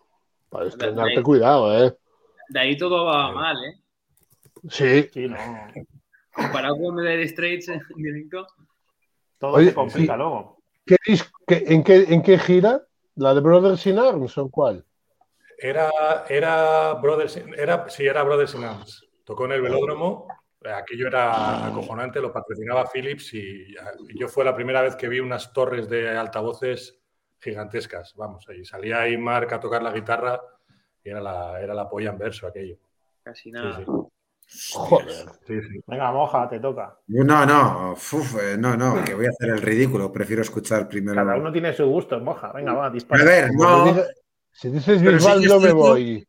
para estrenarte, cuidado, ¿eh? De ahí todo va mal, ¿eh? Sí, Sí, no. Comparado con Dire Straits en directo. Todo Oye, se complica sí. luego. ¿Qué en, qué, ¿En qué gira? ¿La de Brothers in Arms o cuál? Era, era Brothers, in- era, sí, era Brothers in Arms. Tocó en el velódromo. Aquello era acojonante, lo patrocinaba Philips y yo fue la primera vez que vi unas torres de altavoces gigantescas. Vamos, ahí salía ahí Mark a tocar la guitarra y era la, era la polla en verso aquello. Casi Sí, nada. sí, Joder. sí, sí. Venga, moja, te toca. No, no, uf, eh, no, no, que voy a hacer el ridículo. Prefiero escuchar primero. Cada uno tiene su gusto, moja. Venga, va, A dispara. ver, Como no. Si dices Bisbal, yo es me voy.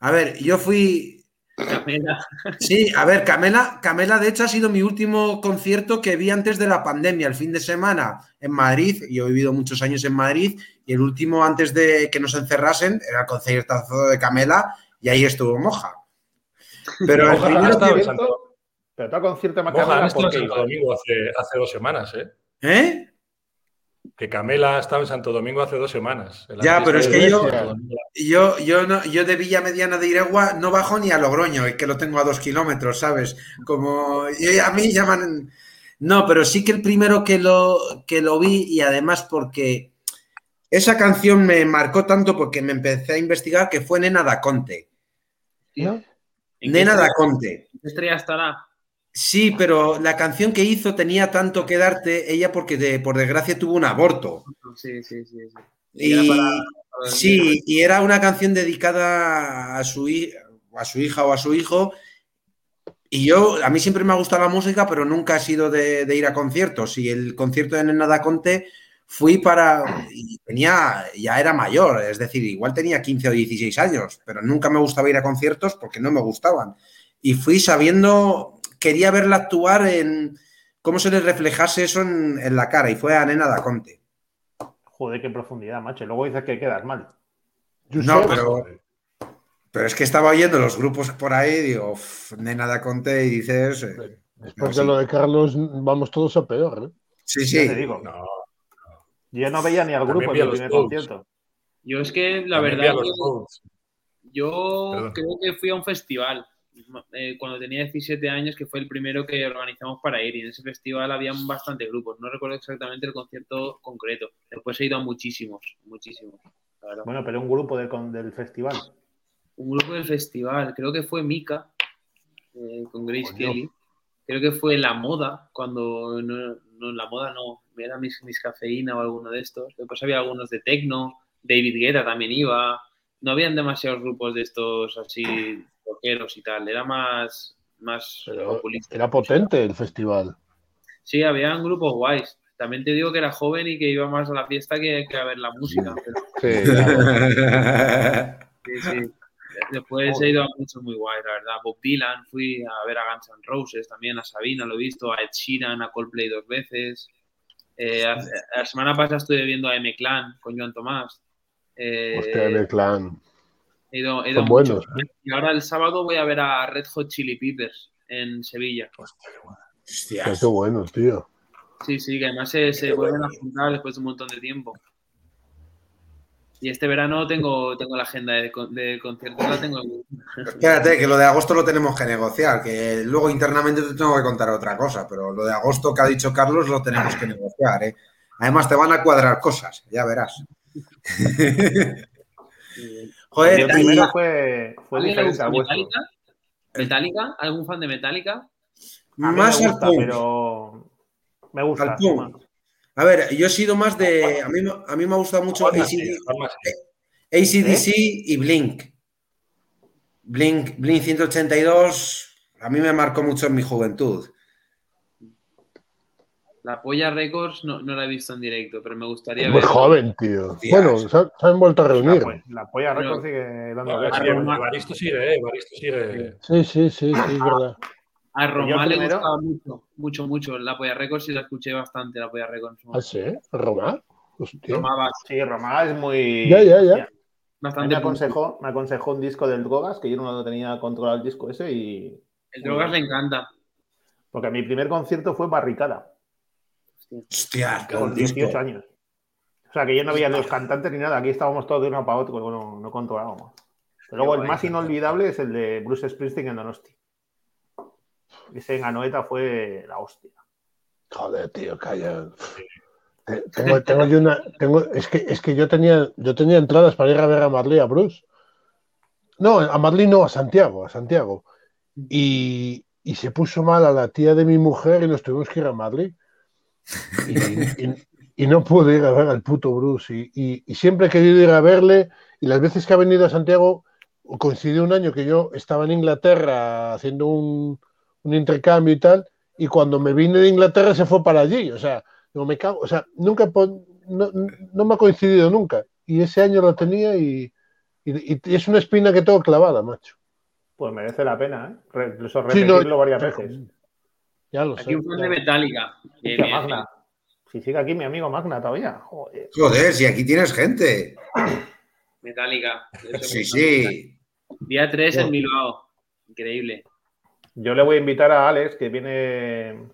A ver, yo fui. Camela. Sí, a ver, Camela, Camela, de hecho, ha sido mi último concierto que vi antes de la pandemia, el fin de semana en Madrid. Yo he vivido muchos años en Madrid y el último antes de que nos encerrasen era el conciertazo de Camela y ahí estuvo Moja. Pero el primero ha estado en que- Santo, Pero tú a concierto más estado porque en Santo Domingo hace, hace dos semanas, ¿eh? ¿Eh? Que Camela ha estado en Santo Domingo hace dos semanas. Ya, pero es que yo-. Yo, yo, no, yo de Villa Mediana de Iregua no bajo ni a Logroño, es que lo tengo a dos kilómetros, ¿sabes? Como a mí llaman. No, pero sí que el primero que lo, que lo vi, y además porque esa canción me marcó tanto porque me empecé a investigar que fue Nena da Conte. ¿En qué Nena da Conte. estrella estará? Sí, pero la canción que hizo tenía tanto que darte ella porque de- por desgracia tuvo un aborto. Sí, sí, sí. sí. Y, era para- para- Sí, y era una canción dedicada a su, hi- a su hija o a su hijo. Y yo, a mí siempre me ha gustado la música, pero nunca he sido de, de ir a conciertos. Y el concierto de Nena da Conte fui para. Y tenía, ya era mayor, es decir, igual tenía 15 o 16 años, pero nunca me gustaba ir a conciertos porque no me gustaban. Y fui sabiendo, quería verla actuar en cómo se le reflejase eso en, en la cara, y fue a Nena da Conte. Joder, qué profundidad, macho. Luego dices que quedas mal. No, pero, pero es que estaba oyendo los grupos por ahí, digo, "Uf, nena da Conte, y dices. eh, Después sí. de lo de Carlos, vamos todos a peor, ¿eh? sí, Ya te sí. digo. No, Yo no veía ni al grupo en el primer concierto. Yo es que la también verdad yo Perdón. creo que fui a un festival eh, cuando tenía 17 años que fue el primero que organizamos para ir y en ese festival había bastante grupos. No recuerdo exactamente el concierto concreto. Después he ido a muchísimos, muchísimos. Bueno, pero un grupo del, con- del festival. Un grupo del festival, creo que fue Mika. eh, con Grace Kelly. Creo que fue La Moda, cuando no, no La Moda no, era mis, mis Cafeína o alguno de estos. Después había algunos de Tecno, David Guetta también iba. No habían demasiados grupos de estos así rockeros y tal. Era más, más Pero populista. era potente el festival. Sí, habían grupos guays. También te digo que era joven y que iba más a la fiesta que, que a ver la música. pero Sí, claro. sí, sí. Después he ido a muchos muy guays, la verdad. Bob Dylan, fui a ver a Guns N' Roses también, a Sabina, lo he visto, a Ed Sheeran, a Coldplay dos veces. Eh, a- la semana pasada estuve viendo a M-Clan con Joan Tomás. Eh, Hostia, el clan. he ido, he ido Son mucho. buenos. ¿eh? Y ahora el sábado voy a ver a Red Hot Chili Peppers en Sevilla. Hostia. Qué buenos, tío. Sí, sí, que además se, se vuelven a juntar después de un montón de tiempo. Y este verano tengo, tengo la agenda de, de conciertos, la tengo. Espérate, que lo de agosto lo tenemos que negociar, que luego internamente te tengo que contar otra cosa, pero lo de agosto que ha dicho Carlos lo tenemos que negociar, ¿eh? Además te van a cuadrar cosas, ya verás. Joder, primero fue, fue ¿Alguien le diferente gusta al vuestro. Metallica? ¿Metallica? ¿Algún fan de Metallica? A mí más me al gusta, pero me gusta. A ver, yo he sido más de. A mí, me- a mí me ha gustado mucho. ACDC ¿Eh? y Blink. Blink. Blink 182 a mí me marcó mucho en mi juventud. La Polla Records no, no la he visto en directo, pero me gustaría Muy ver. joven, tío. Bueno, se, han- se han vuelto a La, reunir. polla- la polla récord sigue dando Evaristo sigue, eh, Evaristo sigue. Sí, sí, sí, sí, es verdad. A Yo Román le primero- gustaba mucho, mucho, mucho. La Polla Records sí la escuché bastante, la Polla Records. ¿Ah, sí? Hostia. Tomaba Sí, Román es muy. Ya, ya, ya. A mí bastante. me aconsejó, me aconsejó un disco del Drogas, que yo no lo tenía controlado el disco ese, y. El Drogas le encanta. Porque mi primer concierto fue Barricada, Hostia, con el disco. 18 años. O sea, que yo no veía los cantantes ni nada, aquí estábamos todos de uno para otro, no, no controlábamos. Pero luego el más inolvidable es el de Bruce Springsteen en Donosti. Ese en Anoeta fue la hostia. Joder, tío, calla. Te- Tengo, tengo yo una. Tengo, es, que, es que yo tenía, yo tenía entradas para ir a ver a Marley a Bruce. No, a Marley no, a Santiago, a Santiago. Y, y se puso mal a la tía de mi mujer y nos tuvimos que ir a Marley. Y, y- y no pude ir a ver al puto Bruce. Y, y- y siempre he querido ir a verle. Y las veces que ha venido a Santiago, coincidió un año que yo estaba en Inglaterra haciendo un, un intercambio y tal. Y cuando me vine de Inglaterra se fue para allí. O sea, no me cago. O sea, nunca no, no me ha coincidido nunca. Y ese año lo tenía y, y- y es una espina que tengo clavada, macho. Pues merece la pena, ¿eh? Re- incluso Sí, no, repetirlo varias veces. Ya lo Aquí sé. un fan ya. de Metallica. me- Magna. Si sigue aquí mi amigo Magna todavía. Joder. Joder, si aquí tienes gente. Metallica. Sí, sí. Día 3 en Bilbao. Increíble. Yo le voy a invitar a Alex, que viene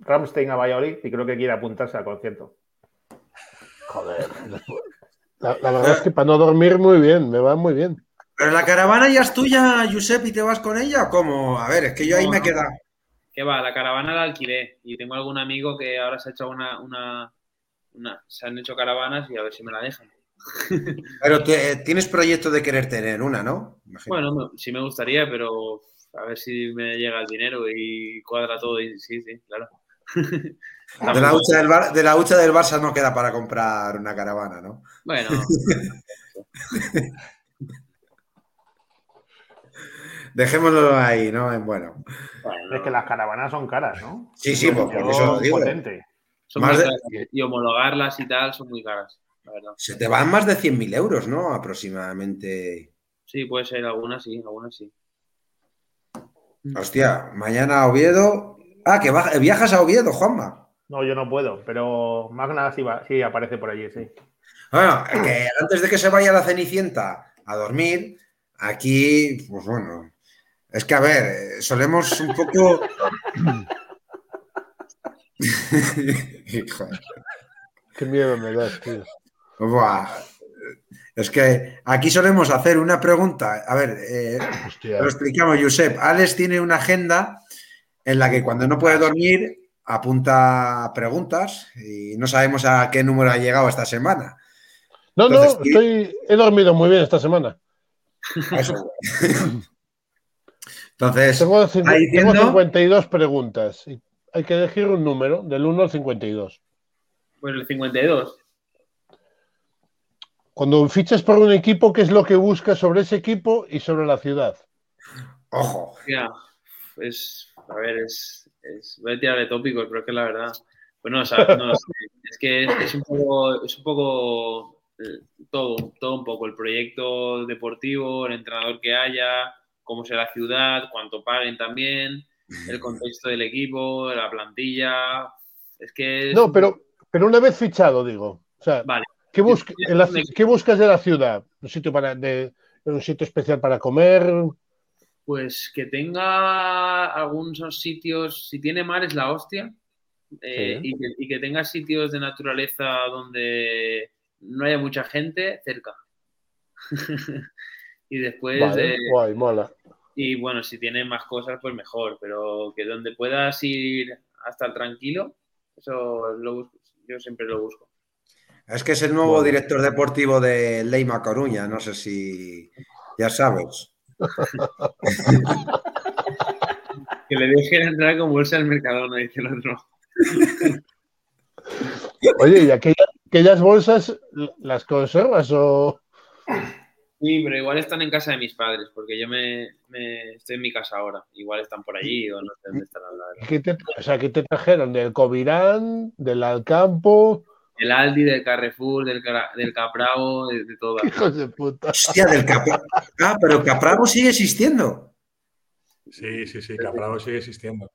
Ramstein a Valladolid y creo que quiere apuntarse al concierto. Joder. La, la verdad es que para no dormir muy bien, me va muy bien. ¿Pero la caravana ya es tuya, Josep, y te vas con ella o cómo? A ver, es que yo ahí No, me he quedado. ¿Qué va? La caravana la alquilé. Y tengo algún amigo que ahora se ha hecho una, una, una- Se han hecho caravanas y a ver si me la dejan. Pero tienes proyecto de querer tener una, ¿no? Bueno, sí me gustaría, pero a ver si me llega el dinero y cuadra todo. Y sí, sí, claro. de, la hucha del Bar- de la hucha del Barça no queda para comprar una caravana, ¿no? Bueno, Dejémoslo ahí, ¿no? En Bueno. bueno, Es que las caravanas son caras, ¿no? Sí, sí, pues por eso lo digo. potente. son más muy de- caras. Y homologarlas y tal son muy caras, la verdad. Se te van más de 100.000 euros, ¿no? Aproximadamente. Sí, puede ser, algunas sí, algunas sí. Hostia, mañana a Oviedo. Ah, que baja- viajas a Oviedo, Juanma. No, yo no puedo, pero Magna sí, va- sí aparece por allí, sí. Bueno, que antes de que se vaya la Cenicienta a dormir, aquí, pues bueno, es que a ver, eh, solemos un poco. Qué miedo me das, tío. buah. Es que aquí solemos hacer una pregunta. A ver, eh, lo explicamos, Josep. Alex tiene una agenda en la que cuando no puede dormir apunta preguntas y no sabemos a qué número ha llegado esta semana. No, no, Entonces, sí. estoy, he dormido muy bien esta semana. Eso. Entonces, Tengo, cincu- diciendo- tengo 52 preguntas. y Hay que elegir un número, del 1 al 52. Pues el 52. Cuando fichas por un equipo, ¿qué es lo que buscas sobre ese equipo y sobre la ciudad? ojo, Ya, es, a ver, es, es- voy a tirar de tópicos, pero es que la verdad, pues no, o sea, no sé, es que es, es un poco, es un poco eh, todo, todo un poco, el proyecto deportivo, el entrenador que haya, cómo sea la ciudad, cuánto paguen también, el contexto del equipo, la plantilla, es que es No, pero, pero una vez fichado, digo. O sea, Vale. ¿Qué, busc- en la ci- qué buscas de la ciudad? ¿Un sitio, para, de, un sitio especial para comer? Pues que tenga algunos sitios, si tiene mar es la hostia, eh, Sí. y, que, y que tenga sitios de naturaleza donde no haya mucha gente cerca. y después, Vale, eh, guay, mola. y bueno, si tiene más cosas, pues mejor, pero que donde puedas ir hasta el tranquilo, eso lo busco, yo siempre lo busco. Es que es el nuevo Bueno. director deportivo de Leima Coruña, no sé si ya sabes. Que le dejen entrar con bolsa al Mercadona, dice el otro. Oye, ¿y aquellas, aquellas bolsas las conservas o...? Sí, pero igual están en casa de mis padres, porque yo me, me- estoy en mi casa ahora. Igual están por allí o no sé dónde estarán, la verdad. ¿Qué te, o sea, ¿qué te trajeron? ¿Del Covirán? ¿Del Alcampo? El Aldi, del Carrefour, del, del Capravo, de, de todas. Hijos de puta. Hostia, del Capra. Ah, pero Capravo sigue existiendo. Sí, sí, sí, Capravo sigue existiendo.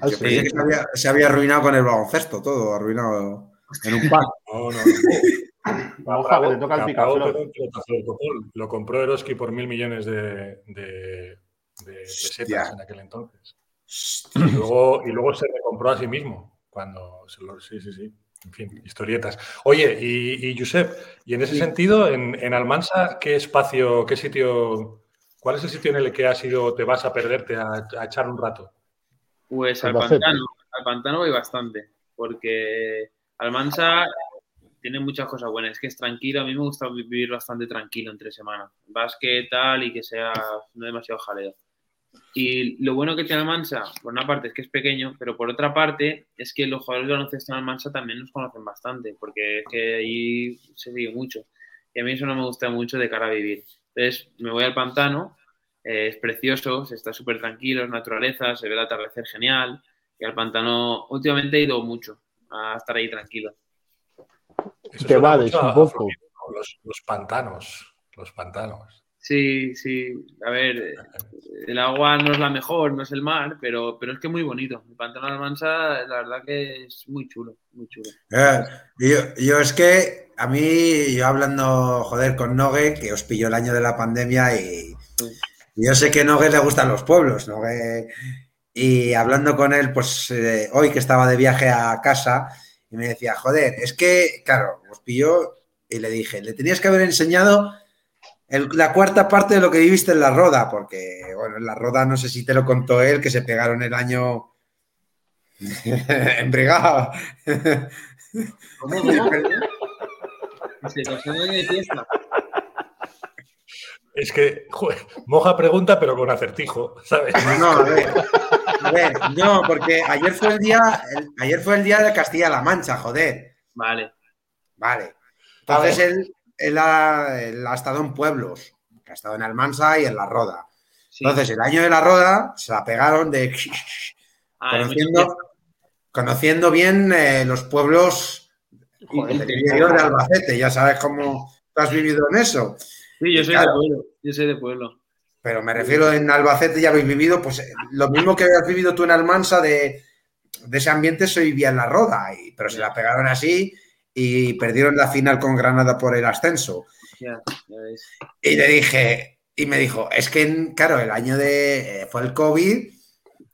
Ah, Yo sí. pensé que se había, se había arruinado con el baloncesto, todo arruinado en un pack. No, no, Moja, que te toca el Capravo lo compró Eroski por mil millones de, de, de pesetas en aquel entonces. Y luego, y luego se recompró a sí mismo. Cuando se lo, sí, sí, sí. En fin, historietas. Oye, y, y Josep, y en ese sentido, en, en Almansa, ¿qué espacio, qué sitio, cuál es el sitio en el que has ido, te vas a perderte a, a echar un rato? Pues al Albacete. pantano, al pantano voy bastante, porque Almansa tiene muchas cosas buenas, es que es tranquilo, a mí me gusta vivir bastante tranquilo entre semana, básquet tal y que sea no demasiado jaleo. Y lo bueno que tiene Almansa, por una parte es que es pequeño, pero por otra parte es que los jugadores de baloncesto en Almansa también nos conocen bastante, porque es que ahí se sigue mucho. Y a mí eso no me gusta mucho de cara a vivir. Entonces me voy al pantano, eh, es precioso, se está súper tranquilo, es naturaleza, se ve el atardecer genial. Y al pantano últimamente he ido mucho a estar ahí tranquilo. Eso Te mucho un poco. Los, los pantanos, los pantanos. Sí, sí, a ver, el agua no es la mejor, no es el mar, pero, pero es que muy bonito. El pantano de Almansa, la verdad que es muy chulo, muy chulo. Yo, yo es que a mí, yo hablando, joder, con Nogue, que os pilló el año de la pandemia y, y yo sé que Nogue le gustan los pueblos, Nogue, y hablando con él, pues eh, hoy que estaba de viaje a casa, y me decía, joder, es que, claro, os pilló y le dije, le tenías que haber enseñado el- la cuarta parte de lo que viviste en la Roda, porque, bueno, en la Roda no sé si te lo contó él, que se pegaron el año en brigada. ¿Cómo, cómo? Se año de fiesta. Es que, joder, moja pregunta, pero con acertijo, ¿sabes? No, a ver, a ver, no, porque ayer fue el día, el- ayer fue el día de Castilla-La Mancha, joder. Vale, Vale. Entonces él, él ha, él ha estado en pueblos, ha estado en Almansa y en La Roda. sí. Entonces, el año de La Roda se la pegaron de Ah, conociendo, conociendo bien eh, los pueblos Joder, interior de Albacete. Ya sabes cómo tú has vivido en eso. Sí, yo soy Claro. de pueblo, yo soy de pueblo. Pero me refiero en Albacete, ya habéis vivido, pues eh, lo mismo que has vivido tú en Almansa de, de ese ambiente, se vivía en la Roda, y, pero se la pegaron así y perdieron la final con Granada por el ascenso. Y le dije, y me dijo, es que, claro, el año de, eh, fue el COVID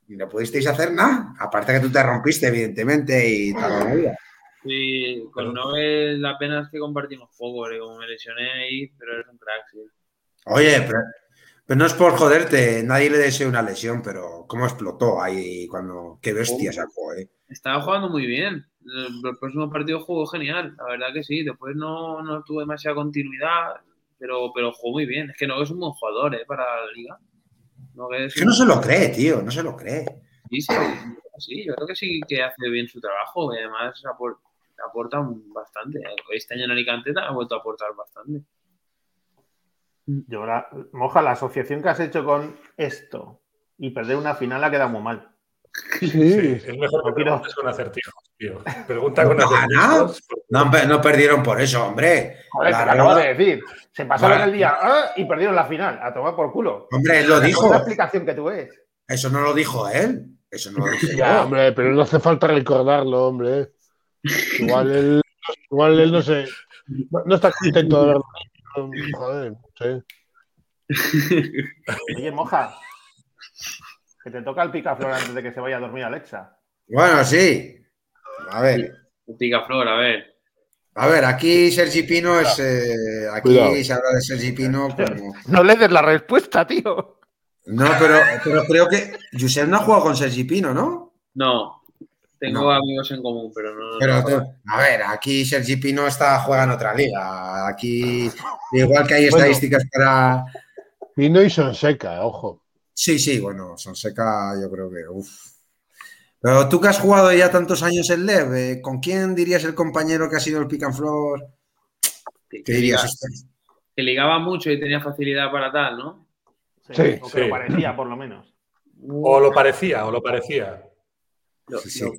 y no pudisteis hacer nada. Aparte que tú te rompiste, evidentemente, y tal. vida. Sí, con Nobel la pena es que compartimos poco, como me lesioné ahí, pero eres un crack, sí. Oye, pero, pero no es por joderte, nadie le desea una lesión, pero cómo explotó ahí cuando, qué bestia sacó, eh. Estaba jugando muy bien. El, próximo partido jugó genial, la verdad que sí. Después no, no tuvo demasiada continuidad, pero, pero jugó muy bien. Es que no es un buen jugador ¿eh? para la liga. No, que Es que no se lo cree, tío, no se lo cree. Sí, sí, sí, yo creo que sí que hace bien su trabajo y además apor- aporta bastante. Este año en Alicante ha vuelto a aportar bastante. Yo la- moja, la asociación que has hecho con esto y perder una final ha quedado muy mal. Sí. Sí, es mejor que No preguntes con acertijos, tío. Pregunta con No, acertijos. No, no perdieron por eso, hombre. Joder, La te acabo de decir. Se pasaron Vale. el día ah, y perdieron la final. A tomar por culo. Hombre, él lo Es dijo. la explicación que tú ves. Eso no lo dijo él. Eso no lo dije Ya, yo. hombre, pero no hace falta recordarlo, hombre. Igual él, igual él no sé, no, no está contento de verlo. Joder, sí. Oye, moja. Que te toca el picaflor antes de que se vaya a dormir Alexa. Bueno, sí. A ver. Picaflor, a ver. A ver, aquí Sergi Pino es. eh, aquí Cuidado. se habla de Sergi Pino como. No le des la respuesta, tío. No, pero, pero creo que. Josep no ha jugado con Sergi Pino, ¿no? No, tengo No. amigos en común, pero no. Pero, no. tú- a ver, aquí Sergi Pino está, juega en otra liga. Aquí, igual que hay Bueno. estadísticas para. Pino y Sonseca, ojo. Sí, sí, bueno, Sonseca, yo creo que. uf. Pero tú que has jugado ya tantos años en LEV, eh, ¿con quién dirías el compañero que ha sido el pick and floor? que, ¿Qué que dirías? liga- que ligaba mucho y tenía facilidad para tal, ¿no? Sí, o que lo parecía, por lo menos. O lo parecía, o lo parecía. Lo, Sí, sí. lo-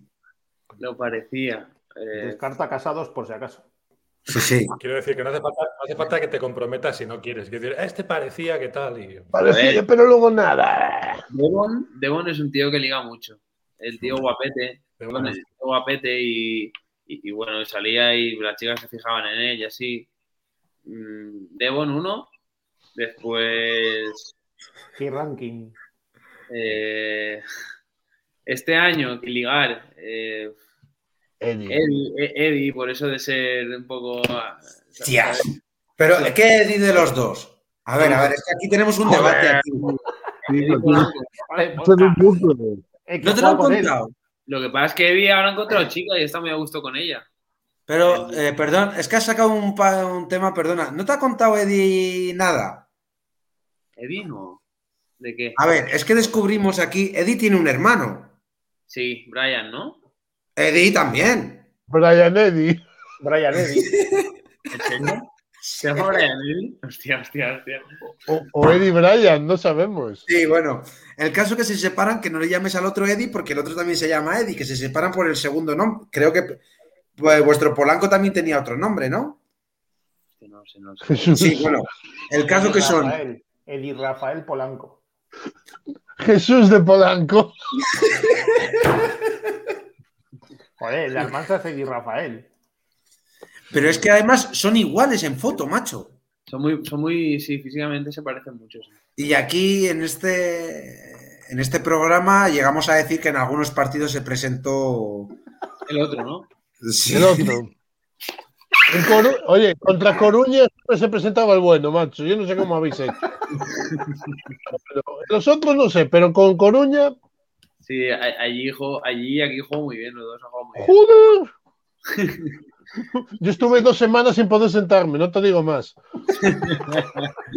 lo parecía. Eh, Descarta casados por si acaso. Sí, sí. Quiero decir que no hace falta, no hace falta que te comprometas si no quieres. Quiero decir, este parecía que tal. Y... Parecía, pero luego nada. Devon, Devon es un tío que liga mucho. El tío guapete, de Devon es un tío guapete y, y- y bueno, salía y las chicas se fijaban en él y así. Mm, Devon uno, después ¿Qué ranking? eh, este año que ligar eh, Eddie. Eddie, eh, Eddie, por eso de ser un poco ah, Tías. Pero, ¿qué di de los dos? A ver, a ver, es que aquí tenemos un debate. aquí. Eddie ¿No te lo han contado? Lo que pasa es que Eddie ahora ha encontrado chica y está muy a gusto con ella. Pero, eh, perdón, es que has sacado un, un tema, perdona. ¿No te ha contado Eddie nada? Eddie no. ¿De qué? A ver, es que descubrimos aquí, Eddie tiene un hermano. Sí, Brian, ¿no? Eddie también. Brian Eddie. Brian Eddy. ¿Se llama Brian Eddie? Hostia, hostia, hostia. O, o Eddie Brian, no sabemos. Sí, bueno. El caso que se separan, que no le llames al otro Eddie porque el otro también se llama Eddie, que se separan por el segundo nombre. Creo que pues, vuestro Polanco también tenía otro nombre, ¿no? No sé, no sé. Jesús, Sí, bueno. El caso que son. Rafael, Eddie Rafael Polanco. Jesús de Polanco. Joder, la Almanza es Eddie Rafael. Pero es que además son iguales en foto, macho. Son muy, son muy, sí, físicamente se parecen mucho. sí. Y aquí en este, en este programa llegamos a decir que en algunos partidos se presentó. El otro, ¿no? Sí. El otro. Coru- Oye, contra Coruña siempre se presentaba el bueno, macho. Yo no sé cómo habéis hecho. Pero los otros no sé, pero con Coruña, Sí, allí, jo- allí y aquí juego muy bien, los dos han jugado muy bien. ¡joder! Yo estuve dos semanas sin poder sentarme, no te digo más.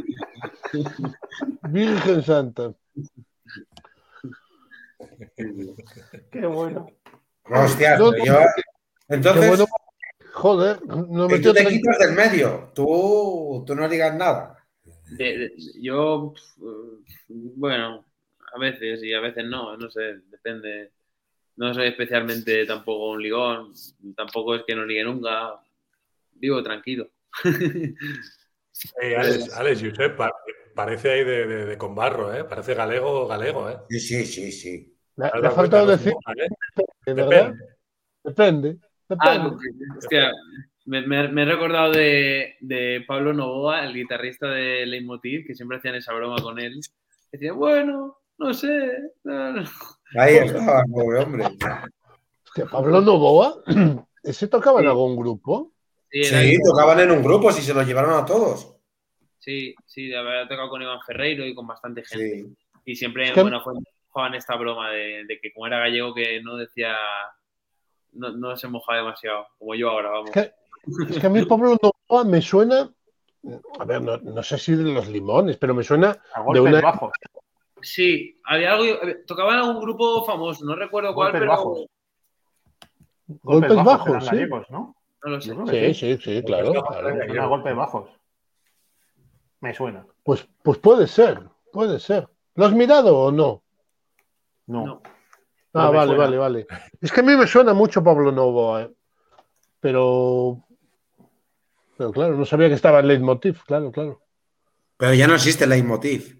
Virgen Santa. Qué bueno. Hostia, No, yo. Entonces, bueno. Joder, no metió tú te quitas del medio. Tú, tú no digas nada. De- de- yo, pf, bueno, a veces y a veces no, no sé, depende. No soy especialmente tampoco un ligón, tampoco es que no ligue nunca. Vivo tranquilo. Eh, Alex, Alex, Josep, pa- parece ahí de, de, de con barro, ¿eh? Parece galego, galego, ¿eh? Sí, sí, sí, sí. Le, ¿Te has le ha faltado decir, no? ¿Eh? Depende. Depende. Ah, Depende. porque, hostia, me, me- me he recordado de, de Pablo Novoa, el guitarrista de Leitmotiv, que siempre hacían esa broma con él. Decía, bueno, no sé. no, no". Ahí estaba, pobre hombre. Hostia, Pablo Novoa, ¿ese tocaba en algún grupo? Sí, tocaban en un grupo, si se lo llevaron a todos. sí, sí, de haber tocado con Iván Ferreiro y con bastante gente. Sí. Y siempre, Es que- bueno, fue- jugaban esta broma de, de que como era gallego que no decía, no, no se mojaba demasiado, como yo ahora, vamos. Es que, es que a mí Pablo Novoa me suena, a ver, no, no sé si de los limones, pero me suena A de una, bajos. Sí, había algo. Tocaban algún grupo famoso, no recuerdo cuál, Golpes pero. bajos. Golpes bajos, eran sí. gallegos, ¿no? No lo sé. Sí, sí, sí, claro. claro. Golpes bajos. Me suena. Pues, pues puede ser, puede ser. ¿Lo has mirado o no? No. No. Ah, No vale, suena. vale, vale. Es que a mí me suena mucho Pablo Novoa, ¿eh? pero. Pero claro, no sabía que estaba en Leitmotiv, claro, claro. Pero ya no existe el leitmotiv.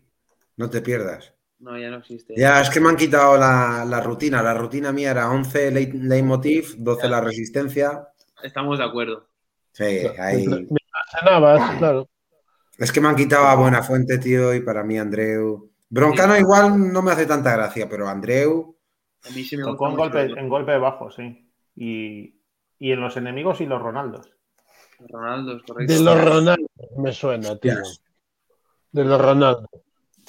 No te pierdas. No, ya no existe. Ya, es que me han quitado la, la rutina. La rutina mía era 11 leit- leitmotiv, 12 la resistencia. Estamos de acuerdo. Sí, ahí. Cenabas, claro. Es que me han quitado a Buena Fuente, tío, y para mí Andreu. Broncano igual no me hace tanta gracia, pero Andreu. A mí sí me Tocó en golpes, en golpes bajos, sí. Y, y en los enemigos y los Ronaldos. Ronaldo, es correcto. De los Ronaldo me suena, tío. De los Ronaldo.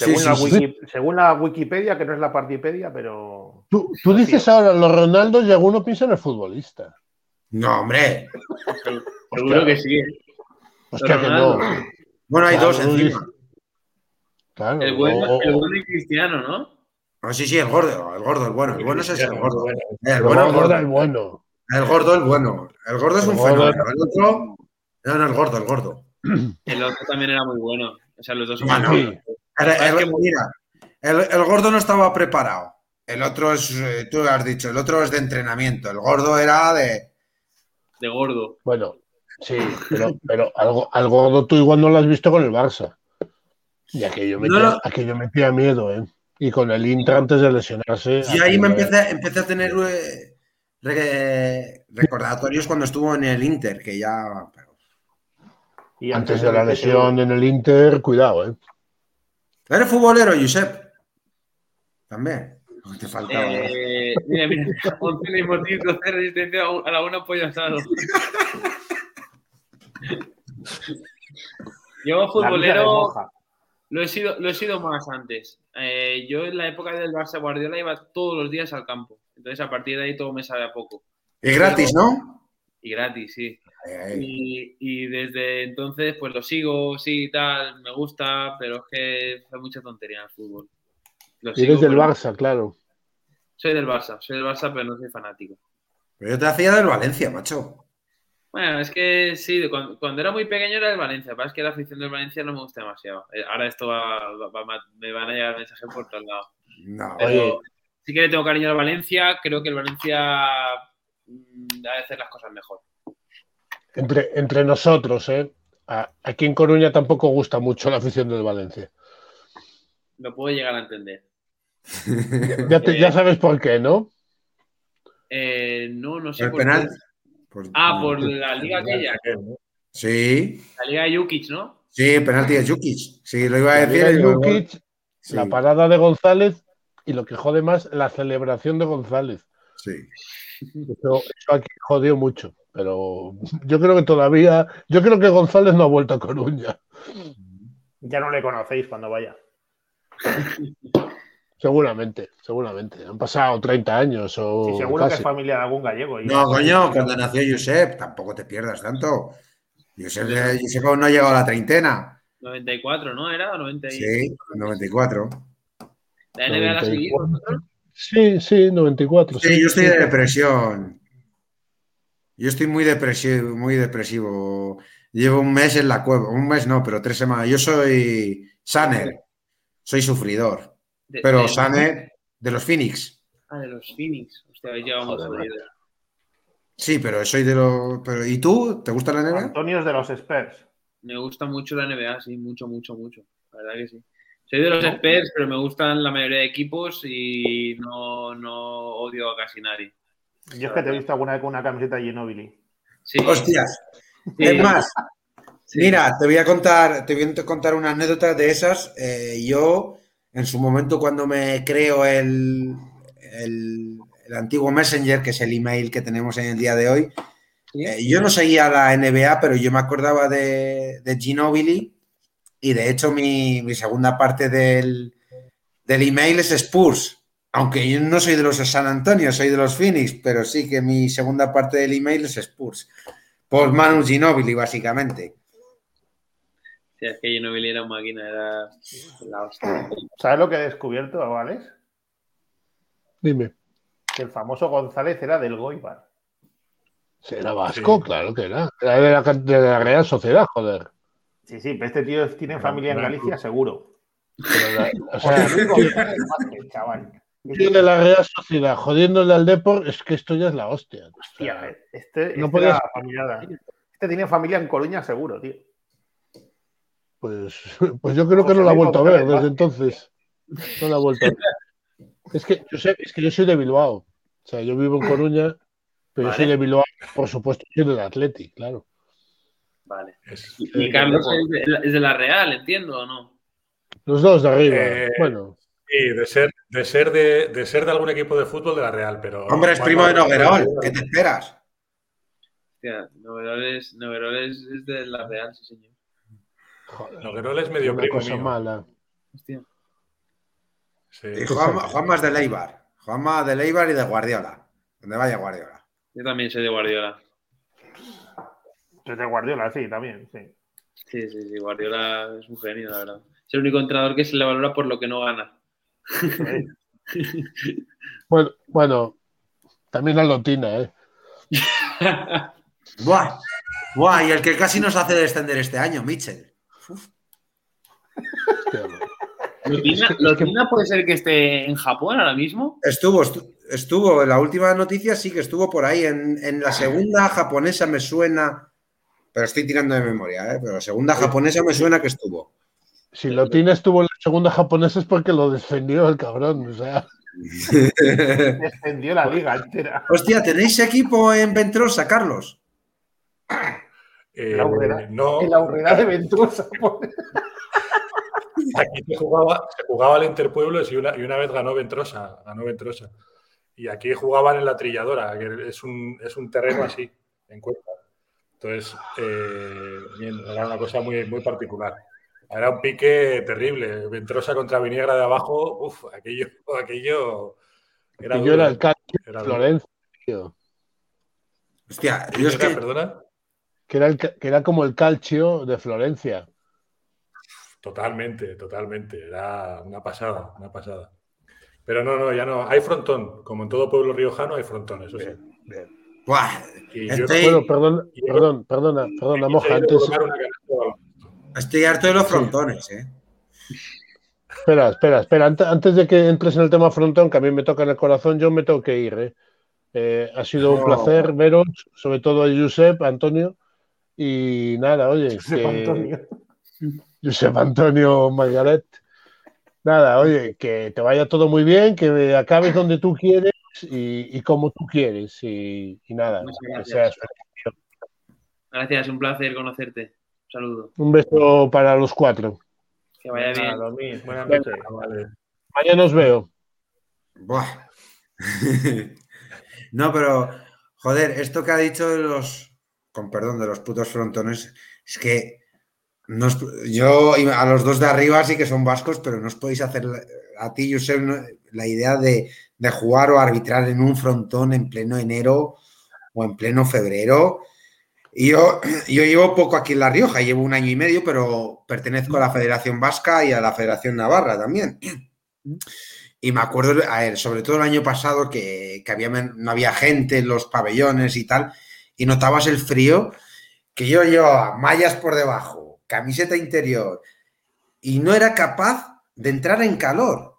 Según, Sí, la sí, wiki- según la Wikipedia, que no es la Partipedia, pero. Tú, tú dices ahora los Ronaldos y alguno piensa en el futbolista. No, hombre. Seguro que sí. Hostia, que no. Bueno, hay Claro, dos no encima. Claro. El bueno, el bueno y Cristiano, ¿no? Ah, sí, sí, el gordo, el gordo, el bueno. El bueno es ese, el gordo. El el bueno, el gordo el bueno. El gordo, el bueno. El gordo es un fenómeno. El otro. No, no, el gordo, el gordo. El otro también era muy bueno. O sea, los dos son Bueno, muy sí. buenos. El- el- Es que- mira, el, el gordo no estaba preparado. El otro es, eh, tú has dicho, el otro es de entrenamiento. El gordo era de. De gordo. Bueno, sí, pero, pero algo, al gordo tú igual no lo has visto con el Barça. Y aquello metía, No, no. aquello metía miedo, ¿eh? Y con el Inter antes de lesionarse. Y ahí me empecé, empecé a tener eh, re- recordatorios cuando estuvo en el Inter, que ya. pero- y Antes de la lesión en el Inter, cuidado, ¿eh? Eres futbolero, Josep. También. Te faltaba. Eh, mira, mira, 11 leitmotiv, 12 resistencia a la una pollo asado. Yo futbolero lo he sido, lo he sido más antes. Eh, yo en la época del Barça Guardiola iba todos los días al campo. Entonces a partir de ahí todo me sabe a poco. Y gratis, ¿no? Y gratis, sí. Y, y desde entonces pues lo sigo, sí, tal, me gusta, pero es que hay mucha tontería en el fútbol. Lo Y sigo, eres del pero- Barça, claro. Soy del Barça, soy del Barça, pero no soy fanático. Pero yo te hacía del Valencia, macho. Bueno, es que sí, cuando, cuando era muy pequeño era del Valencia, pero es que la afición del Valencia no me gusta demasiado. Eh, Ahora esto va, va- va- me van a llegar mensajes por todos lados. No. Pero Oye. sí que le tengo cariño al Valencia, creo que el Valencia mm, ha de hacer las cosas mejor. Entre, entre nosotros, ¿eh? A- aquí en Coruña tampoco gusta mucho la afición del Valencia. Lo puedo llegar a entender. Ya, te- ya sabes por qué, ¿no? Eh, no, no sé El por penal. qué. Por- Ah, por la liga aquella, Sí, la liga de Jukic, ¿no? sí, penalti de Jukic. Sí, lo iba a La decir. Liga y luego- Jukic, Sí, la parada de González y lo que jode más, la celebración de González. sí. Eso, eso aquí jodió mucho. Pero yo creo que todavía, yo creo que González no ha vuelto a Coruña. Ya no le conocéis cuando vaya. Seguramente, seguramente. Han pasado 30 años o Sí, seguro que es familia de algún gallego. y- No, coño, cuando nació Josep, tampoco te pierdas tanto. Josep, Josep aún no ha llegado a la treintena. 94, ¿no? ¿Era? 90 y- Sí, 94. ¿La NBA la seguís 94. vosotros? Sí, sí, 94. Sí, yo estoy de depresión. Yo estoy muy depresivo, muy depresivo. Llevo un mes en la cueva. Un mes no, pero tres semanas. Yo soy Saner. Soy sufridor. De- Pero de- Saner de los Phoenix. Ah, de los Phoenix. Hostia, habéis jodidos. Sí, pero soy de los. Pero, ¿Y tú? ¿Te gusta la NBA? Antonio es de los Spurs. Me gusta mucho la NBA, sí, mucho, mucho, mucho. La verdad que sí. Soy de los Spurs, pero me gustan la mayoría de equipos y no, no odio a casi nadie. Yo es que te he visto alguna vez con una camiseta de Ginobili. Sí, Hostias. sí, Es más, sí. Mira, te voy a contar, te voy a contar una anécdota de esas. Eh, yo, en su momento, cuando me creo el, el, el antiguo Messenger, que es el email que tenemos en el día de hoy, Sí. eh, yo no seguía la NBA, pero yo me acordaba de, de Ginobili y de hecho mi, mi segunda parte del, del email es Spurs. Aunque yo no soy de los San Antonio, soy de los Phoenix, pero sí que mi segunda parte del email es Spurs. Por Manu Ginobili, básicamente. Sí, es que Ginobili era máquina, era la hostia. ¿Sabes lo que he descubierto, Alex? Dime. Que el famoso González era del Goibar. Era vasco, Sí. claro que era. Era de la, de la Real Sociedad, joder. Sí, sí, pero este tío tiene familia en. Galicia, seguro. Pero la- o sea, chaval. Tío de la Real Sociedad jodiéndole al Depor, es que esto ya es la hostia. O sea, Hostia, este, no este podías- era familiar. Este tiene familia en Coruña, seguro, tío. pues, pues yo creo que no la ha vuelto a ver desde entonces. No la ha vuelto a ver. Es que yo, sé, es que yo soy de Bilbao. O sea, yo vivo en Coruña, pero yo soy de Bilbao, por supuesto, soy del Atleti, claro. Vale. Es- Y, y Carlos es de, es de la Real, entiendo, ¿o no? Los dos de arriba. Eh, Bueno, Sí, de ser, de ser de, de ser de algún equipo de fútbol de la Real, pero. Hombre, es primo de Noguerol. ¿Qué te esperas? Hostia, Noveroles, Noveroles es de la Real, sí, señor. joder, Noguerol es medio una primo cosa mío. mala. Hostia. Sí. Y Juanma, Juanma es de Leibar. Juanma de Leibar y de Guardiola. Donde vaya Guardiola. Yo también soy de Guardiola. Es de Guardiola, sí, también, sí. Sí, sí, sí, Guardiola es un genio, la verdad. Es el único entrenador que se le valora por lo que no gana. Bueno, bueno, también a Lotina, ¿eh? Buah. Buah, y el que casi nos hace descender este año, Mitchell. ¿Lotina, Lotina puede ser que esté en Japón ahora mismo? Estuvo, estu- estuvo, en la última noticia sí que estuvo por ahí. En, en la segunda japonesa me suena. Pero estoy tirando de memoria, ¿eh? Pero la segunda japonesa me suena que estuvo. Si Lotina estuvo en la segunda japonesa es porque lo defendió el cabrón. O sea, Descendió la liga entera. Hostia, ¿tenéis equipo en Ventrosa, Carlos? Eh, La Urrera. no, En la urrera de Ventosa. aquí se jugaba, se jugaba al Interpueblos y una, y una vez ganó Ventrosa, ganó Ventrosa. Y aquí jugaban en la trilladora, que es un, es un terreno así, en Cuenca. Entonces, eh, bien, era una cosa muy, muy particular. Era un pique terrible. Ventrosa contra Viniegra de abajo, uff, aquello, aquello era yo era el calcio era de. Florencia, tío. Hostia, ¿Quién yo es que. perdona? Que era, el que era como el calcio de Florencia. Totalmente, totalmente. Era una pasada, una pasada. Pero no, no, ya no. Hay frontón. Como en todo pueblo riojano hay frontón, eso sí. Buah, Y yo Estoy- Bueno, perdón, perdón, perdona, perdona, quise moja. Antes, estoy harto de los frontones, ¿eh? espera, espera, espera. Ante- Antes de que entres en el tema frontón, que a mí me toca en el corazón, yo me tengo que ir. ¿eh? Eh, ha sido un No. placer veros, sobre todo a Josep, Antonio. Y nada, oye, Josep que- Antonio. Josep Antonio Margaret. Nada, oye, que te vaya todo muy bien, que acabes donde tú quieres y, y como tú quieres. Y, y nada, Muchas que gracias. seas feliz. Gracias, un placer conocerte. Un saludo. Un beso para los cuatro. Que vaya bien. Buenas noches. Vale. Mañana os veo. Buah. no, pero, joder, esto que ha dicho de los, con perdón, de los putos frontones, es que no os- yo a los dos de arriba sí que son vascos, pero no os podéis hacer a ti, Josep, no- la idea de, de jugar o arbitrar en un frontón en pleno enero o en pleno febrero. Yo, yo llevo poco aquí en La Rioja, llevo un año y medio, pero pertenezco a la Federación Vasca y a la Federación Navarra también. Y me acuerdo, a ver, sobre todo el año pasado, que, que había, no había gente en los pabellones y tal, y notabas el frío, que yo llevaba mallas por debajo, camiseta interior, y no era capaz de entrar en calor.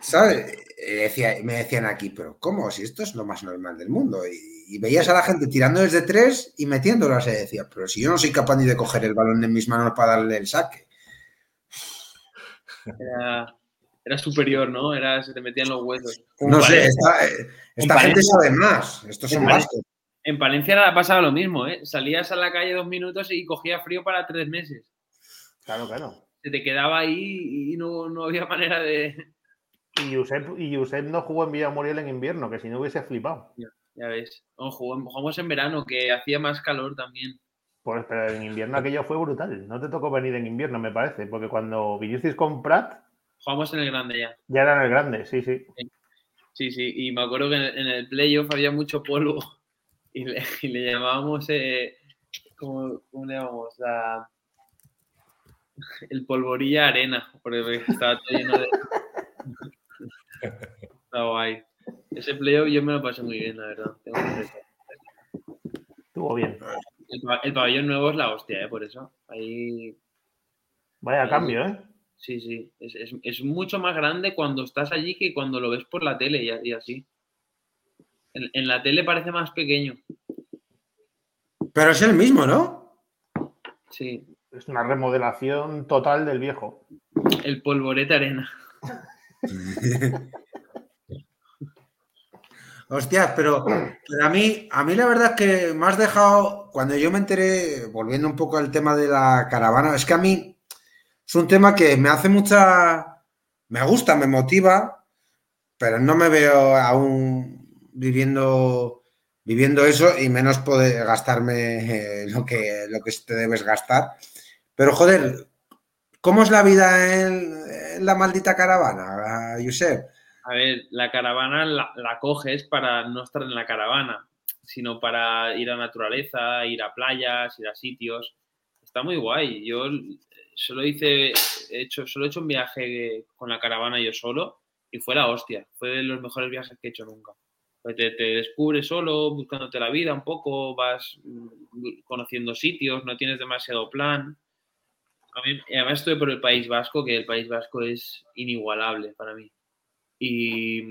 ¿Sabes? Eh, Decía, me decían aquí, pero ¿cómo? Si esto es lo más normal del mundo. Y, y veías a la gente tirando desde tres y metiéndolas, y decía, pero si yo no soy capaz ni de coger el balón en mis manos para darle el saque. Era, era superior, ¿no? Era, se te metían los huesos. No sé, esta, eh, esta En gente Palencia- sabe más. Estos son en vascos. En Palencia era pasaba lo mismo, ¿eh? Salías a la calle dos minutos y cogía frío para tres meses. Claro, claro. Se te quedaba ahí y no, no había manera de. Y Josep, y Josep no jugó en Villamoriel en invierno, que si no hubiese flipado. Ya ves. No, jugamos, en verano, que hacía más calor también. Pues, pero en invierno aquello fue brutal. No te tocó venir en invierno, me parece, porque cuando vinisteis con Prat, Jugamos en el grande ya. ya era en el grande, sí, sí. Sí, sí. Y me acuerdo que en el, en el playoff había mucho polvo y le, y le llamábamos. eh, ¿cómo, cómo le llamamos? La, el polvorilla arena, porque estaba todo lleno de. Está guay. Ese playoff yo me lo pasé muy bien, la verdad. Estuvo bien. El, pabellón nuevo es la hostia, ¿eh? Por eso. Ahí. Vaya cambio, ¿eh? Sí, sí. Es, mucho más grande cuando estás allí que cuando lo ves por la tele y, así. En, la tele parece más pequeño. Pero es el mismo, ¿no? Sí. Es una remodelación total del viejo. El polvorete arena. Hostias, pero, a mí, a mí la verdad es que me has dejado, cuando yo me enteré, volviendo un poco al tema de la caravana, es que a mí es un tema que me hace mucha, me gusta, me motiva, pero no me veo aún viviendo, viviendo eso y menos poder gastarme eh, lo, que, lo que te debes gastar. Pero joder, ¿cómo es la vida en, la maldita caravana, Josep? A ver, la caravana la, coges para no estar en la caravana, sino para ir a naturaleza, ir a playas, ir a sitios. Está muy guay. Yo solo hice, he hecho, solo he hecho un viaje con la caravana yo solo y fue la hostia. Fue de los mejores viajes que he hecho nunca. Pues te, te, descubres solo, buscándote la vida un poco, vas mm, conociendo sitios, no tienes demasiado plan. A mí, además estuve por el País Vasco, que el País Vasco es inigualable para mí. Y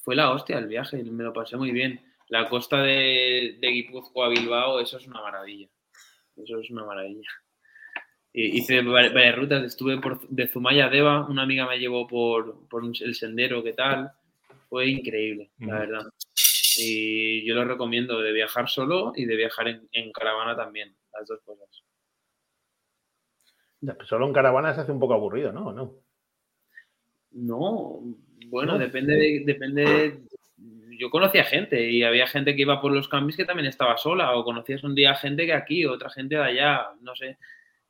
fue la hostia el viaje, me lo pasé muy bien. La costa de, de Guipúzcoa a Bilbao, eso es una maravilla. Eso es una maravilla. Hice varias rutas, estuve por, de Zumaya a Deva, una amiga me llevó por, por el sendero, ¿qué tal? Fue increíble, la verdad. Y yo lo recomiendo de viajar solo y de viajar en, en caravana también, las dos cosas. Solo en caravana se hace un poco aburrido, ¿no? ¿No? No, bueno, depende de, depende yo conocía gente y había gente que iba por los cambios que también estaba sola o conocías un día gente que aquí, otra gente de allá, no sé.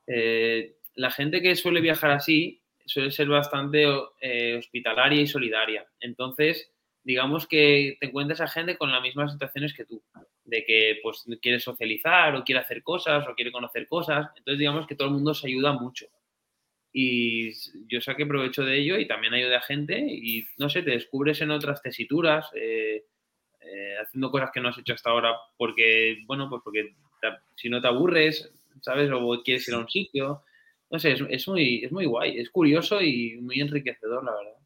Eh, la gente que suele viajar así suele ser bastante eh, hospitalaria y solidaria. Entonces, digamos que te encuentras a gente con las mismas situaciones que tú, de que pues quiere socializar o quiere hacer cosas o quiere conocer cosas. Entonces, digamos que todo el mundo se ayuda mucho y yo saqué provecho de ello y también ayudé a gente y no sé, te descubres en otras tesituras, eh, eh, haciendo cosas que no has hecho hasta ahora porque, bueno, pues porque si no te aburres, ¿sabes? O quieres ir a un sitio. No sé, es, muy, es muy guay, es curioso y muy enriquecedor, la verdad.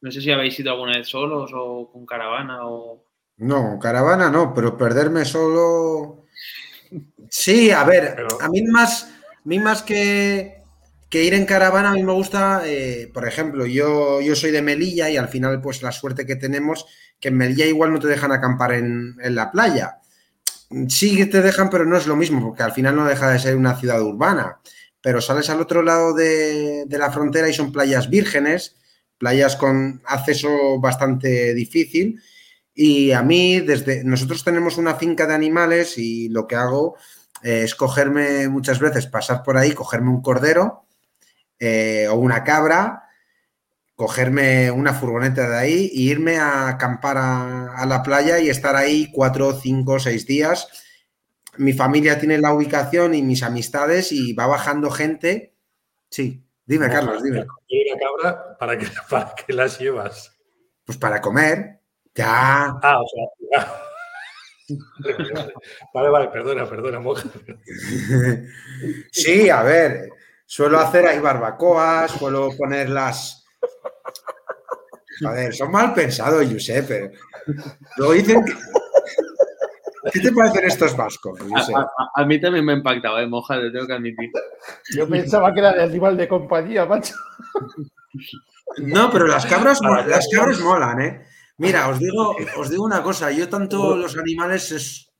No sé si habéis ido alguna vez solos o con caravana o... No, caravana no, pero perderme solo... Sí, a ver, a mí más mí más que, ir en caravana, a mí me gusta, eh, por ejemplo, yo, yo soy de Melilla y al final, pues la suerte que tenemos, que en Melilla igual no te dejan acampar en, la playa. Sí te dejan, pero no es lo mismo, porque al final no deja de ser una ciudad urbana. Pero sales al otro lado de, de la frontera y son playas vírgenes, playas con acceso bastante difícil. Y a mí, desde nosotros tenemos una finca de animales y lo que hago eh, es cogerme muchas veces, pasar por ahí, cogerme un cordero eh, o una cabra, cogerme una furgoneta de ahí e irme a acampar a, la playa y estar ahí cuatro, cinco, seis días. Mi familia tiene la ubicación y mis amistades y va bajando gente. Sí, dime, Carlos, dime. ¿Y una cabra para qué, para qué las llevas? Pues para comer. Ya. Ah, o sea. Vale, vale, perdona, perdona, moja. Sí, a ver, suelo hacer ahí barbacoas, suelo ponerlas. A ver, son mal pensados, Josep, lo dicen ¿Qué te parecen estos vascos? A, mí también me ha impactado, ¿eh? Moja, te tengo que admitir. Yo pensaba que era de animal de compañía, macho. No, pero las cabras, las cabras molan, ¿eh? Mira, os digo, os digo una cosa, yo tanto los animales es,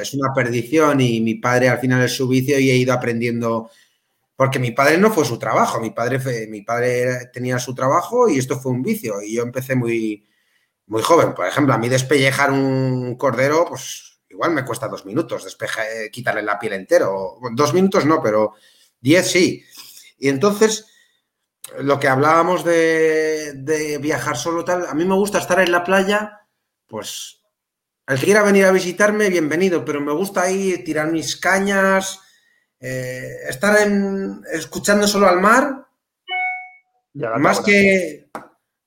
es, una perdición y mi padre al final es su vicio y he ido aprendiendo, porque mi padre no fue su trabajo, mi padre, mi padre tenía su trabajo y esto fue un vicio y yo empecé muy, muy joven. Por ejemplo, a mí despellejar un cordero, pues igual me cuesta dos minutos, despeje, quitarle la piel entero. Dos minutos no, pero diez sí. Y entonces lo que hablábamos de, viajar solo tal, a mí me gusta estar en la playa, pues el que quiera venir a visitarme, bienvenido, pero me gusta ahí tirar mis cañas, eh, estar en, escuchando solo al mar más que,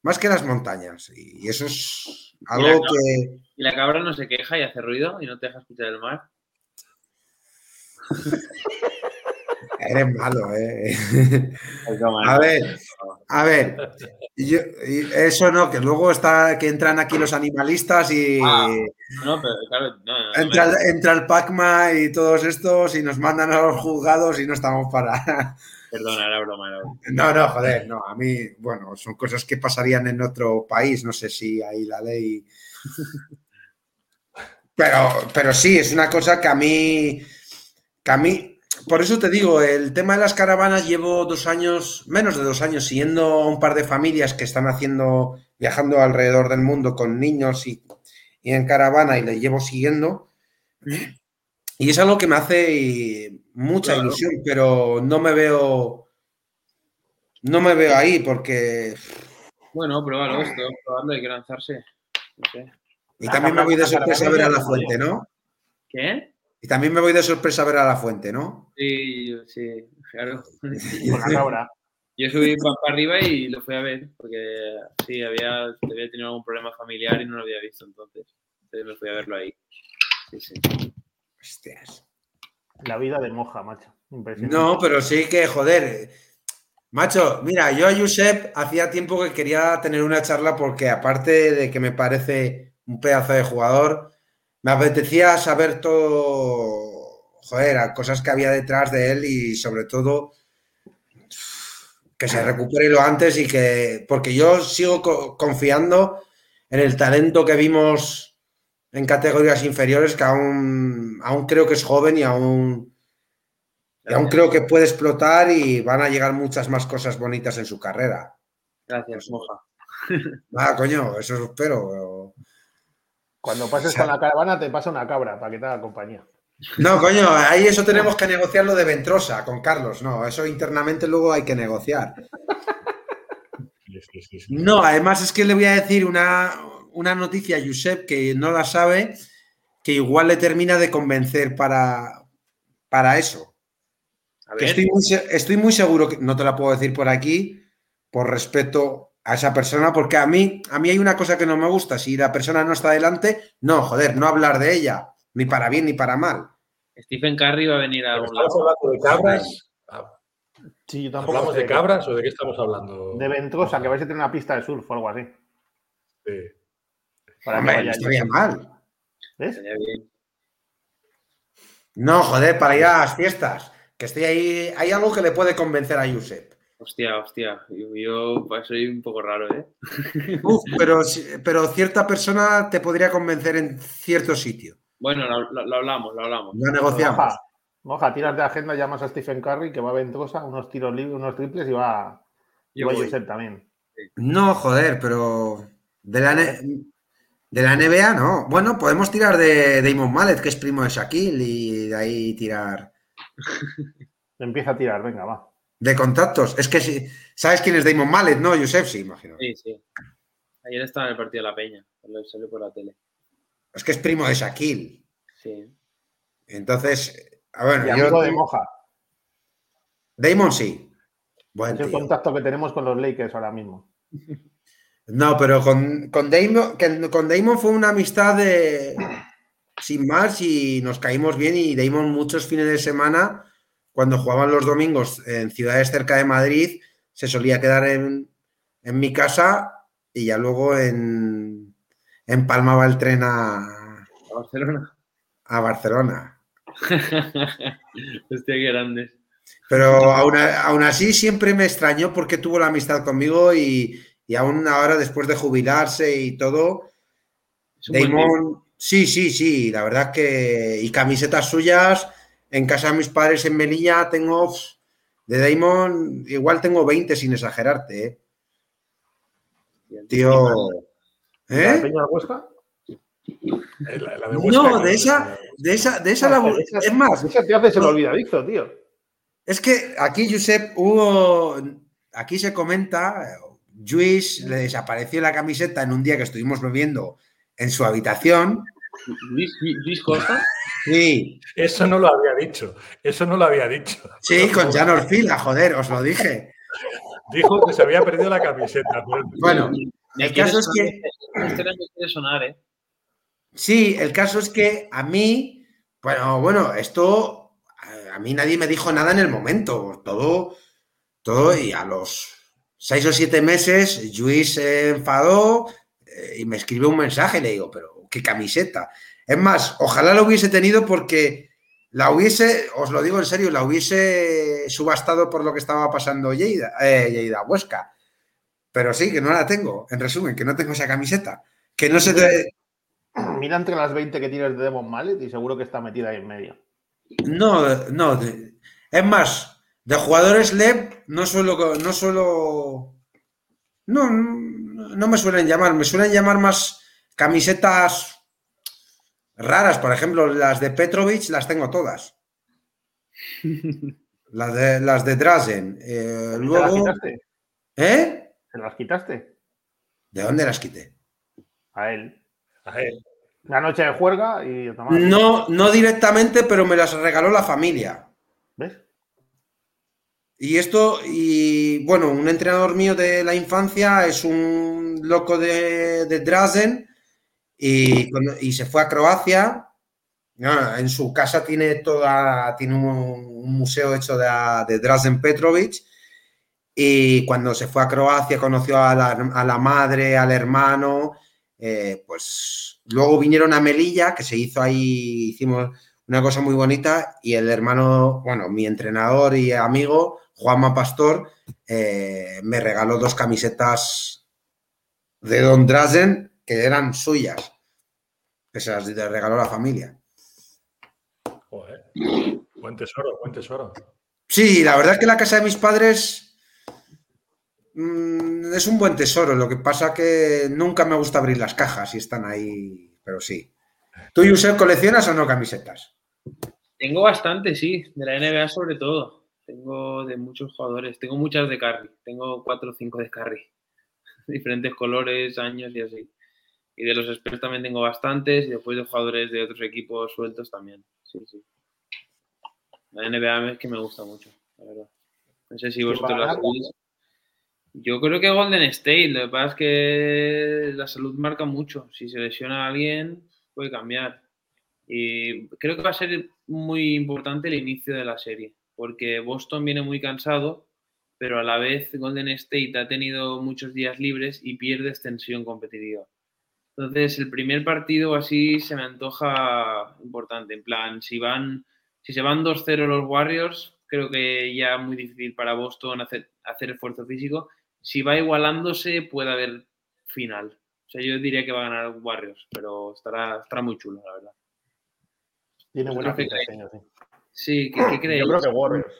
más que las montañas. Y eso es algo cabra? que... Y la cabra no se queja y hace ruido y no te deja escuchar el mar. Eres malo, ¿eh? A ver, a ver. yo- eso no, que luego está que entran aquí los animalistas y Ah, No, pero claro, no, no, no, entra, el- entra el Pacma y todos estos y nos mandan a los juzgados y no estamos para. Perdona, era broma, era broma. No, no, joder, no. A mí, bueno, son cosas que pasarían en otro país. No sé si hay la ley. Pero, pero sí, es una cosa que a mí. Que a mí. Por eso te digo, el tema de las caravanas llevo dos años, menos de dos años, siguiendo a un par de familias que están haciendo, viajando alrededor del mundo con niños y, y en caravana y le llevo siguiendo. Y es algo que me hace mucha Claro. ilusión, pero no me veo. No me veo ahí porque. Bueno, pruébalo, esto, probando, hay que lanzarse. No sé. Y también me voy de sorpresa a ver a la fuente, ¿no? ¿Qué? Y también me voy de sorpresa a ver a la fuente, ¿no? Sí, yo- sí, claro. Con la cabra. Yo subí para arriba y lo fui a ver, porque sí, había, había tenido algún problema familiar y no lo había visto entonces. Entonces me fui a verlo ahí. Sí, sí. Hostias. La vida de moja, macho. Impresionante. No, pero sí que, joder. Macho, mira, yo a Josep hacía tiempo que quería tener una charla porque aparte de que me parece un pedazo de jugador, me apetecía saber todo, joder, cosas que había detrás de él y sobre todo que se recupere lo antes y que, porque yo sigo co- confiando en el talento que vimos en categorías inferiores, que aún, aún creo que es joven y aún, y aún creo que puede explotar y van a llegar muchas más cosas bonitas en su carrera. Gracias, moja. Ah, coño, eso espero. Cuando pases con la caravana te pasa una cabra para que te haga compañía. No, coño, ahí eso tenemos que negociarlo de Ventrosa con Carlos. No, eso internamente luego hay que negociar. No, además es que le voy a decir una, una noticia a Josep que no la sabe, que igual le termina de convencer para, para eso. A Que ver, estoy, muy, se- estoy muy seguro que no te la puedo decir por aquí, por respeto a esa persona, porque a mí, a mí hay una cosa que no me gusta. Si la persona no está delante, no, joder, no hablar de ella, ni para bien ni para mal. Stephen Curry va a venir a algún ¿Estamos lado. hablando de cabras? Sí, yo tampoco ¿Hablamos sé. de cabras o de qué estamos hablando? De Ventrosa, que vais a tener una pista de surf o algo así. Sí. Para que Hombre, no vaya estaría allí. mal. ¿Ves? Estaría bien. No, joder, para ir a las fiestas. Que estoy ahí. Hay algo que le puede convencer a Josep. Hostia, hostia. Yo, yo, soy un poco raro, ¿eh? Uf, pero, pero cierta persona te podría convencer en cierto sitio. Bueno, lo, lo- lo hablamos, lo hablamos. Lo negociamos. Moja, moja, tiras de agenda, llamas a Stephen Curry, que va a Ventrosa, unos tiros libres, unos triples y va, y va voy. Josep también. No, joder, pero. De la, de la NBA no. Bueno, podemos tirar de Damon Mallet, que es primo de Shaquille, y de ahí tirar. Empieza a tirar, venga, va. De contactos. Es que si. ¿Sabes quién es Damon Mallet? No, Josep, sí, imagino. Sí, sí. Ayer estaba en el partido de la Peña, salió por la tele. Es que es primo de Shaquille. Sí. Entonces. A ver, Y yo- amigo de Moja, Damon sí. Buen es el tío. contacto que tenemos con los Lakers ahora mismo. No, pero con, con, Damon, que- con Damon fue una amistad de sin más y nos caímos bien y Damon muchos fines de semana, cuando jugaban los domingos en ciudades cerca de Madrid, se solía quedar en, en mi casa y ya luego en, empalmaba el tren a, A Barcelona. a Barcelona. Hostia, qué grandes. Pero aún, aún así siempre me extrañó porque tuvo la amistad conmigo y, y aún ahora después de jubilarse y todo. Damon, sí, sí, sí, la verdad que. Y camisetas suyas. En casa de mis padres en Melilla tengo. De Damon, igual tengo 20 sin exagerarte, ¿eh? Tío. ¿La ¿Eh? Peña Huesca? Eh, La, la de Huesca, No, de esa, de esa, de esa la- Esa- Es más, Esa te hace el olvidadizo, tío. es que aquí, Josep, hubo. Aquí se comenta. Luis le desapareció la camiseta en un día que estuvimos bebiendo en su habitación. Luis, Luis Costa. Sí. Eso no lo había dicho. Eso no lo había dicho. Sí, con Jan Orfila, joder, os lo dije. Dijo que se había perdido la camiseta. Bueno, el caso es que. sonar, ¿eh? Sí, el caso es que a mí, bueno, bueno, esto, a mí nadie me dijo nada en el momento. Todo, todo, y a los seis o siete meses, Luis se enfadó eh, y me escribió un mensaje. Le digo, pero qué camiseta. Es más, ojalá lo hubiese tenido porque la hubiese, os lo digo en serio, la hubiese subastado por lo que estaba pasando Lleida, eh, Huesca. Pero sí, que no la tengo. En resumen, que no tengo esa camiseta. Que no se te... Mira entre las 20 que tienes de Demon Mallet y seguro que está metida ahí en medio. No, no. Es más, de jugadores LEP no suelo, no suelo. No, no me suelen llamar. Me suelen llamar más camisetas raras. Por ejemplo, las de Petrovic las tengo todas. las de, las de Drazen. Eh, luego... las quitaste? ¿Eh? ¿Se las quitaste? ¿De dónde las quité? A él. A él. La noche de juerga y... No, no directamente, pero me las regaló la familia. ¿Ves? Y esto, y bueno, un entrenador mío de la infancia es un loco de, de Drazen y, se fue a Croacia. en su casa tiene toda, tiene un, museo hecho de, de, Drazen Petrovic. Y cuando se fue a Croacia conoció a la, madre, al hermano. Eh, pues luego vinieron a Melilla, que se hizo ahí, hicimos una cosa muy bonita. Y el hermano, bueno, mi entrenador y amigo, Juanma Pastor, eh, me regaló dos camisetas de Don Drazen que eran suyas, que se las regaló la familia. Joder. Buen tesoro, buen tesoro. Sí, la verdad es que la casa de mis padres mm, es un buen tesoro. Lo que pasa que nunca me gusta abrir las cajas y están ahí, pero sí. ¿Tú, Yusef, coleccionas o no camisetas? Tengo bastante, sí, de la NBA sobre todo. Tengo de muchos jugadores, tengo muchas de carry, tengo cuatro o cinco de carry, diferentes colores, años y así. Y de los expertos también tengo bastantes y después de jugadores de otros equipos sueltos también. Sí, sí. La NBA es que me gusta mucho, la verdad. No sé si vosotros la sabéis. Yo creo que Golden State, lo que pasa es que la salud marca mucho. Si se lesiona a alguien, puede cambiar. Y creo que va a ser muy importante el inicio de la serie, porque Boston viene muy cansado, pero a la vez Golden State ha tenido muchos días libres y pierde extensión competitiva. Entonces, el primer partido así se me antoja importante. En plan, si van, si se van 2-0 los Warriors, creo que ya es muy difícil para Boston hacer, hacer esfuerzo físico. Si va igualándose, puede haber final. O sea, yo diría que va a ganar Warriors, pero estará, estará muy chulo, la verdad. Tiene buena pinta, sí. ¿qué, creéis? Yo creo que Warriors.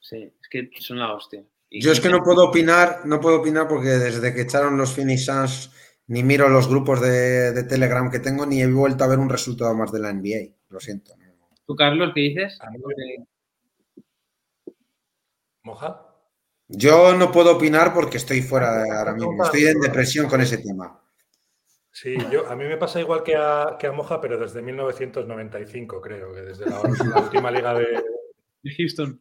Sí, es que son la hostia. yo es que no puedo opinar, no puedo opinar porque desde que echaron los Phoenix Suns ni miro los grupos de, Telegram que tengo, ni he vuelto a ver un resultado más de la NBA. Lo siento. ¿Tú, Carlos, qué dices? ¿Moja? Yo no puedo opinar porque estoy fuera de ahora mismo. Estoy en depresión con ese tema. Sí, yo, a mí me pasa igual que a, que a Moja, pero desde 1995, creo, que desde la, última liga de, de Houston.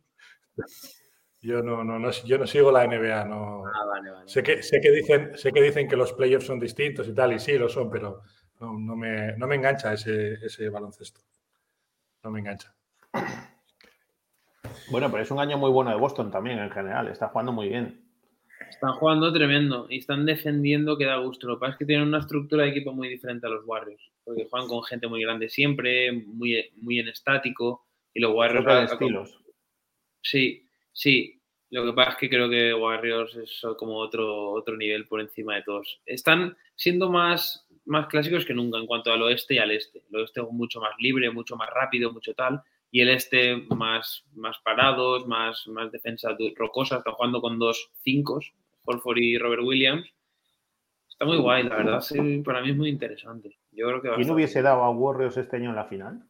Yo no, no, no, yo no sigo la NBA, no. Ah, vale, vale. Sé que, sé que dicen, sé que dicen que los playoffs son distintos y tal, y sí lo son, pero no, no me, no me engancha ese, ese baloncesto. No me engancha. Bueno, pero es un año muy bueno de Boston también en general. Está jugando muy bien. Están jugando tremendo y están defendiendo que da gusto. Lo que pasa es que tienen una estructura de equipo muy diferente a los Warriors, porque juegan con gente muy grande siempre, muy, muy en estático, y los Warriors... estilos. Sí, Sí, lo que pasa es que creo que Warriors es como otro, otro nivel por encima de todos. Están siendo más, más clásicos que nunca en cuanto al oeste y al este. El oeste es mucho más libre, mucho más rápido, mucho tal. Y el este más, más parados, más, más defensa rocosa. Está jugando con dos cinco, Holford y Robert Williams. Está muy guay, la verdad. para mí es muy interesante. Yo creo que ¿Quién hubiese dado a Warriors este año en la final?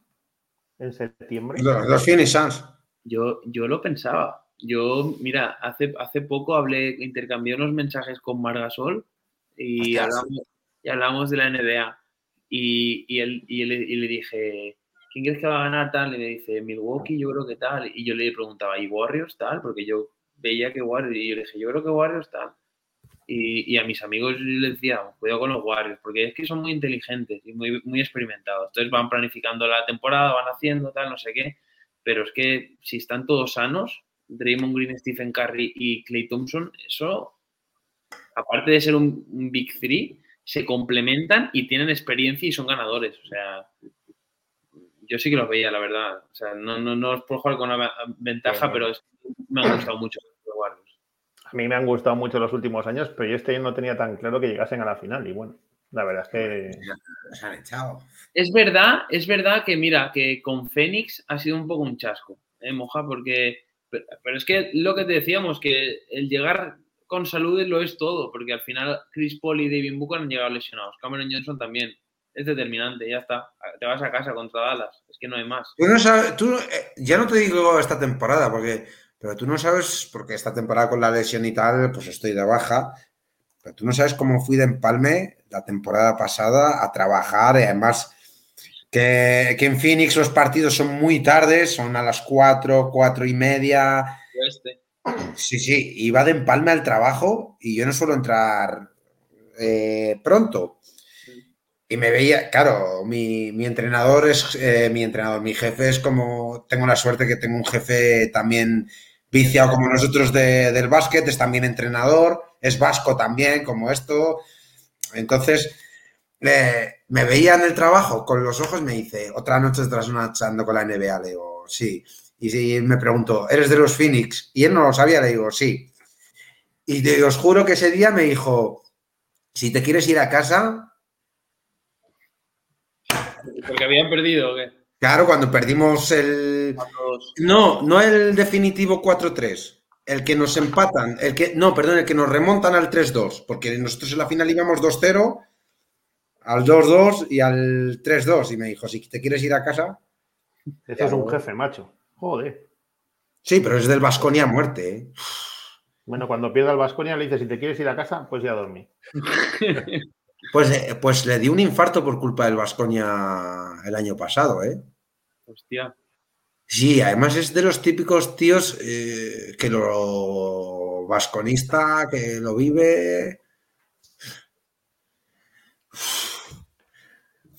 ¿En septiembre? Los, los Phoenix Yo, yo lo pensaba yo, mira, hace, hace poco hablé, intercambié unos mensajes con Margasol y hablamos, y hablamos de la NBA. Y, y, él, y, le, dije, ¿quién crees que va a ganar tal? Y me dice, Milwaukee, yo creo que tal. Y yo le preguntaba, ¿y Warriors tal? Porque yo veía que Warriors, y yo le dije, yo creo que Warriors tal. Y, a mis amigos les decía, cuidado con los Warriors, porque es que son muy inteligentes y muy, muy experimentados. Entonces van planificando la temporada, van haciendo tal, no sé qué. Pero es que si están todos sanos, Draymond Green, Stephen Curry y Clay Thompson, eso, aparte de ser un, un Big Three, se complementan y tienen experiencia y son ganadores. O sea, yo sí que los veía, la verdad. O sea, no, no, no os puedo jugar con una ventaja, pero me han gustado mucho los Warriors. A mí me han gustado mucho los últimos años, pero yo este año no tenía tan claro que llegasen a la final. Y bueno, la verdad es que. Se han echado. Es verdad, es verdad que mira, que con Fénix ha sido un poco un chasco, ¿eh, Moja? Porque. Pero, es que lo que te decíamos, que el llegar con salud lo es todo, porque al final Chris Paul y David Booker han llegado lesionados. Cameron Johnson también es determinante, ya está. Te vas a casa contra Dallas, es que no hay más. Sabes, tú, eh, ya no te digo esta temporada, porque, pero tú no sabes, porque esta temporada con la lesión y tal, pues estoy de baja, pero tú no sabes cómo fui de empalme la temporada pasada a trabajar, y además que, que en Phoenix los partidos son muy tardes, son a las 4, 4 y media. Este. Sí, sí, iba de empalme al trabajo y yo no suelo entrar eh, pronto. Y me veía, claro, mi, entrenador es eh, mi entrenador, mi jefe es como, tengo la suerte que tengo un jefe también viciado como nosotros del básquet, es también entrenador, es vasco también, como esto. Entonces, eh, me veía en el trabajo con los ojos, me dice, otra noche trasnochando con la NBA, le digo, sí. Y me preguntó, ¿eres de los Phoenix? Y él no lo sabía, le digo, sí. Y os juro que ese día me dijo, si te quieres ir a casa, porque habían perdido, ¿o qué? Claro, cuando perdimos el. No, no el definitivo 4-3. El que nos empatan, el que. No, perdón, el que nos remontan al 3-2. Porque nosotros en la final íbamos 2-0, al 2-2 y al 3-2. Y me dijo: si te quieres ir a casa. Este es un jefe, macho. Joder. Sí, pero es del Vasconia a muerte, ¿eh? Bueno, cuando pierda el Vasconia le dice: si te quieres ir a casa, pues ya dormí. Pues, eh, pues le dio un infarto por culpa del Vasconia el año pasado, ¿eh? Hostia. Sí, además es de los típicos tíos eh, que lo vasconista, que lo vive.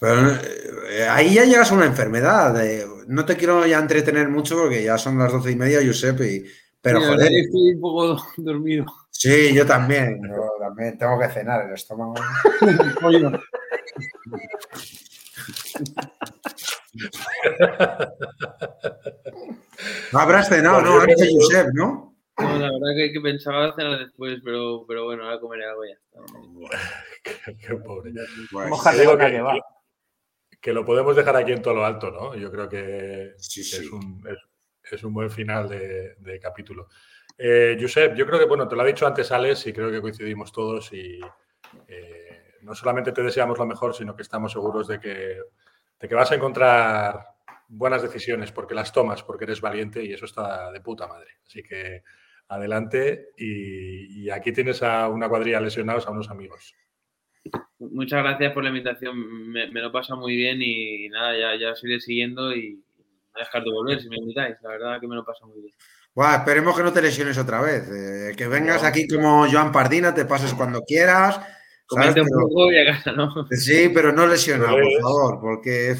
Pero eh, ahí ya llegas a una enfermedad. no te quiero ya entretener mucho porque ya son las doce y media, Giuseppe. pero joder. Estoy un poco dormido. Sí, yo también. también tengo que cenar el estómago. no habrás cenado, ¿no? Antes de Josep, ¿no? No, la verdad que, que pensaba cenar después, pero, pero bueno, ahora comeré algo ya. qué, pobre. que, que, lo podemos dejar aquí en todo lo alto, ¿no? Yo creo que Es, un, es, un, buen final de, de capítulo. Eh, Josep, yo creo que, bueno, te lo ha dicho antes Alex y creo que coincidimos todos y eh, no solamente te deseamos lo mejor, sino que estamos seguros de que, de que vas a encontrar buenas decisiones porque las tomas, porque eres valiente y eso está de puta madre. Así que adelante y, aquí tienes a una cuadrilla lesionados, a unos amigos. Muchas gracias por la invitación, me, lo pasa muy bien y, nada, ya, ya os iré siguiendo y no dejar de volver si me invitáis, la verdad que me lo pasa muy bien esperemos que no te lesiones otra vez. Eh, que vengas aquí como Joan Pardina, te pases cuando quieras. Comente un poco y a casa, ¿no? Sí, pero no lesiona, por favor, porque.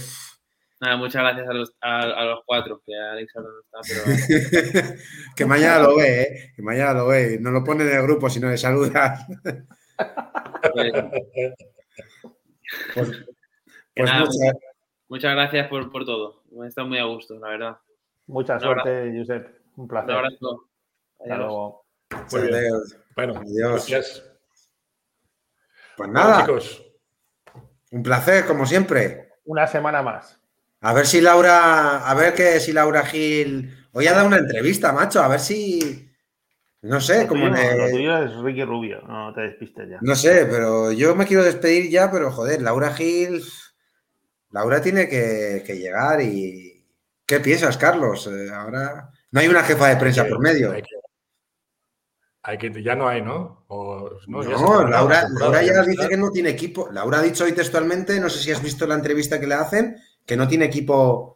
Nada, muchas gracias a los, a, los cuatro, que Alex no está, pero. que mañana lo ve, ¿eh? Que mañana lo ve. No lo pone en el grupo, sino le saluda. pues, pues muchas... gracias por, por todo. Me está muy a gusto, la verdad. Mucha suerte, Josep. Un placer. Un abrazo. Hasta luego. Bueno, adiós. Gracias. Pues nada, chicos. Un placer, como siempre. Una semana más. A ver si Laura, a ver que si Laura Gil. Hoy ha dado una entrevista, macho, a ver si. No sé, como. Lo tuyo es Ricky Rubio, no te despistes ya. No sé, pero yo me quiero despedir ya, pero joder, Laura Gil. Laura tiene que, llegar y. ¿Qué piensas, Carlos? Eh, ahora. No hay una jefa de prensa por medio. Hay que, ya no hay, ¿no? no, Laura, ya dice que no tiene equipo. Laura ha dicho hoy textualmente, no sé si has visto la entrevista que le hacen, que no tiene equipo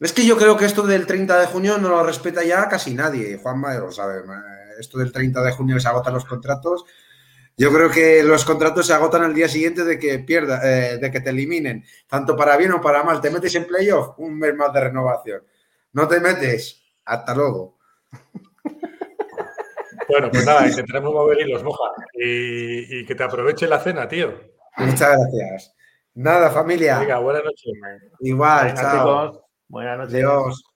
Es que yo creo que esto del 30 de junio no lo respeta ya casi nadie. Juan lo sabe. Esto del 30 de junio se agotan los contratos. Yo creo que los contratos se agotan al día siguiente de que pierda, eh, de que te eliminen, tanto para bien o para mal. Te metes en playoff, un mes más de renovación. No te metes, hasta luego. Bueno, pues nada, intentaremos mover hilos, moja. Y, y que te aproveche la cena, tío. Muchas gracias. Nada, familia. Venga, buenas noches. Igual, chao. Buenas noches. Adiós.